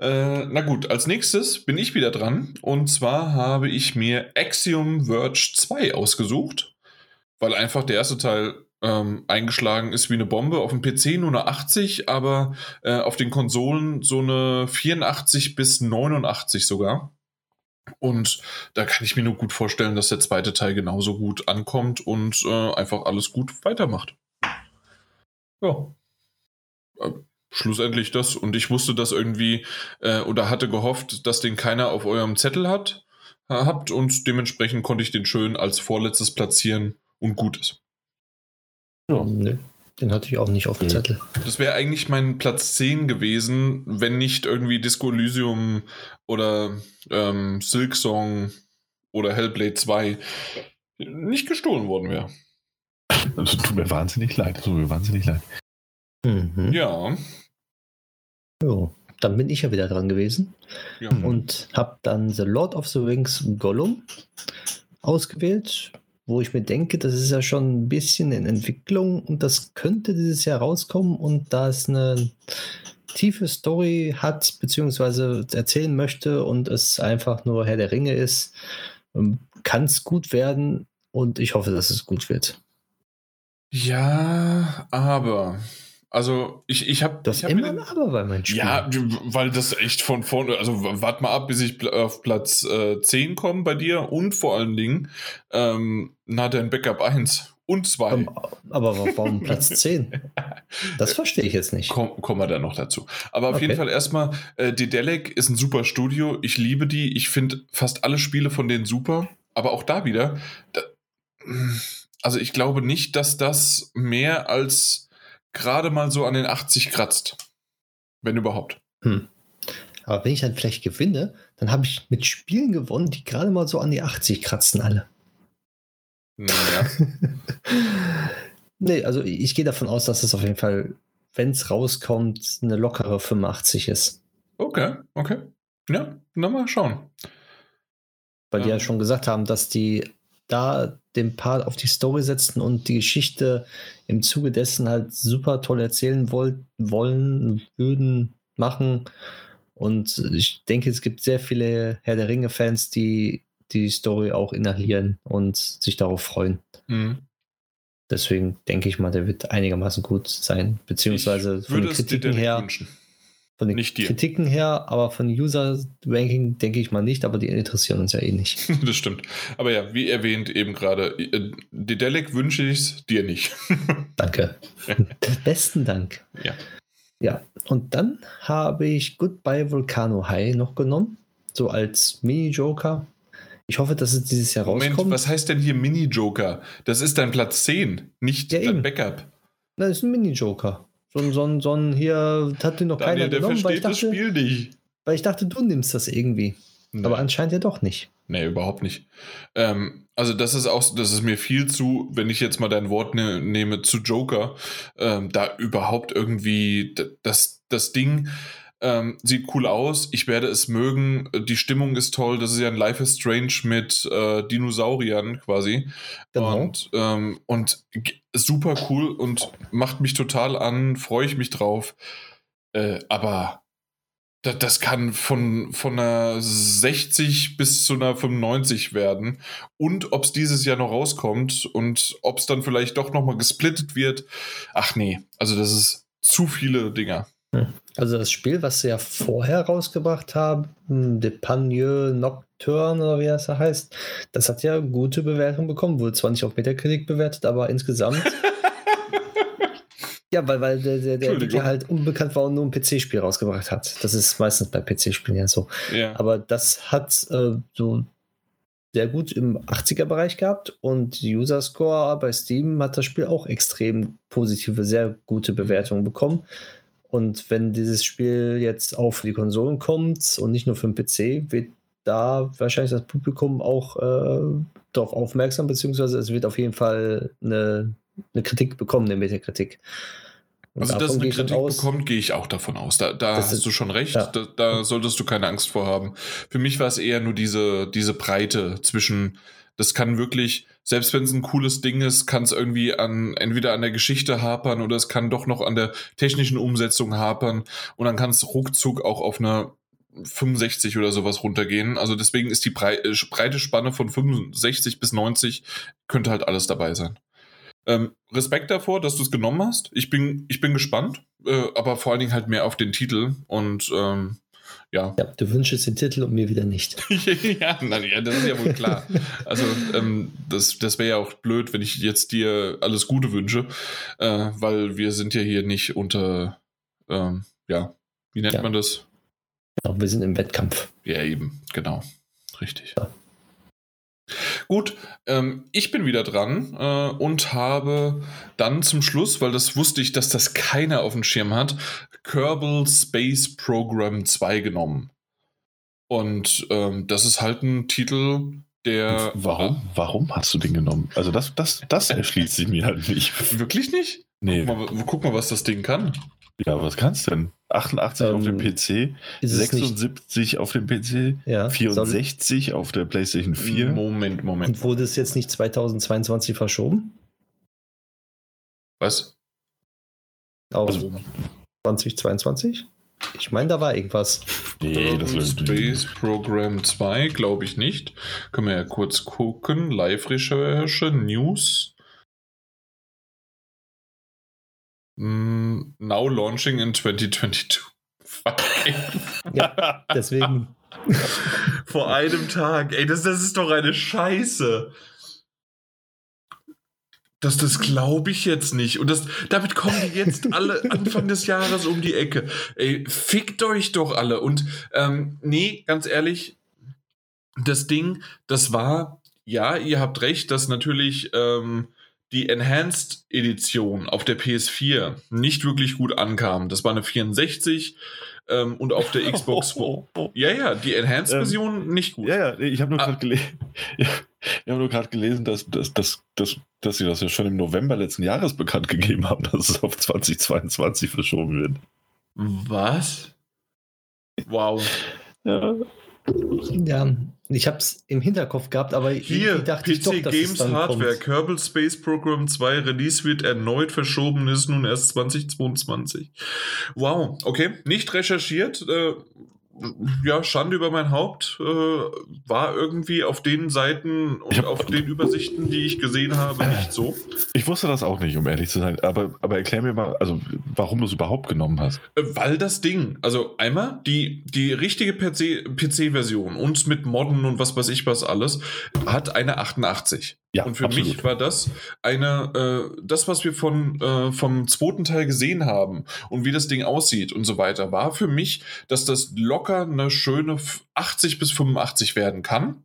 Äh, na gut, als nächstes bin ich wieder dran. Und zwar habe ich mir Axiom Verge 2 ausgesucht weil einfach der erste Teil ähm, eingeschlagen ist wie eine Bombe. Auf dem PC nur eine 80, aber äh, auf den Konsolen so eine 84 bis 89 sogar. Und da kann ich mir nur gut vorstellen, dass der zweite Teil genauso gut ankommt und äh, einfach alles gut weitermacht. Ja. Äh, schlussendlich das. Und ich wusste das irgendwie äh, oder hatte gehofft, dass den keiner auf eurem Zettel hat, habt und dementsprechend konnte ich den schön als vorletztes platzieren und gut ist. Ja. Nee, den hatte ich auch nicht auf dem Zettel. Das wäre eigentlich mein Platz 10 gewesen, wenn nicht irgendwie Disco Elysium oder ähm, Silk Song oder Hellblade 2 nicht gestohlen worden wäre. Das tut mir wahnsinnig leid. Das tut mir wahnsinnig leid. Mhm. Ja. Jo, dann bin ich ja wieder dran gewesen ja. und habe dann The Lord of the Rings Gollum ausgewählt wo ich mir denke, das ist ja schon ein bisschen in Entwicklung und das könnte dieses Jahr rauskommen und da es eine tiefe Story hat, beziehungsweise erzählen möchte und es einfach nur Herr der Ringe ist, ähm, kann es gut werden und ich hoffe, dass es gut wird. Ja, aber also ich, ich habe das ich hab immer Aber bei meinem Spiel. Ja, weil das echt von vorne, also warte mal ab, bis ich auf Platz äh, 10 komme bei dir und vor allen Dingen ähm, na dein Backup 1 und 2. Um, aber warum Platz *laughs* 10? Das verstehe ich jetzt nicht. Komm, kommen wir da noch dazu. Aber auf okay. jeden Fall erstmal, äh, Dedelic ist ein super Studio. Ich liebe die. Ich finde fast alle Spiele von denen super. Aber auch da wieder, da, also ich glaube nicht, dass das mehr als gerade mal so an den 80 kratzt. Wenn überhaupt. Hm. Aber wenn ich dann vielleicht gewinne, dann habe ich mit Spielen gewonnen, die gerade mal so an die 80 kratzen alle. Ja. *laughs* nee, also ich gehe davon aus, dass es auf jeden Fall, wenn es rauskommt, eine lockere 85 ist. Okay, okay. Ja, na mal schauen. Weil ja. die ja schon gesagt haben, dass die da den Part auf die Story setzen und die Geschichte im Zuge dessen halt super toll erzählen wollt, wollen, würden, machen. Und ich denke, es gibt sehr viele Herr der Ringe-Fans, die die Story auch inhalieren und sich darauf freuen. Mhm. Deswegen denke ich mal, der wird einigermaßen gut sein. Beziehungsweise von den Kritiken her. Wünschen. Von den Nicht dir. Kritiken her, aber von User-Ranking denke ich mal nicht, aber die interessieren uns ja eh nicht. *laughs* das stimmt. Aber ja, wie erwähnt eben gerade, äh, Dedelic wünsche ich es dir nicht. *laughs* Danke. Besten Dank. Ja. Ja, und dann habe ich Goodbye Volcano High noch genommen, so als Mini-Joker. Ich hoffe, dass es dieses Jahr Moment, rauskommt. was heißt denn hier Mini-Joker? Das ist dein Platz 10, nicht Ja, dein eben. Backup. Das ist ein Mini-Joker. So ein, so ein, so ein hier, hat den noch Daniel, keiner der genommen, weil ich, versteht das dachte, Spiel nicht. weil ich dachte, du nimmst das irgendwie. Nee. Aber anscheinend ja doch nicht. Nee, überhaupt nicht. Ähm, also das ist auch, das ist mir viel zu, wenn ich jetzt mal dein Wort ne, nehme, zu Joker, ähm, da überhaupt irgendwie das, das Ding ähm, sieht cool aus, ich werde es mögen, die Stimmung ist toll, das ist ja ein Life is Strange mit äh, Dinosauriern quasi. Genau. Und, ähm, und super cool und macht mich total an, freue ich mich drauf. Äh, aber da- das kann von, von einer 60 bis zu einer 95 werden. Und ob es dieses Jahr noch rauskommt und ob es dann vielleicht doch nochmal gesplittet wird. Ach nee, also das ist zu viele Dinger. Also das Spiel, was sie ja vorher rausgebracht haben, De Pagneux Nocturne oder wie das da heißt, das hat ja gute Bewertungen bekommen. Wurde zwar nicht auf Metacritic bewertet, aber insgesamt. *laughs* ja, weil, weil der, der, der. Entwickler halt unbekannt war und nur ein PC-Spiel rausgebracht hat. Das ist meistens bei PC-Spielen ja so. Ja. Aber das hat äh, so sehr gut im 80er-Bereich gehabt und die User Score bei Steam hat das Spiel auch extrem positive, sehr gute Bewertungen bekommen. Und wenn dieses Spiel jetzt auch für die Konsolen kommt und nicht nur für den PC, wird da wahrscheinlich das Publikum auch äh, darauf aufmerksam, beziehungsweise es wird auf jeden Fall eine, eine Kritik bekommen, eine Metakritik. Und Also, dass eine Kritik aus- bekommt, gehe ich auch davon aus. Da, da hast ist- du schon recht. ja. Da, da solltest du keine Angst vor haben. Für mich war es eher nur diese, diese Breite zwischen, das kann wirklich, selbst wenn es ein cooles Ding ist, kann es irgendwie an, entweder an der Geschichte hapern oder es kann doch noch an der technischen Umsetzung hapern und dann kann es ruckzuck auch auf eine 65 oder sowas runtergehen. Also deswegen ist die äh, breite Spanne von 65 bis 90 könnte halt alles dabei sein. Ähm, Respekt davor, dass du es genommen hast. Ich bin, ich bin gespannt, äh, aber vor allen Dingen halt mehr auf den Titel und ähm, ja. Ja, du wünschst den Titel und mir wieder nicht. *laughs* ja, na, ja, das ist ja wohl klar. Also, ähm, das, das wäre ja auch blöd, wenn ich jetzt dir alles Gute wünsche, äh, weil wir sind ja hier nicht unter, ähm, ja, wie nennt Ja. man das? Genau, wir sind im Wettkampf. Ja, eben, genau. Richtig. Ja. Gut, ähm, ich bin wieder dran äh, und habe dann zum Schluss, weil das wusste ich, dass das keiner auf dem Schirm hat, Kerbal Space Program 2 genommen. Und ähm, das ist halt ein Titel, der. Warum? Warum hast du den genommen? Also das, das, das erschließt sich mir halt nicht. Wirklich nicht? Nee. Guck mal, guck mal, was das Ding kann. Ja, was kannst du denn? 88 auf dem Ähm, PC, Ist es nicht, 76 auf dem PC, ja, soll, 64 auf der PlayStation 4. Moment, Moment. und wurde es jetzt nicht 2022 verschoben? Was? Auf Also- 2022? Ich meine, da war irgendwas. Nee, das wird Space Program 2, glaube ich nicht. Können wir ja kurz gucken. Live-Recherche, News. Mm, now launching in 2022. Fuck, ey. *laughs* Deswegen, *laughs* Vor einem Tag. Ey, das, das ist doch eine Scheiße. Das, das glaube ich jetzt nicht. Und das, damit kommen die jetzt *laughs* alle Anfang des Jahres um die Ecke. Ey, fickt euch doch alle. Und ähm, nee, ganz ehrlich, das Ding, das war, ja, ihr habt recht, dass natürlich ähm, die Enhanced Edition auf der PS4 nicht wirklich gut ankam. Das war eine 64 ähm, und auf der *laughs* Xbox One. Ja, ja, die Enhanced-Version nicht gut. Ja, ja, ich habe nur Ah. gerade gelesen, *laughs* ich habe nur gerade gelesen, dass, dass, dass, dass, dass sie das ja schon im November letzten Jahres bekannt gegeben haben, *laughs* dass es auf 2022 verschoben wird. Was? Wow. Ja, ja, ich habe es im Hinterkopf gehabt, aber Hier, dachte ich PC doch, dass es Games dann Hardware, kommt. Kerbal Space Program 2 Release wird erneut verschoben, ist nun erst 2022. Wow, okay, nicht recherchiert. Äh, ja, Schande über mein Haupt äh, war irgendwie auf den Seiten und hab, auf den Übersichten, die ich gesehen habe, nicht so. Ich wusste das auch nicht, um ehrlich zu sein. Aber, aber erklär mir mal, also warum du es überhaupt genommen hast. Äh, weil das Ding, also einmal die, die richtige PC-Version uns mit Modden und was weiß ich was alles, hat eine 88. Ja, und für absolut. mich war das eine, äh, das, was wir von, äh, vom zweiten Teil gesehen haben und wie das Ding aussieht und so weiter, war für mich, dass das locker eine schöne 80 bis 85 werden kann.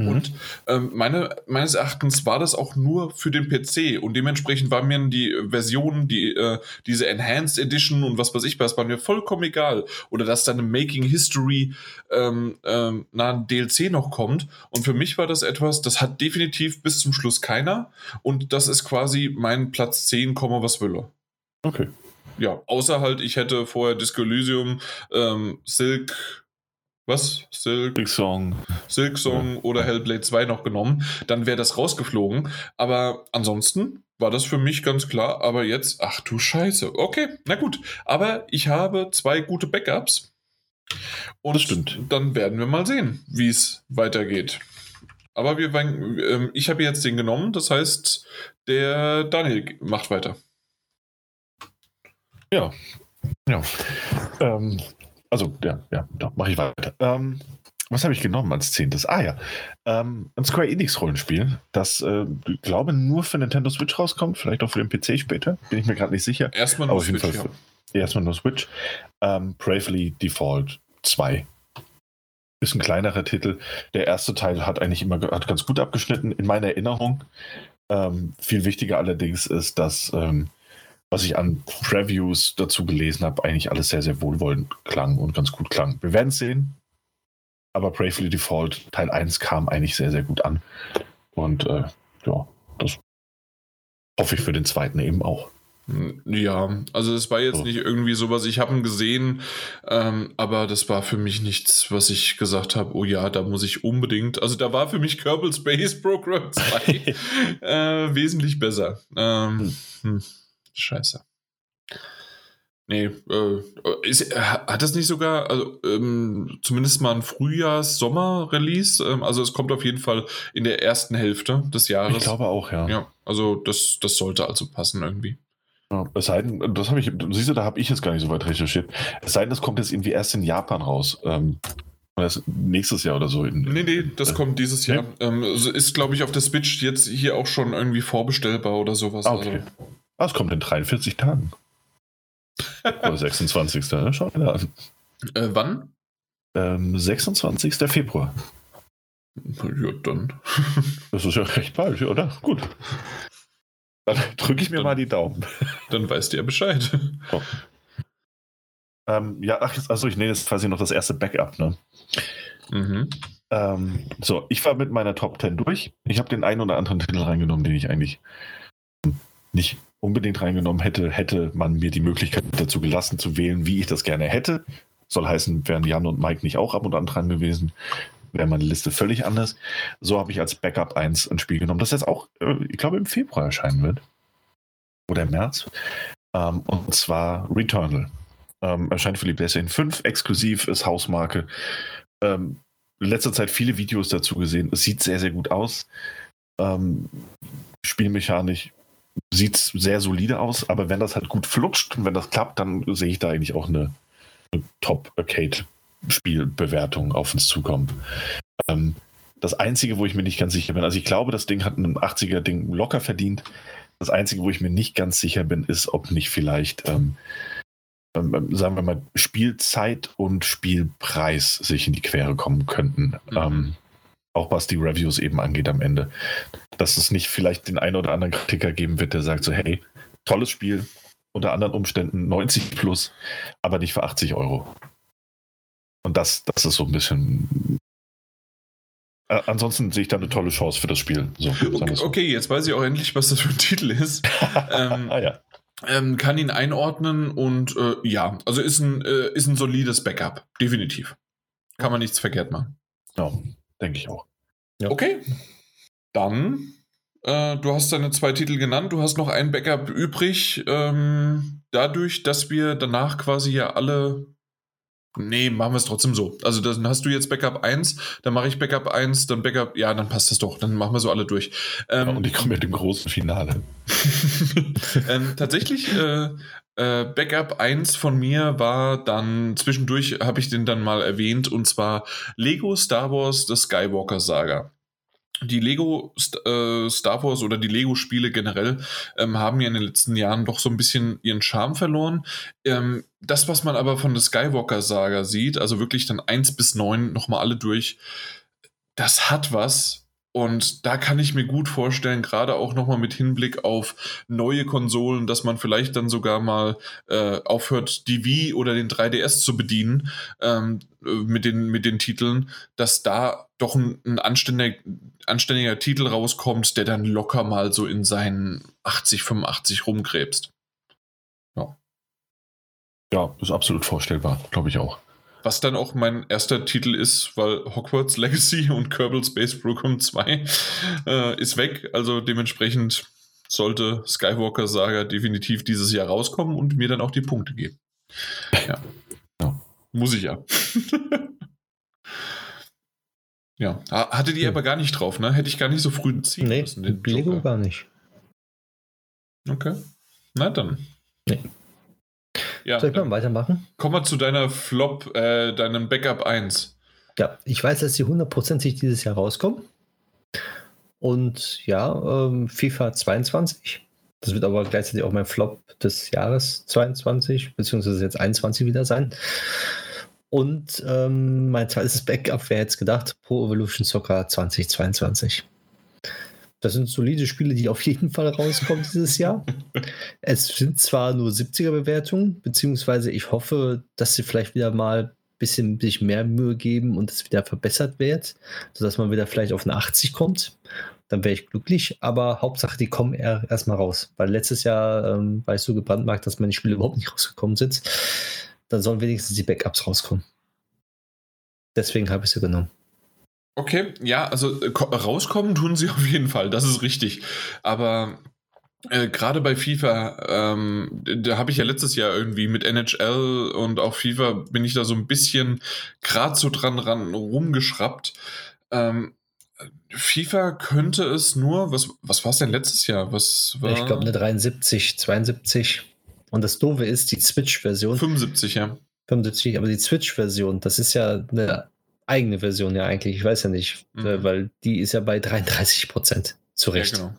Mhm. Und ähm, meine, meines Erachtens war das auch nur für den PC und dementsprechend war mir die Version, die, äh, diese Enhanced Edition und was weiß ich was, war mir vollkommen egal. Oder dass dann ein Making History ähm, ähm, na, ein DLC noch kommt. Und für mich war das etwas, das hat definitiv bis zum Schluss keiner. Und das ist quasi mein Platz 10, was will er. Okay. Ja, außer halt, ich hätte vorher Disco Elysium, ähm, Silk, was? Silk, Big Song. Silk Song Ja. oder Hellblade 2 noch genommen, dann wäre das rausgeflogen. Aber ansonsten war das für mich ganz klar. Aber jetzt, ach du Scheiße. Okay, na gut. Aber ich habe zwei gute Backups. Und Das stimmt. dann werden wir mal sehen, wie es weitergeht. Aber wir, ähm, ich habe jetzt den genommen, das heißt, der Daniel macht weiter. Ja. Ja. Ähm, also, ja, ja, da mache ich weiter. Ähm, was habe ich genommen als zehntes? Ah ja, ähm, ein Square Enix Rollenspiel, das, äh, ich glaube, nur für Nintendo Switch rauskommt, vielleicht auch für den PC später, bin ich mir gerade nicht sicher. Erstmal nur Switch, Fall ja. erstmal nur Switch. Ähm, Bravely Default 2. Ist ein kleinerer Titel. Der erste Teil hat eigentlich immer hat ganz gut abgeschnitten, in meiner Erinnerung. Ähm, viel wichtiger allerdings ist, dass, ähm, was ich an Previews dazu gelesen habe, eigentlich alles sehr, sehr wohlwollend klang und ganz gut klang. Wir werden es sehen. Aber Bravely Default Teil 1 kam eigentlich sehr, sehr gut an. Und äh, ja, das hoffe ich für den zweiten eben auch. Ja, also es war jetzt So. nicht irgendwie sowas, ich habe ihn gesehen, ähm, aber das war für mich nichts, was ich gesagt habe, oh ja, da muss ich unbedingt, also da war für mich Kerbal Space Program 2 *laughs* äh, wesentlich besser. Ähm, hm, scheiße. Nee, äh, ist, hat das nicht sogar, also ähm, zumindest mal ein Frühjahrs-Sommer-Release? Ähm, also es kommt auf jeden Fall in der ersten Hälfte des Jahres. Ich glaube auch, ja. Ja, also das, das sollte also passen irgendwie. Ja, es sei denn, das habe ich, siehst du, da habe ich jetzt gar nicht so weit recherchiert. Es sei denn, das kommt jetzt irgendwie erst in Japan raus. Ähm, nächstes Jahr oder so. In, Nee, nee, das Äh, kommt dieses nee? Jahr. Ähm, also ist, glaube ich, auf der Switch jetzt hier auch schon irgendwie vorbestellbar oder sowas. Ah, okay. Ah, es kommt in 43 Tagen. oder *laughs* 26. Ne? Schau mal an. Äh, wann? Ähm, 26. Februar. Ja, dann. *laughs* Das ist ja recht bald, oder? Gut. Dann drücke ich mir Dann- mal die Daumen. Dann weißt du ja Bescheid. Ähm, ja, ach, also ich nehme jetzt quasi noch das erste Backup, ne? Mhm. Ähm, so, ich war mit meiner Top 10 durch. Ich habe den einen oder anderen Titel reingenommen, den ich eigentlich nicht unbedingt reingenommen hätte, hätte man mir die Möglichkeit dazu gelassen zu wählen, wie ich das gerne hätte. Soll heißen, wären Jan und Mike nicht auch ab und an dran gewesen, wäre meine Liste völlig anders. So habe ich als Backup 1 ein Spiel genommen, das jetzt auch, äh, ich glaube, im Februar erscheinen wird. Oder im März. Ähm, und zwar Returnal. Ähm, erscheint für die PlayStation 5, exklusiv, ist Hausmarke. Ähm, in letzter Zeit viele Videos dazu gesehen. Es sieht sehr, sehr gut aus. Ähm, spielmechanisch sieht es sehr solide aus, aber wenn das halt gut flutscht und wenn das klappt, dann sehe ich da eigentlich auch eine, eine Top-Arcade-Spielbewertung auf uns zukommen. Ähm, das Einzige, wo ich mir nicht ganz sicher bin, also ich glaube, das Ding hat ein 80er-Ding locker verdient. Das Einzige, wo ich mir nicht ganz sicher bin, ist, ob nicht vielleicht, ähm, ähm, sagen wir mal, Spielzeit und Spielpreis sich in die Quere kommen könnten. Mhm. Auch was die Reviews eben angeht am Ende. Dass es nicht vielleicht den einen oder anderen Kritiker geben wird, der sagt so, hey, tolles Spiel, unter anderen Umständen 90 plus, aber nicht für 80 Euro. Und das, das ist so ein bisschen. Äh, ansonsten sehe ich da eine tolle Chance für das Spiel. So, Okay, so. okay, jetzt weiß ich auch endlich, was das für ein Titel ist. *laughs* ähm, ah ja. ähm, kann ihn einordnen und äh, ja, also ist ein, äh, ist ein solides Backup. Definitiv. Kann man nichts verkehrt machen. ja, denke ich auch. Ja. Okay. Dann, äh, du hast deine zwei Titel genannt, du hast noch ein Backup übrig. Ähm, dadurch, dass wir danach quasi ja alle Nee, machen wir es trotzdem so. Also dann hast du jetzt Backup 1, dann mache ich Backup 1, dann Backup, ja, dann passt das doch. Dann machen wir so alle durch. Ähm, ja, und ich komme mit dem großen Finale. *laughs* ähm, tatsächlich, äh, äh, Backup 1 von mir war dann, zwischendurch habe ich den dann mal erwähnt, und zwar Lego Star Wars The Skywalker Saga die Lego äh, Star Wars oder die Lego-Spiele generell ähm, haben ja in den letzten Jahren doch so ein bisschen ihren Charme verloren. Ähm, das, was man aber von der Skywalker-Saga sieht, also wirklich dann 1 bis 9 nochmal alle durch, das hat was, und da kann ich mir gut vorstellen, gerade auch nochmal mit Hinblick auf neue Konsolen, dass man vielleicht dann sogar mal äh, aufhört, die Wii oder den 3DS zu bedienen ähm, äh, mit, den, mit den Titeln, dass da doch ein, ein anständiger, anständiger Titel rauskommt, der dann locker mal so in seinen 80, 85 rumgräbst. Ja. Ja, ist absolut vorstellbar, glaube ich auch. Was dann auch mein erster Titel ist, weil Hogwarts Legacy und Kerbal Space Program 2 äh, ist weg. Also dementsprechend sollte Skywalker Saga definitiv dieses Jahr rauskommen und mir dann auch die Punkte geben. Ja. ja. Muss ich ja. *laughs* ja. Hatte die aber gar nicht drauf, ne? Hätte ich gar nicht so früh ziehen nee, müssen. Den Lego gar nicht. Okay. Na dann. Nee. Ja, Soll ich mal weitermachen? Kommen wir zu deiner Flop, äh, deinem Backup 1. Ja, ich weiß, dass sie hundertprozentig dieses Jahr rauskommen. Und ja, ähm, FIFA 22. Das wird aber gleichzeitig auch mein Flop des Jahres 22, beziehungsweise jetzt 21 wieder sein. Und ähm, mein zweites *laughs* Backup wäre jetzt gedacht, Pro Evolution Soccer 2022. Das sind solide Spiele, die auf jeden Fall rauskommen dieses Jahr. *laughs* es sind zwar nur 70er Bewertungen, beziehungsweise ich hoffe, dass sie vielleicht wieder mal ein bisschen sich mehr Mühe geben und es wieder verbessert wird, sodass man wieder vielleicht auf eine 80 kommt. Dann wäre ich glücklich, aber Hauptsache, die kommen erstmal raus. Weil letztes Jahr ähm, war ich so gebrandmarkt, dass meine Spiele überhaupt nicht rausgekommen sind. Dann sollen wenigstens die Backups rauskommen. Deswegen habe ich sie genommen. Okay, ja, also äh, rauskommen tun sie *laughs* auf jeden Fall, das ist richtig. Aber äh, gerade bei FIFA, ähm, da habe ich ja letztes Jahr irgendwie mit NHL und auch FIFA bin ich da so ein bisschen gerade so dran ran rumgeschraubt. Ähm, FIFA könnte es nur, was, was war es denn letztes Jahr? Was war? Ich glaube eine 73, 72. Und das Doofe ist, die Switch-Version. 75, ja. 75, aber die Switch-Version, das ist ja eine eigene Version ja eigentlich. Ich weiß ja nicht, äh, mhm. weil die ist ja bei 33 Prozent. Zu Recht. Ja, genau.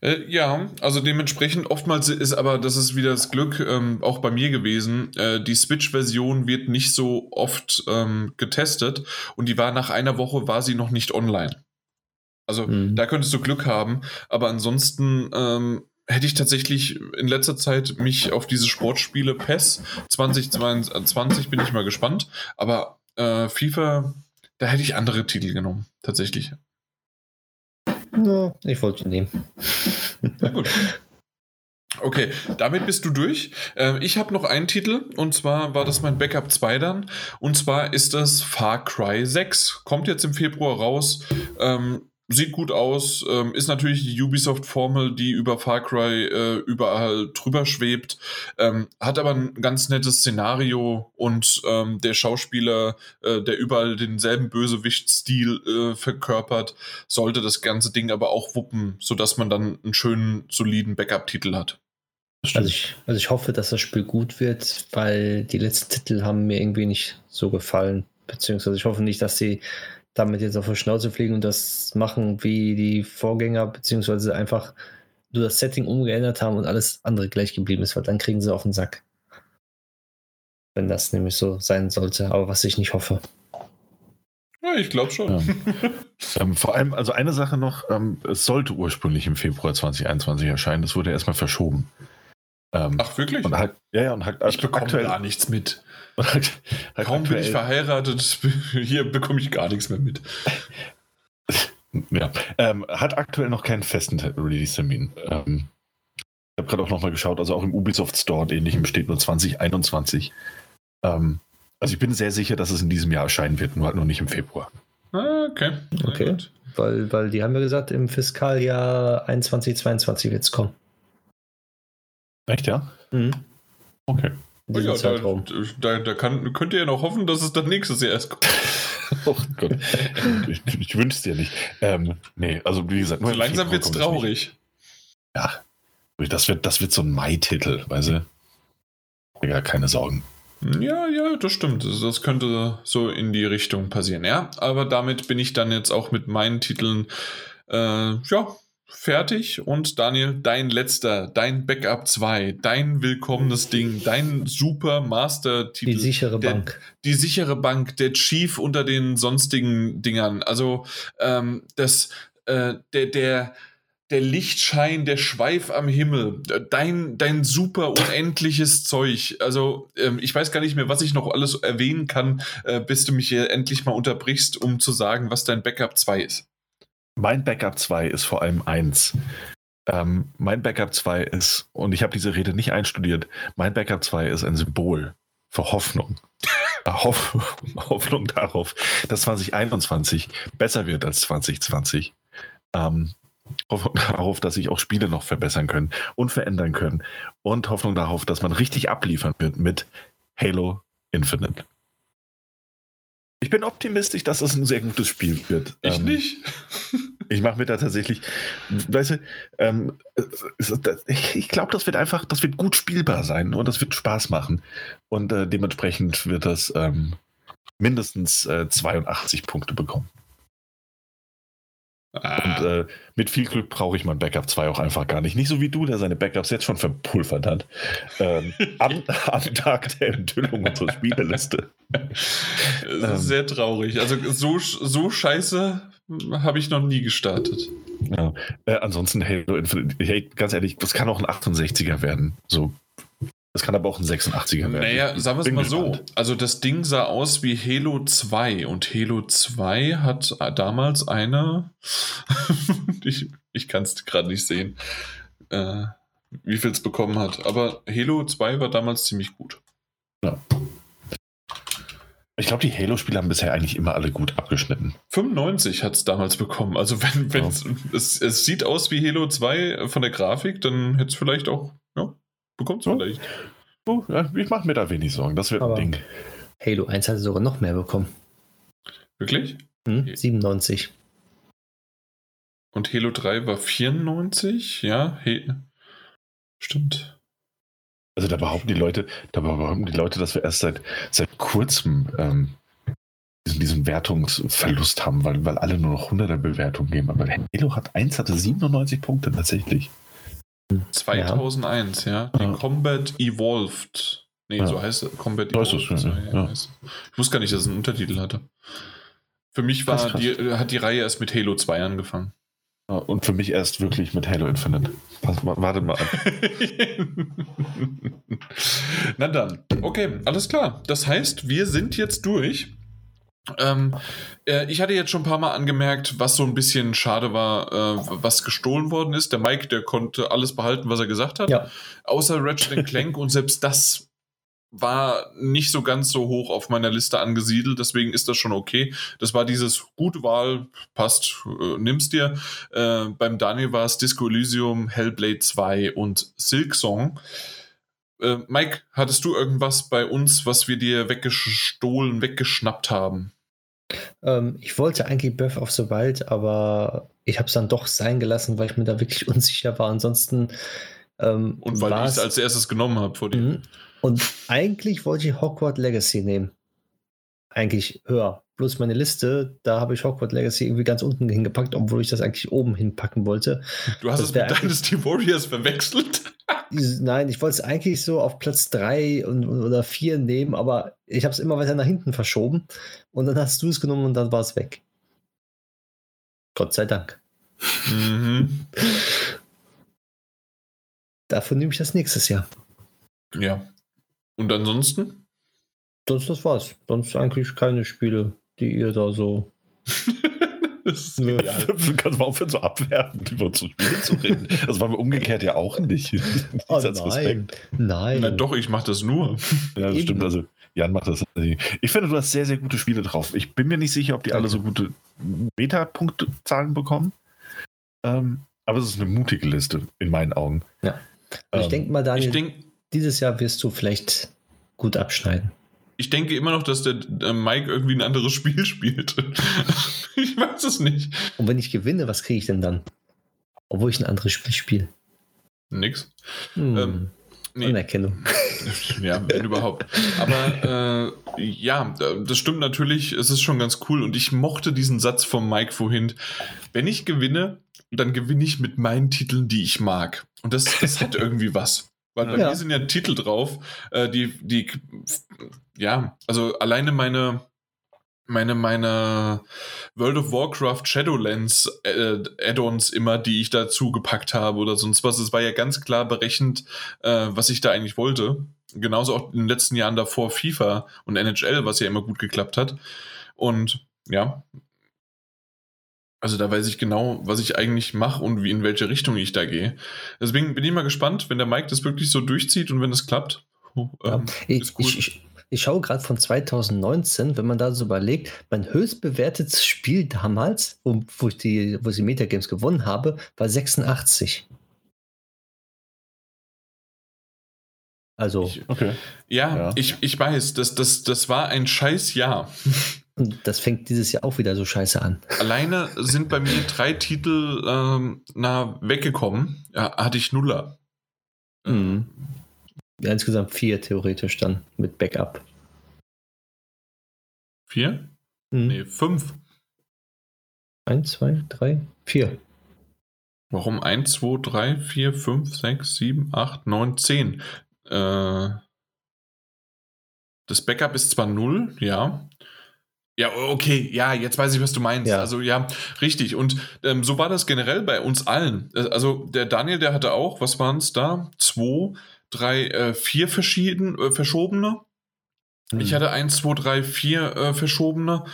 Äh, ja, also dementsprechend oftmals ist aber, das ist wieder das Glück, ähm, auch bei mir gewesen, äh, die Switch-Version wird nicht so oft ähm, getestet und die war nach einer Woche, war sie noch nicht online. Also mhm. da könntest du Glück haben, aber ansonsten ähm, hätte ich tatsächlich in letzter Zeit mich auf diese Sportspiele PES 2022 bin ich mal gespannt. Aber äh, FIFA, da hätte ich andere Titel genommen, tatsächlich. No, ich wollte nehmen. *laughs* Na gut. Okay, damit bist du durch. Äh, ich habe noch einen Titel und zwar war das mein Backup 2 dann. Und zwar ist das Far Cry 6. Kommt jetzt im Februar raus. Ähm, sieht gut aus, ähm, ist natürlich die Ubisoft-Formel, die über Far Cry äh, überall drüber schwebt, ähm, hat aber ein ganz nettes Szenario und ähm, der Schauspieler, äh, der überall denselben Bösewicht-Stil äh, verkörpert, sollte das ganze Ding aber auch wuppen, sodass man dann einen schönen, soliden Backup-Titel hat. Also ich, also ich hoffe, dass das Spiel gut wird, weil die letzten Titel haben mir irgendwie nicht so gefallen. Beziehungsweise ich hoffe nicht, dass sie damit jetzt auf die Schnauze fliegen und das machen wie die Vorgänger, beziehungsweise einfach nur das Setting umgeändert haben und alles andere gleich geblieben ist, weil dann kriegen sie auf den Sack. Wenn das nämlich so sein sollte, aber was ich nicht hoffe. Ja, ich glaube schon. Ja. *laughs* ähm, vor allem, also eine Sache noch, ähm, es sollte ursprünglich im Februar 2021 erscheinen, das wurde erstmal verschoben. Ähm, Ach, wirklich? Und halt, ja, ja, und halt, ich bekomme aktuell, gar nichts mit. Halt, halt Kaum bin ich verheiratet, *laughs* hier bekomme ich gar nichts mehr mit. *laughs* ja, ähm, hat aktuell noch keinen festen Release-Termin. Ähm, ich habe gerade auch nochmal geschaut, also auch im Ubisoft Store und ähnlichem steht nur 2021. Ähm, also ich bin sehr sicher, dass es in diesem Jahr erscheinen wird, nur halt noch nicht im Februar. Ah, okay. Okay. Weil, weil die haben ja gesagt, im Fiskaljahr 21, 22 wird es kommen. Echt, ja? Mhm. Okay. Oh ja, da, Zeitraum. da, da kann, könnt ihr ja noch hoffen, dass es dann nächstes Jahr erst kommt. *laughs* Oh Gott. ich ich wünsche es dir nicht. Ähm, nee, also wie gesagt, nur So langsam wird es traurig. nicht. Das wird, das wird so ein Mai-Titel, weißt du? Ja, keine Sorgen. Ja, ja, das stimmt. Das, das könnte so in die Richtung passieren, ja. Aber damit bin ich dann jetzt auch mit meinen Titeln äh, ja, fertig. Und Daniel, dein letzter, dein Backup 2, dein willkommenes Ding, dein super Master-Titel. Die sichere der- Bank. die sichere Bank, der Chief unter den sonstigen Dingern. Also ähm, das, äh, der, der, der Lichtschein, der Schweif am Himmel, dein, dein super unendliches Zeug. Also ähm, ich weiß gar nicht mehr, was ich noch alles erwähnen kann, äh, bis du mich hier endlich mal unterbrichst, um zu sagen, was dein Backup 2 ist. Mein Backup 2 ist vor allem eins. Ähm, mein Backup 2 ist, und ich habe diese Rede nicht einstudiert, mein Backup 2 ist ein Symbol für Hoffnung. *laughs* Hoff, Hoffnung darauf, dass 2021 besser wird als 2020. Ähm, Hoffnung darauf, dass sich auch Spiele noch verbessern können und verändern können. Und Hoffnung darauf, dass man richtig abliefern wird mit Halo Infinite. Ich bin optimistisch, dass es ein sehr gutes Spiel wird. Ich Ähm, nicht. *laughs* ich mache mir da tatsächlich, weißt du, ähm, ich glaube, das wird einfach, das wird gut spielbar sein und das wird Spaß machen. Und äh, dementsprechend wird das ähm, mindestens äh, 82 Punkte bekommen. Und Ah, äh, mit viel Glück brauche ich mein Backup 2 auch einfach gar nicht. Nicht so wie du, der seine Backups jetzt schon verpulvert hat. Ähm, *laughs* am, am Tag der Enthüllung unserer Spieleliste. das ähm, sehr traurig. Also so, so scheiße habe ich noch nie gestartet. Ja. Äh, ansonsten Halo Infinite, hey, ganz ehrlich, das kann auch ein 68er werden. So. Das kann aber auch ein 86er werden. Naja, sagen wir es mal so. gespannt. Also das Ding sah aus wie Halo 2 und Halo 2 hat damals eine, *laughs* ich, ich kann es gerade nicht sehen, äh, wie viel es bekommen hat. Aber Halo 2 war damals ziemlich gut. Ich glaube, die Halo-Spiele haben bisher eigentlich immer alle gut abgeschnitten. 95 hat es damals bekommen. Also wenn, wenn es, es sieht aus wie Halo 2 von der Grafik, dann hätte es vielleicht auch, ja, bekommt es Ja. vielleicht. Oh, ja, ich mache mir da wenig Sorgen. Das wird Aber- ein Ding. Halo 1 hatte sogar noch mehr bekommen. Wirklich? Hm? Okay. 97. Und Halo 3 war 94? Ja, he stimmt. Also da behaupten die Leute, da behaupten die Leute, dass wir erst seit, seit kurzem ähm, diesen, diesen Wertungsverlust haben, weil, weil alle nur noch 100er Bewertungen geben. Aber Halo hat 1 hatte 97 Punkte tatsächlich. 2001, ja. Die Ja. Combat Evolved. Nee, Ja. so heißt es. Combat Evolved. ja, so, ja. Ich wusste gar nicht, dass es einen Untertitel hatte. Für mich war Krass, krass. Die, hat die Reihe erst mit Halo 2 angefangen. Und für mich erst wirklich mit Halo Infinite. Warte mal. ab. *laughs* Na dann, okay, alles klar. Das heißt, wir sind jetzt durch. Ähm, äh, ich hatte jetzt schon ein paar Mal angemerkt, was so ein bisschen schade war, äh, was gestohlen worden ist. Der Mike, der konnte alles behalten, was er gesagt hat. Ja. Außer Ratchet Clank und selbst das war nicht so ganz so hoch auf meiner Liste angesiedelt, deswegen ist das schon okay. Das war dieses gute Wahl, passt, äh, nimm's dir. Äh, beim Daniel war es Disco Elysium, Hellblade 2 und Silksong. Äh, Mike, hattest du irgendwas bei uns, was wir dir weggestohlen, weggeschnappt haben? Ähm, ich wollte eigentlich Breath of the Wild, aber ich habe es dann doch sein gelassen, weil ich mir da wirklich *laughs* unsicher war. Ansonsten. Ähm, Und weil ich es als erstes genommen habe vor dir. Mhm. Und eigentlich wollte ich Hogwarts Legacy nehmen. Eigentlich höher. Bloß meine Liste, da habe ich Hogwarts Legacy irgendwie ganz unten hingepackt, obwohl ich das eigentlich oben hinpacken wollte. Du hast Das es mit Dynasty Warriors verwechselt. Dieses- Nein, ich wollte es eigentlich so auf Platz 3 und, oder 4 nehmen, aber ich habe es immer weiter nach hinten verschoben. Und dann hast du es genommen und dann war es weg. Gott sei Dank. mhm. Dafür nehme ich das nächstes Jahr. Ja. Und ansonsten? Sonst das war's. Sonst eigentlich keine Spiele, die ihr da so. *laughs* das ist Nö. genial. Du kannst mal aufhören, so abwertend über zu Spielen zu reden. Das war mir umgekehrt ja auch nicht. *laughs* Oh, nein. Nein. Na doch, ich mache das nur. Ja, das Eben. stimmt. Also, Jan macht das. Ich finde, du hast sehr, sehr gute Spiele drauf. Ich bin mir nicht sicher, ob die alle so gute Beta-Punktzahlen bekommen. Ähm, aber es ist eine mutige Liste, in meinen Augen. Ja. Also ich Ähm, denke mal, Daniel, Ich denke, dieses Jahr wirst du vielleicht gut abschneiden. Ich denke immer noch, dass der, der Mike irgendwie ein anderes Spiel spielt. *laughs* ich weiß es nicht. Und wenn ich gewinne, was kriege ich denn dann? Obwohl ich ein anderes Spiel spiele. Nix. Hm. Ähm, nee. Anerkennung. *laughs* Ja, wenn überhaupt. Aber äh, ja, das stimmt natürlich. Es ist schon ganz cool. Und ich mochte diesen Satz von Mike vorhin. Wenn ich gewinne, dann gewinne ich mit meinen Titeln, die ich mag. Und das, das hat *laughs* irgendwie was. Weil bei Ja. mir sind ja Titel drauf, äh, die, die, ja, also alleine meine, meine, meine World of Warcraft Shadowlands äh, Add-ons immer, die ich dazu gepackt habe oder sonst was. Es war ja ganz klar berechnet, äh, was ich da eigentlich wollte. Genauso auch in den letzten Jahren davor FIFA und NHL, was ja immer gut geklappt hat. Und ja, also da weiß ich genau, was ich eigentlich mache und wie in welche Richtung ich da gehe. Deswegen bin ich mal gespannt, wenn der Mike das wirklich so durchzieht und wenn das klappt. Oh, Ja. ähm, Ich, ist cool. ich, ich, ich schaue gerade von 2019, wenn man da so überlegt, mein höchst bewertetes Spiel damals, wo, wo, ich die, wo ich die Metagames gewonnen habe, war 86. Also, Ich- Okay. ja, Ja. Ich, ich weiß, das, das, das war ein scheiß Jahr. *laughs* und das fängt dieses Jahr auch wieder so scheiße an. Alleine sind bei mir drei Titel ähm, na, weggekommen. Ja, hatte ich Nuller. Mhm. Ja, insgesamt vier theoretisch dann mit Backup. Vier? Mhm. Nee, fünf. Eins, zwei, drei, vier. Warum 1, 2, 3, 4, 5, 6, 7, 8, 9, 10? Äh, das Backup ist zwar 0, ja. Ja, okay, ja, jetzt weiß ich, was du meinst. Ja. Also ja, richtig. Und ähm, so war das generell bei uns allen. Äh, Also der Daniel, der hatte auch, was waren es da? Zwei, drei, äh, vier verschieden, äh, verschobene. Ich hatte 1, 2, 3, 4 äh, verschobene.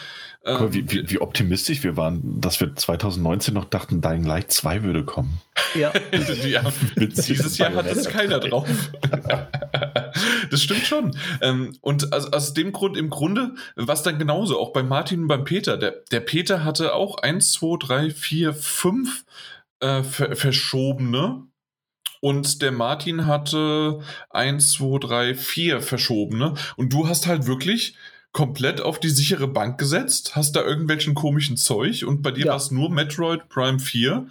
Guck mal, Ähm, wie, wie, wie optimistisch wir waren, dass wir 2019 noch dachten, Dying Light 2 würde kommen. Ja. *laughs* ja, *laughs* dieses Jahr hat es keiner drauf. *laughs* das stimmt schon. Ähm, und aus, aus dem Grund, im Grunde, was dann genauso, auch bei Martin und beim Peter. Der, der Peter hatte auch 1, 2, 3, 4, 5 äh, ver verschobene. Und der Martin hatte 1, 2, 3, 4 verschobene. Und du hast halt wirklich komplett auf die sichere Bank gesetzt, hast da irgendwelchen komischen Zeug und bei dir Ja. war es nur Metroid Prime 4.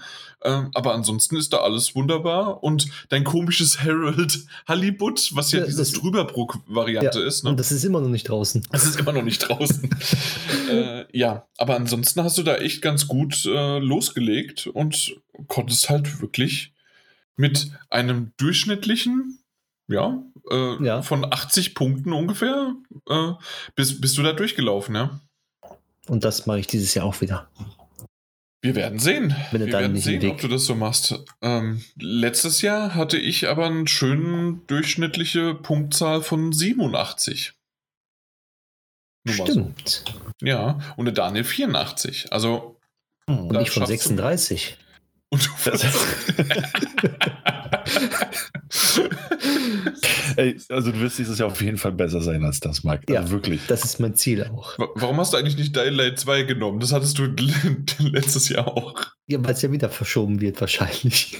Ähm, aber ansonsten ist da alles wunderbar und dein komisches Harold Halibut, was ja, Ja, dieses das- Drüberbrook-Variante Ja, ist, ne? Und das ist immer noch nicht draußen. *laughs* Es ist immer noch nicht draußen. *laughs* äh, ja, aber ansonsten hast du da echt ganz gut äh, losgelegt und konntest halt wirklich mit einem durchschnittlichen, ja, äh, Ja. von 80 Punkten ungefähr, äh, bist, bist du da durchgelaufen, ja? Und das mache ich dieses Jahr auch wieder. Wir werden sehen. Wenn du Wir werden sehen, ob du das so machst. Ähm, letztes Jahr hatte ich aber eine schöne durchschnittliche Punktzahl von 87. Nur mal so. Stimmt. Ja, und der Daniel 84. Also. Und da ich von schaffst du- 36. Und du *laughs* Ey, also du wirst dieses Jahr auf jeden Fall besser sein als das, Mike. Also Ja. wirklich. Das ist mein Ziel auch. Wa- Warum hast du eigentlich nicht Dying Light 2 genommen? Das hattest du *laughs* letztes Jahr auch. Ja, weil es ja wieder verschoben wird, wahrscheinlich.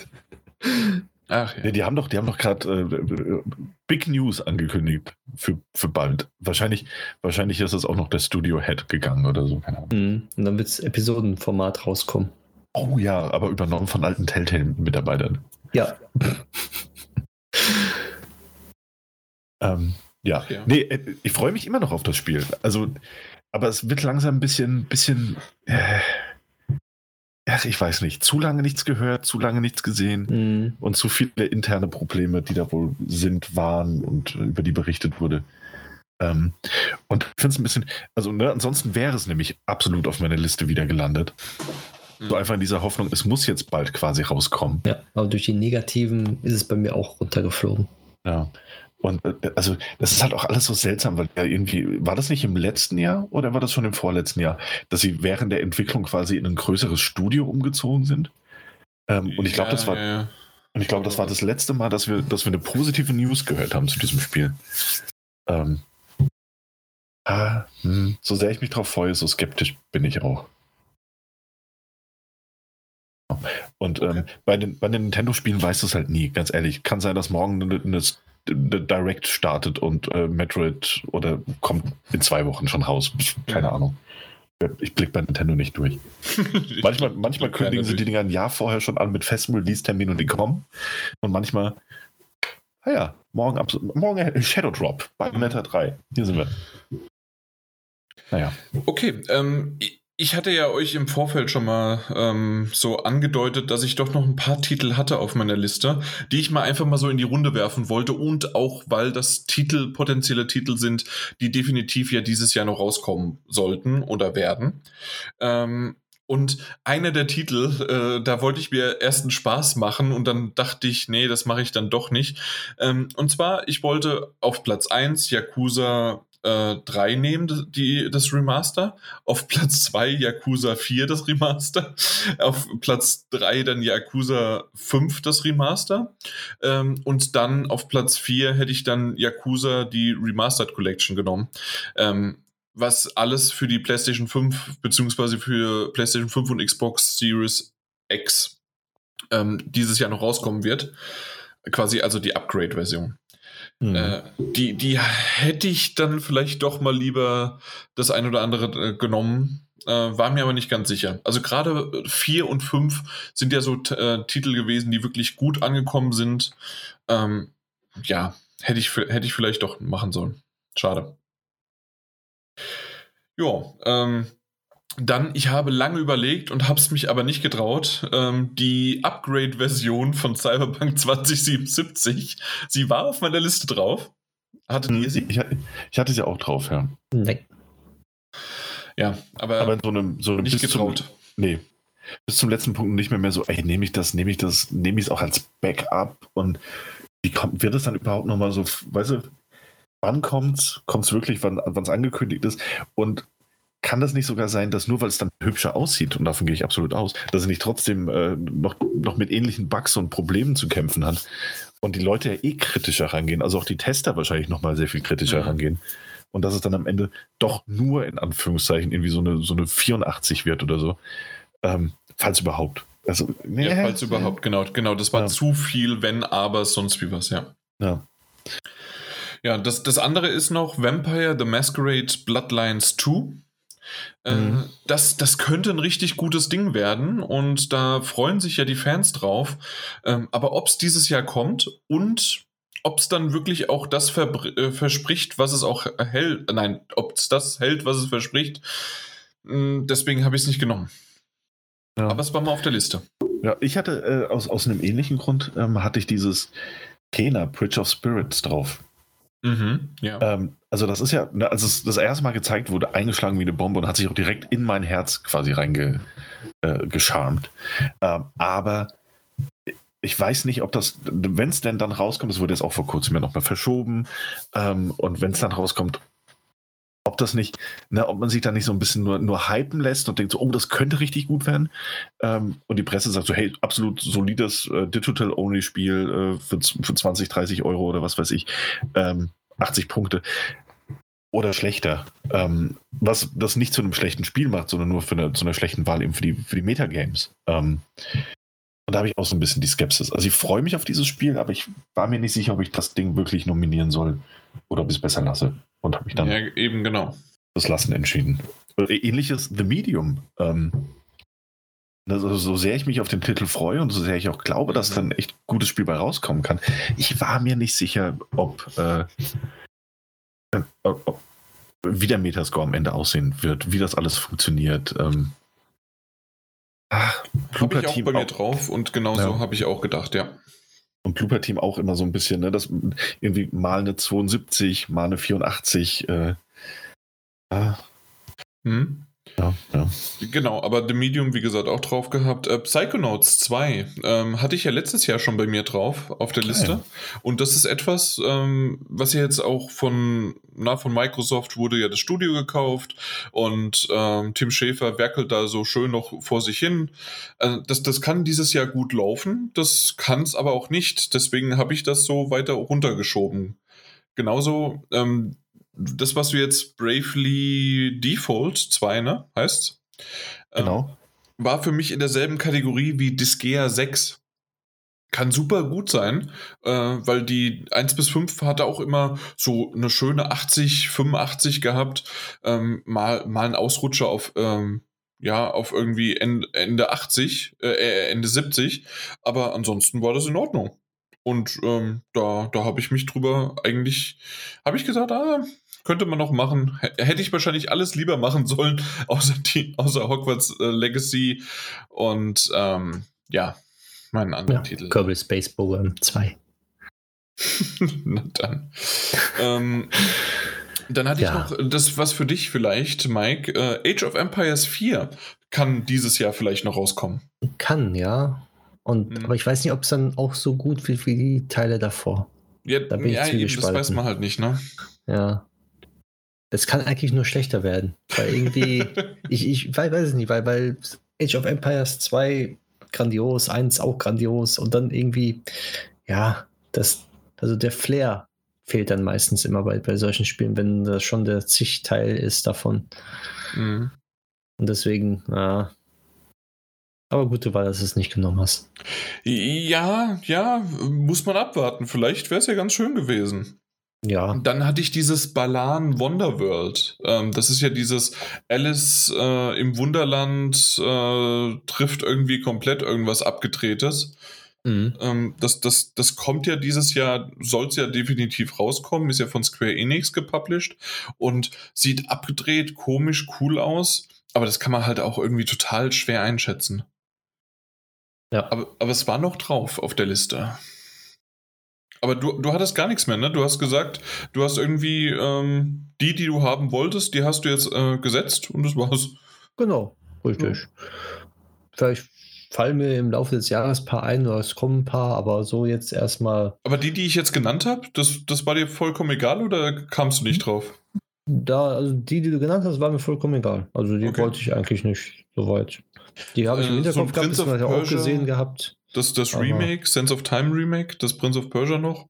Ach Ja, die haben doch, die haben doch gerade äh, Big News angekündigt für, für bald. Wahrscheinlich, wahrscheinlich ist es auch noch der Studio Head gegangen oder so. Keine Ahnung. Mhm. Und dann wird das Episodenformat rauskommen. Oh ja, aber übernommen von alten Telltale-Mitarbeitern. Ja. *laughs* Ähm, ja. Ja. Nee, äh, ich freue mich immer noch auf das Spiel. Also, aber es wird langsam ein bisschen, bisschen. Äh, ach, ich weiß nicht. Zu lange nichts gehört, zu lange nichts gesehen Mhm. und zu viele interne Probleme, die da wohl sind, waren und über die berichtet wurde. Ähm, und ich finde es ein bisschen, also ne, ansonsten wäre es nämlich absolut auf meiner Liste wieder gelandet. So einfach in dieser Hoffnung, es muss jetzt bald quasi rauskommen. Ja, aber durch die negativen ist es bei mir auch runtergeflogen. Ja. Und äh, also das ist halt auch alles so seltsam, weil ja irgendwie, war das nicht im letzten Jahr oder war das schon im vorletzten Jahr, dass sie während der Entwicklung quasi in ein größeres Studio umgezogen sind? Ähm, und ich glaube, das war, Ja, ja. und ich glaube, das war das letzte Mal, dass wir, dass wir eine positive News gehört haben zu diesem Spiel. Ähm, ah, hm, so sehr ich mich drauf freue, so skeptisch bin ich auch. Und ähm, bei den, bei den Nintendo-Spielen weißt du es halt nie, ganz ehrlich. Kann sein, dass morgen eine, eine Direct startet und äh, Metroid oder kommt in zwei Wochen schon raus. Keine. Ahnung. Ich blicke bei Nintendo nicht durch. *laughs* manchmal manchmal kündigen sie die Dinger ein Jahr vorher schon an mit festem Release-Termin und die kommen. Und manchmal, naja, morgen, morgen Shadow Drop bei Meta 3. Hier sind wir. Naja. Okay, ähm, ich hatte ja euch im Vorfeld schon mal ähm, so angedeutet, dass ich doch noch ein paar Titel hatte auf meiner Liste, die ich mal einfach mal so in die Runde werfen wollte und auch, weil das Titel potenzielle Titel sind, die definitiv ja dieses Jahr noch rauskommen sollten oder werden. Ähm, und einer der Titel, äh, da wollte ich mir erst einen Spaß machen und dann dachte ich, nee, das mache ich dann doch nicht. Ähm, und zwar, ich wollte auf Platz 1 Yakuza äh, 3 nehmen, die, das Remaster. Auf Platz 2 Yakuza 4 das Remaster. *laughs* Auf Platz 3 dann Yakuza 5 das Remaster. Ähm, und dann auf Platz 4 hätte ich dann Yakuza die Remastered Collection genommen. Ähm, was alles für die PlayStation 5 beziehungsweise für PlayStation 5 und Xbox Series X ähm, dieses Jahr noch rauskommen wird. Quasi also die Upgrade-Version. Mhm. Äh, die, die hätte ich dann vielleicht doch mal lieber das ein oder andere äh, genommen. Äh, war mir aber nicht ganz sicher. Also gerade 4 und 5 sind ja so äh, Titel gewesen, die wirklich gut angekommen sind. Ähm, ja, hätte ich, hätte ich vielleicht doch machen sollen. Schade. Ja, ähm, dann, ich habe lange überlegt und habe es mich aber nicht getraut. Ähm, die Upgrade-Version von Cyberpunk 2077, sie war auf meiner Liste drauf. Hattet ihr sie? Ich, ich hatte sie auch drauf, ja. Nee. Ja, aber, aber so einem, so einem nicht getraut. Zum, nee. Bis zum letzten Punkt nicht mehr, mehr so, ey, nehme ich das, nehme ich das, nehme ich es auch als Backup und wie kommt, wird es dann überhaupt nochmal so, weißt du, wann kommt's? Kommt es wirklich, wann es angekündigt ist? Und kann das nicht sogar sein, dass nur weil es dann hübscher aussieht, und davon gehe ich absolut aus, dass es nicht trotzdem äh, noch, noch mit ähnlichen Bugs und Problemen zu kämpfen hat und die Leute ja eh kritischer rangehen, also auch die Tester wahrscheinlich nochmal sehr viel kritischer mhm. rangehen und dass es dann am Ende doch nur in Anführungszeichen irgendwie so eine, so eine 84 wird oder so, ähm, falls überhaupt. Also, nee, ja, falls überhaupt, genau, genau, das war ja. zu viel, wenn, aber, sonst wie was, ja. Ja. Ja, das, das andere ist noch Vampire the Masquerade Bloodlines 2. Äh, mhm. das, das könnte ein richtig gutes Ding werden und da freuen sich ja die Fans drauf. Ähm, aber ob es dieses Jahr kommt und ob es dann wirklich auch das äh, verspricht, was es auch hält, nein, ob es das hält, was es verspricht, hm, deswegen habe ich es nicht genommen. Ja. Aber es war mal auf der Liste. Ja, ich hatte äh, aus, aus einem ähnlichen Grund ähm, hatte ich dieses Kena, Bridge of Spirits drauf. Mhm, ja. Ähm, also das ist ja, ne, als es das erste Mal gezeigt wurde, eingeschlagen wie eine Bombe und hat sich auch direkt in mein Herz quasi reingescharmt. Äh, ähm, aber ich weiß nicht, ob das, wenn es denn dann rauskommt, es wurde jetzt auch vor kurzem ja nochmal verschoben, ähm, und wenn es dann rauskommt, ob das nicht, ne, ob man sich da nicht so ein bisschen nur, nur hypen lässt und denkt so, oh, das könnte richtig gut werden. Ähm, und die Presse sagt so, hey, absolut solides äh, Digital-Only-Spiel äh, für, für 20, 30 Euro oder was weiß ich, ähm, 80 Punkte. Oder schlechter. Ähm, was das nicht zu einem schlechten Spiel macht, sondern nur für eine, zu einer schlechten Wahl eben für die, für die Metagames. Ähm, und da habe ich auch so ein bisschen die Skepsis. Also ich freue mich auf dieses Spiel, aber ich war mir nicht sicher, ob ich das Ding wirklich nominieren soll oder ob ich es besser lasse. Und habe mich dann ja, eben genau. das Lassen entschieden. Ähnliches The Medium. Ähm, also so sehr ich mich auf den Titel freue und so sehr ich auch glaube, dass dann echt gutes Spiel bei rauskommen kann, ich war mir nicht sicher, ob, äh, ob wie der Metascore am Ende aussehen wird, wie das alles funktioniert. Ähm, ach, habe ich auch bei mir drauf und genauso ja. habe ich auch gedacht, ja. Und Blooper Team auch immer so ein bisschen, ne, das irgendwie mal eine 72, mal eine 84. Äh, ah. hm? Ja, ja. Genau, aber The Medium, wie gesagt, auch drauf gehabt. Äh, Psychonauts 2 ähm, hatte ich ja letztes Jahr schon bei mir drauf auf der Liste. Okay. Und das ist etwas, ähm, was ja jetzt auch von, na, von Microsoft wurde ja das Studio gekauft und ähm, Tim Schäfer werkelt da so schön noch vor sich hin. Äh, das, das kann dieses Jahr gut laufen, das kann es aber auch nicht. Deswegen habe ich das so weiter runtergeschoben. Genauso ähm, das, was du jetzt Bravely Default 2, ne, heißt, ähm, genau. Ähm, war für mich in derselben Kategorie wie Disgaea 6. kann super gut sein, äh, weil die 1 bis 5 hatte auch immer so eine schöne 80, 85 gehabt. Ähm, mal, mal ein Ausrutscher auf, ähm, ja, auf irgendwie Ende, Ende 80, äh, Ende 70. Aber ansonsten war das in Ordnung. Und ähm, da, da habe ich mich drüber eigentlich, habe ich gesagt, ah, könnte man noch machen. Hätte ich wahrscheinlich alles lieber machen sollen, *laughs* außer, die, außer Hogwarts äh, Legacy. Und ähm, ja, meinen anderen ja, Titel. Kerbal Space Program 2. *laughs* Na dann. ähm, dann hatte ja. ich noch das, was für dich vielleicht, Mike. Äh, Age of Empires 4 kann dieses Jahr vielleicht noch rauskommen. Kann, ja. Und, hm. Aber ich weiß nicht, ob es dann auch so gut wird wie die Teile davor. Ja, da bin ja, ich eben, das weiß man halt nicht, ne? Ja. Das kann eigentlich nur schlechter werden. Weil irgendwie, *laughs* ich, ich weiß es nicht, weil, weil Age of Empires 2 grandios, 1 auch grandios und dann irgendwie, ja, das, also der Flair fehlt dann meistens immer bei, bei solchen Spielen, wenn das schon der Zig-Teil ist davon. Mhm. Und deswegen, ja. Aber gute Wahl, dass du es nicht genommen hast. Ja, ja, muss man abwarten. Vielleicht wäre es ja ganz schön gewesen. Ja. Dann hatte ich dieses Balan Wonderworld. Ähm, das ist ja dieses Alice äh, im Wunderland äh, trifft irgendwie komplett irgendwas Abgedrehtes. Mhm. Ähm, das, das, das kommt ja dieses Jahr, soll es ja definitiv rauskommen, ist ja von Square Enix gepublished und sieht abgedreht, komisch, cool aus, aber das kann man halt auch irgendwie total schwer einschätzen. Ja. Aber, aber es war noch drauf auf der Liste. Aber du, du hattest gar nichts mehr, ne? Du hast gesagt, du hast irgendwie ähm, die, die du haben wolltest, die hast du jetzt äh, gesetzt und das war's. Genau, richtig. Ja. Vielleicht fallen mir im Laufe des Jahres ein paar ein oder es kommen ein paar, aber so jetzt erstmal. Aber die, die ich jetzt genannt habe, das, das war dir vollkommen egal oder kamst du nicht hm. drauf? Da, also die, die du genannt hast, war mir vollkommen egal. Also die okay. wollte ich eigentlich nicht so weit. Die habe ich im äh, Hinterkopf so gehabt, das habe ich auch gesehen gehabt. Das, das Remake, Sense of Time Remake, das Prince of Persia noch.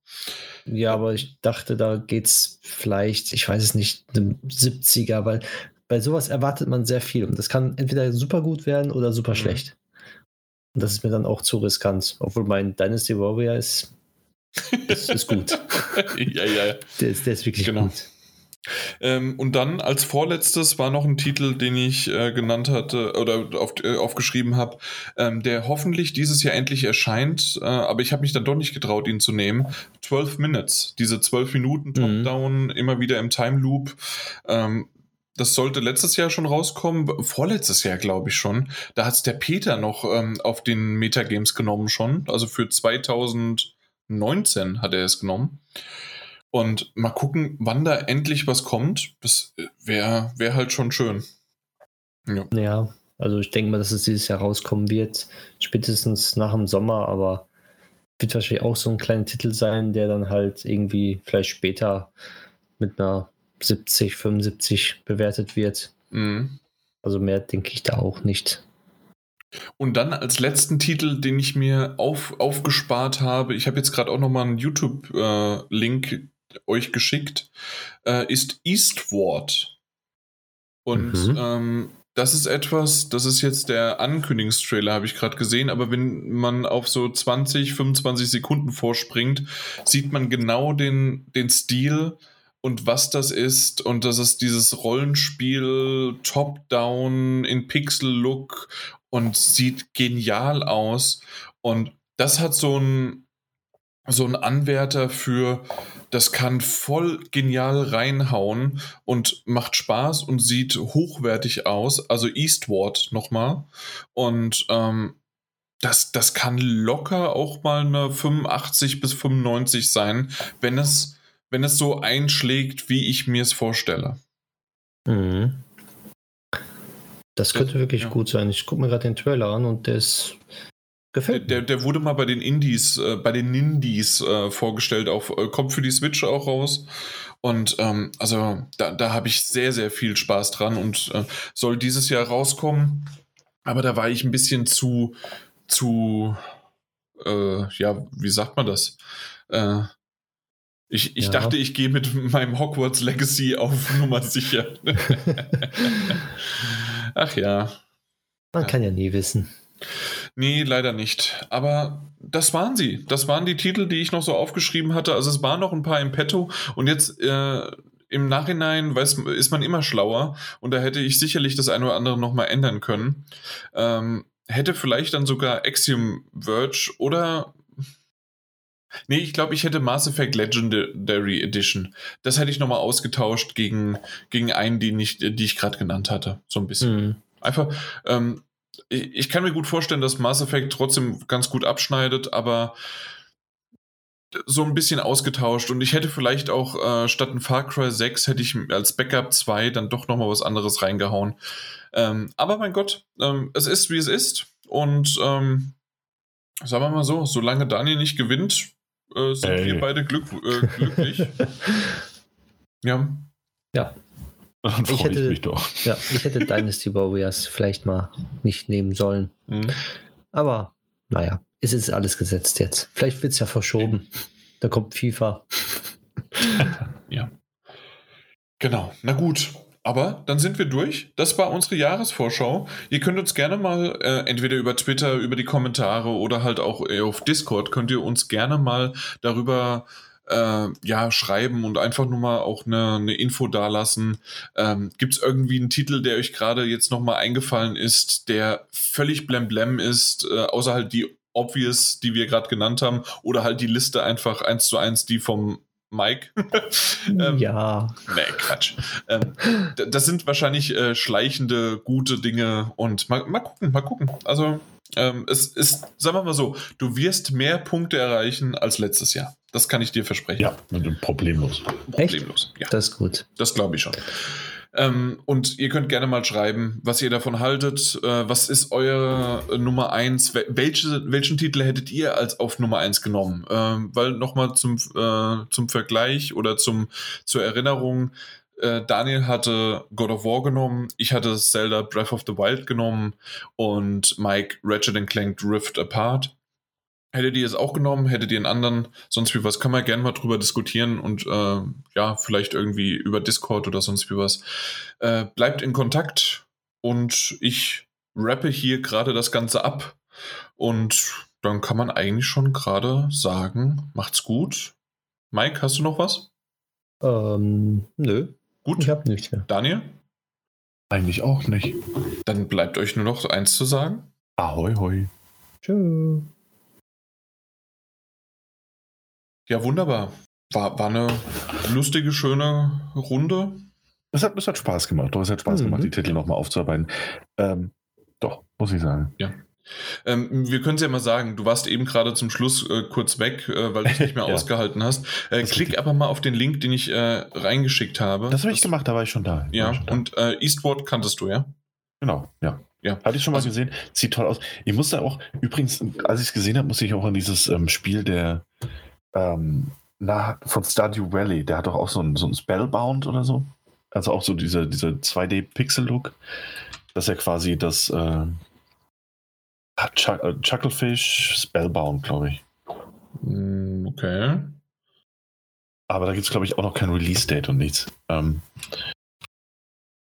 Ja, aber ich dachte, da geht es vielleicht, ich weiß es nicht, einem 70er, weil bei sowas erwartet man sehr viel. Und das kann entweder super gut werden oder super mhm. schlecht. Und das ist mir dann auch zu riskant. Obwohl mein Dynasty Warrior ist, ist, ist gut. *laughs* ja, ja. Der ist, der ist wirklich genau. gut. Ähm, und dann als vorletztes war noch ein Titel, den ich äh, genannt hatte oder auf, äh, aufgeschrieben habe, ähm, der hoffentlich dieses Jahr endlich erscheint, äh, aber ich habe mich dann doch nicht getraut, ihn zu nehmen. 12 Minutes, diese 12 Minuten mhm. Top-Down, mhm. immer wieder im Time Loop. Ähm, das sollte letztes Jahr schon rauskommen, vorletztes Jahr glaube ich schon. Da hat es der Peter noch ähm, auf den Metagames genommen schon. Also für 2019 hat er es genommen. Und mal gucken, wann da endlich was kommt. Das wäre wär halt schon schön. Ja. ja, also ich denke mal, dass es dieses Jahr rauskommen wird. Spätestens nach dem Sommer, aber wird wahrscheinlich auch so ein kleiner Titel sein, der dann halt irgendwie vielleicht später mit einer 70, 75 bewertet wird. Mhm. Also mehr denke ich da auch nicht. Und dann als letzten Titel, den ich mir auf, aufgespart habe, ich habe jetzt gerade auch nochmal einen YouTube-Link äh, euch geschickt, äh, ist Eastward. Und mhm. ähm, das ist etwas, das ist jetzt der Ankündigungstrailer, habe ich gerade gesehen, aber wenn man auf so 20, 25 Sekunden vorspringt, sieht man genau den, den Stil und was das ist und das ist dieses Rollenspiel Top-Down in Pixel-Look und sieht genial aus und das hat so ein so ein Anwärter für das kann voll genial reinhauen und macht Spaß und sieht hochwertig aus. Also Eastward nochmal. Und ähm, das, das kann locker auch mal eine 85 bis 95 sein, wenn es, wenn es so einschlägt, wie ich mir es vorstelle. Mhm. Das könnte wirklich ja. gut sein. Ich gucke mir gerade den Trailer an und der ist Gefällt der, der wurde mal bei den Indies, äh, bei den Nindies äh, vorgestellt, auch, äh, kommt für die Switch auch raus. Und ähm, also da, da habe ich sehr, sehr viel Spaß dran und äh, soll dieses Jahr rauskommen. Aber da war ich ein bisschen zu, zu, äh, ja, wie sagt man das? Äh, ich, ich ja. dachte, ich gehe mit meinem Hogwarts Legacy auf *laughs* Nummer sicher. *laughs* Ach ja. Man ja. kann ja nie wissen. Nee, leider nicht. Aber das waren sie. Das waren die Titel, die ich noch so aufgeschrieben hatte. Also es waren noch ein paar im Petto und jetzt äh, im Nachhinein weiß, ist man immer schlauer und da hätte ich sicherlich das eine oder andere nochmal ändern können. Ähm, hätte vielleicht dann sogar Axiom Verge oder Nee, ich glaube, ich hätte Mass Effect Legendary Edition. Das hätte ich nochmal ausgetauscht gegen, gegen einen, die, nicht, die ich gerade genannt hatte. So ein bisschen. Mhm. Einfach, ähm, ich, ich, kann mir gut vorstellen, dass Mass Effect trotzdem ganz gut abschneidet, aber so ein bisschen ausgetauscht und ich hätte vielleicht auch äh, statt ein Far Cry 6 hätte ich als Backup 2 dann doch nochmal was anderes reingehauen. Ähm, aber mein Gott, ähm, es ist wie es ist und ähm, sagen wir mal so, solange Daniel nicht gewinnt, äh, sind Ey. wir beide glück, äh, glücklich. *laughs* ja. Ja. *laughs* Dann ich hätte, ich mich doch. *laughs* Ja, ich hätte Dynasty Warriors vielleicht mal nicht nehmen sollen. Mhm. Aber naja, es ist alles gesetzt jetzt. Vielleicht wird es ja verschoben. Da kommt FIFA. *laughs* ja. Genau. Na gut. Aber dann sind wir durch. Das war unsere Jahresvorschau. Ihr könnt uns gerne mal äh, entweder über Twitter, über die Kommentare oder halt auch äh, auf Discord könnt ihr uns gerne mal darüber äh, ja, schreiben und einfach nur mal auch eine, eine Info dalassen. Ähm, Gibt es irgendwie einen Titel, der euch gerade jetzt nochmal eingefallen ist, der völlig blemblem ist, äh, außer halt die obvious, die wir gerade genannt haben, oder halt die Liste einfach eins zu eins die vom Mike. *laughs* ähm, ja. Nee, Quatsch. Ähm, das sind wahrscheinlich äh, schleichende, gute Dinge und mal, mal gucken, mal gucken. Also, ähm, es ist, sagen wir mal so, du wirst mehr Punkte erreichen als letztes Jahr. Das kann ich dir versprechen. Ja, problemlos. Problemlos, Echt? ja. Das ist gut. Das glaube ich schon. Ähm, und ihr könnt gerne mal schreiben, was ihr davon haltet. Äh, was ist euer äh, Nummer 1? Welche, welchen Titel hättet ihr als auf Nummer 1 genommen? Ähm, weil nochmal zum, äh, zum Vergleich oder zum, zur Erinnerung, äh, Daniel hatte God of War genommen, ich hatte Zelda Breath of the Wild genommen und Mike Ratchet Clank Rift Apart. Hättet ihr es auch genommen? Hättet ihr einen anderen? Sonst wie was? Kann man gerne mal drüber diskutieren und äh, ja, vielleicht irgendwie über Discord oder sonst wie was. Äh, bleibt in Kontakt und ich rappe hier gerade das Ganze ab. Und dann kann man eigentlich schon gerade sagen, macht's gut. Mike, hast du noch was? Ähm, nö. Gut. Ich hab nichts mehr. Daniel? Eigentlich auch nicht. Dann bleibt euch nur noch eins zu sagen. Ahoi, hoi. Tschüss. Ja, wunderbar. War, war eine lustige, schöne Runde. Es hat, es hat Spaß gemacht. Doch, es hat Spaß mhm. gemacht, die Titel nochmal aufzuarbeiten. Ähm, doch, muss ich sagen. Ja. Ähm, wir können es ja mal sagen, du warst eben gerade zum Schluss äh, kurz weg, äh, weil du es *laughs* nicht mehr ja. ausgehalten hast. Äh, klick aber mal auf den Link, den ich äh, reingeschickt habe. Das habe ich gemacht, da war ich schon da. Ja, schon da. und äh, Eastward kanntest du, ja? Genau, ja. Ja. Hatte ich schon mal also, gesehen. Sieht toll aus. Ich musste auch, übrigens, als ich es gesehen habe, musste ich auch an dieses ähm, Spiel der ähm, na, von Stardew Valley, der hat doch auch so ein, so ein Spellbound oder so. Also auch so dieser diese 2D-Pixel-Look. Das ist ja quasi das äh, Chuck, äh, Chucklefish Spellbound, glaube ich. Hm, okay. Aber da gibt es, glaube ich, auch noch kein Release-Date und nichts. Ähm,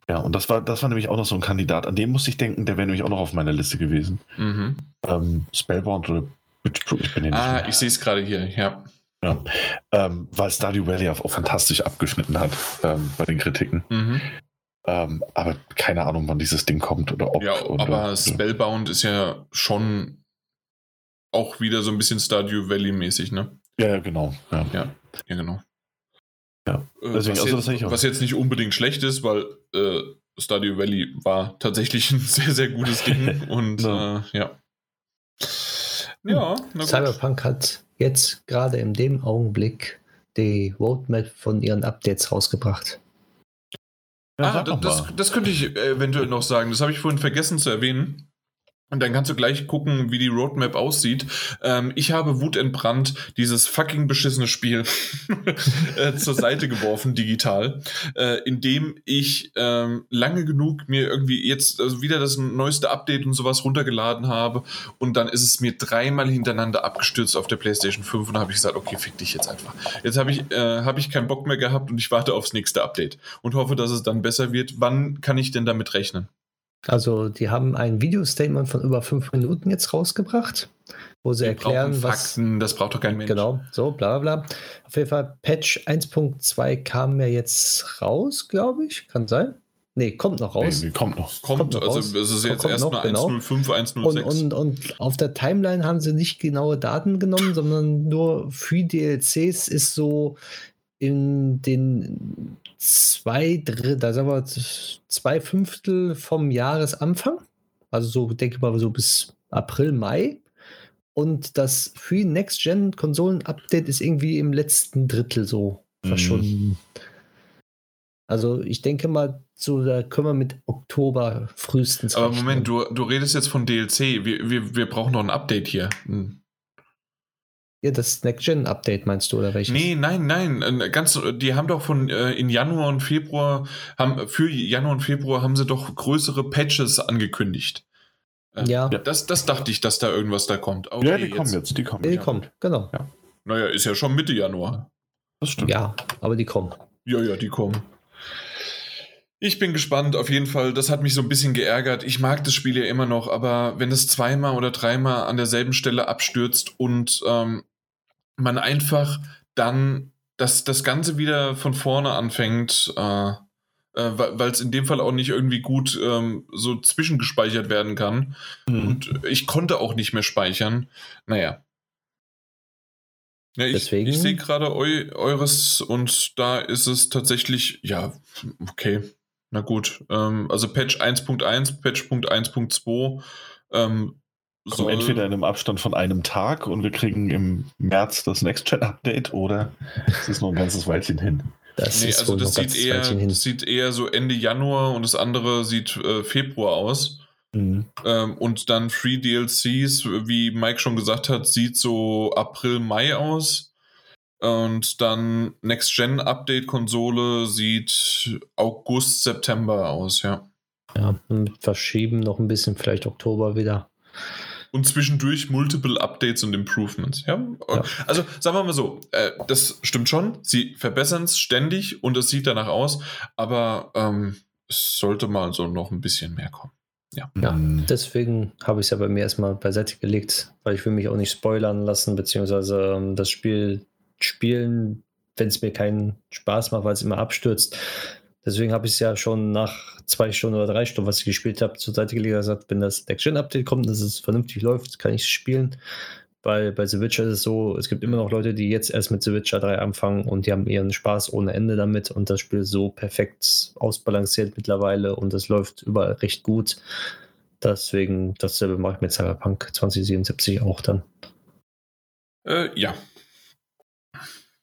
ja, und das war, das war nämlich auch noch so ein Kandidat. An dem musste ich denken, der wäre nämlich auch noch auf meiner Liste gewesen. Mhm. Ähm, Spellbound oder ich bin Ah, ich sehe es gerade hier, ja. Ja, ähm, weil Stardew Valley auch fantastisch abgeschnitten hat ähm, bei den Kritiken. Mhm. Ähm, aber keine Ahnung, wann dieses Ding kommt oder ob. Ja, oder, aber Spellbound ist ja schon auch wieder so ein bisschen Stardew Valley-mäßig, ne? Ja, genau. Ja, ja, ja genau. Ja, äh, Deswegen, was, also, jetzt, was, jetzt, nicht unbedingt schlecht ist, weil äh, Stardew Valley war tatsächlich *laughs* ein sehr, sehr gutes Ding *laughs* und ja. Äh, ja. Ja, Cyberpunk hat jetzt gerade in dem Augenblick die Roadmap von ihren Updates rausgebracht. Ja, ah, das, das, könnte ich eventuell noch sagen. Das habe ich vorhin vergessen zu erwähnen. Und dann kannst du gleich gucken, wie die Roadmap aussieht. Ähm, ich habe wutentbrannt dieses fucking beschissene Spiel *laughs* äh, zur Seite geworfen, digital, äh, indem ich ähm, lange genug mir irgendwie jetzt also wieder das neueste Update und sowas runtergeladen habe. Und dann ist es mir dreimal hintereinander abgestürzt auf der PlayStation 5 und habe ich gesagt, okay, fick dich jetzt einfach. Jetzt habe ich, äh, hab ich keinen Bock mehr gehabt und ich warte aufs nächste Update und hoffe, dass es dann besser wird. Wann kann ich denn damit rechnen? Also, die haben ein Video-Statement von über fünf Minuten jetzt rausgebracht, wo sie Wir erklären, brauchen was. Fakten, das braucht doch kein Mensch. Genau, so, bla bla bla. Auf jeden Fall, Patch 1.2 kam ja jetzt raus, glaube ich. Kann sein. Nee, kommt noch raus. Nee, kommt noch. Kommt, Kommt noch also raus. es ist jetzt Kommt erst noch, eine genau. 105, Und, 106. und, und auf der Timeline haben sie nicht genaue Daten genommen, sondern nur Free DLCs ist so in den zwei Drittel, da sagen wir zwei Fünftel vom Jahresanfang. Also so, denke ich mal, so bis April, Mai. Und das Free Next Gen Konsolen Update ist irgendwie im letzten Drittel so Mhm. verschwunden. Also ich denke mal, so da können wir mit Oktober frühestens. Aber rechnen. Moment, du, du redest jetzt von DLC. Wir, wir, wir brauchen noch ein Update hier. Hm. Ja, das Next-Gen-Update meinst du, oder welches? Nee, nein, nein. Ganz, die haben doch von äh, in Januar und Februar, haben, für Januar und Februar haben sie doch größere Patches angekündigt. Äh, Ja. Das, das dachte ich, dass da irgendwas da kommt. Okay, ja, die kommen jetzt, die kommen. Die jetzt. kommen, genau. Naja, ist ja schon Mitte Januar. Das stimmt. Ja, aber die kommen. Ja, ja, die kommen. Ich bin gespannt, auf jeden Fall. Das hat mich so ein bisschen geärgert. Ich mag das Spiel ja immer noch, aber wenn es zweimal oder dreimal an derselben Stelle abstürzt und ähm, man einfach dann das, das Ganze wieder von vorne anfängt, äh, äh, weil es in dem Fall auch nicht irgendwie gut ähm, so zwischengespeichert werden kann. Mhm. Und ich konnte auch nicht mehr speichern. Naja. Ja, ich, Deswegen- ich sehe gerade eu, eures und da ist es tatsächlich, ja, okay, na gut. Ähm, also Patch 1.1, Patch.1.2 ähm, Kommen soll- entweder in einem Abstand von einem Tag und wir kriegen im März das Next-Gen-Update oder es ist noch ein ganzes Weilchen hin. Das Nee, ist also das sieht, eher, das sieht eher so Ende Januar und das andere sieht äh, Februar aus. Mhm. Ähm, und dann Free DLCs, wie Mike schon gesagt hat, sieht so April, Mai aus. Und dann Next-Gen-Update-Konsole sieht August, September aus, ja. Ja, und verschieben noch ein bisschen, vielleicht Oktober wieder. Und zwischendurch multiple Updates und Improvements. Ja? Ja. Also sagen wir mal so, äh, das stimmt schon. Sie verbessern es ständig und es sieht danach aus, aber ähm, es sollte mal so noch ein bisschen mehr kommen. Ja, Mhm. deswegen habe ich es ja bei mir erstmal beiseite gelegt, weil ich will mich auch nicht spoilern lassen, beziehungsweise ähm, das Spiel spielen, wenn es mir keinen Spaß macht, weil es immer abstürzt. Deswegen habe ich es ja schon nach zwei Stunden oder drei Stunden, was ich gespielt habe, zur Seite gelegt und gesagt, wenn das Next-Gen-Update kommt, dass es vernünftig läuft, kann ich es spielen. Weil bei The Witcher ist es so, es gibt immer noch Leute, die jetzt erst mit The Witcher 3 anfangen und die haben ihren Spaß ohne Ende damit und das Spiel so perfekt ausbalanciert mittlerweile und es läuft überall recht gut. Deswegen, dasselbe mache ich mit Cyberpunk 2077 auch dann. Äh, ja.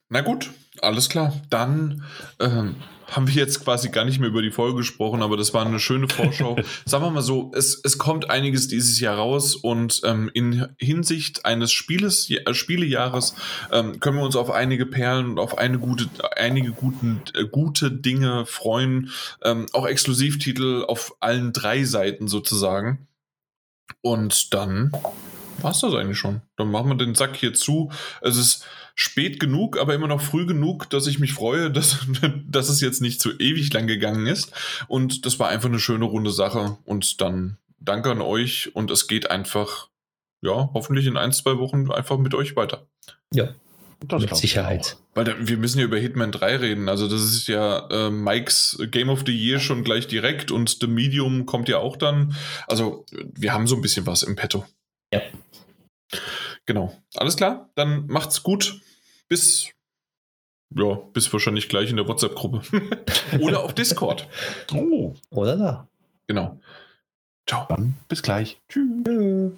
Na gut, alles klar. Dann ähm, haben wir jetzt quasi gar nicht mehr über die Folge gesprochen, aber das war eine schöne Vorschau. *laughs* Sagen wir mal so, es, es kommt einiges dieses Jahr raus und ähm, in Hinsicht eines Spieles, äh, Spielejahres ähm, können wir uns auf einige Perlen und auf eine gute, einige guten, äh, gute Dinge freuen. Ähm, auch Exklusivtitel auf allen drei Seiten sozusagen. Und dann war es das eigentlich schon. Dann machen wir den Sack hier zu. Es ist spät genug, aber immer noch früh genug, dass ich mich freue, *laughs* dass, dass es jetzt nicht so ewig lang gegangen ist. Und das war einfach eine schöne runde Sache. Und dann danke an euch und es geht einfach, ja, hoffentlich in ein, zwei Wochen einfach mit euch weiter. Ja, Das mit Sicherheit. Weil da, wir müssen ja über Hitman 3 reden. Also das ist ja äh, Mikes Game of the Year schon gleich direkt und The Medium kommt ja auch dann. Also wir haben so ein bisschen was im Petto. Ja. Genau. Alles klar. Dann macht's gut. Bis ja, bis wahrscheinlich gleich in der WhatsApp-Gruppe. *laughs* Oder auf Discord. Oh, Oder da. Genau. Ciao. dann bis gleich. Tschüss.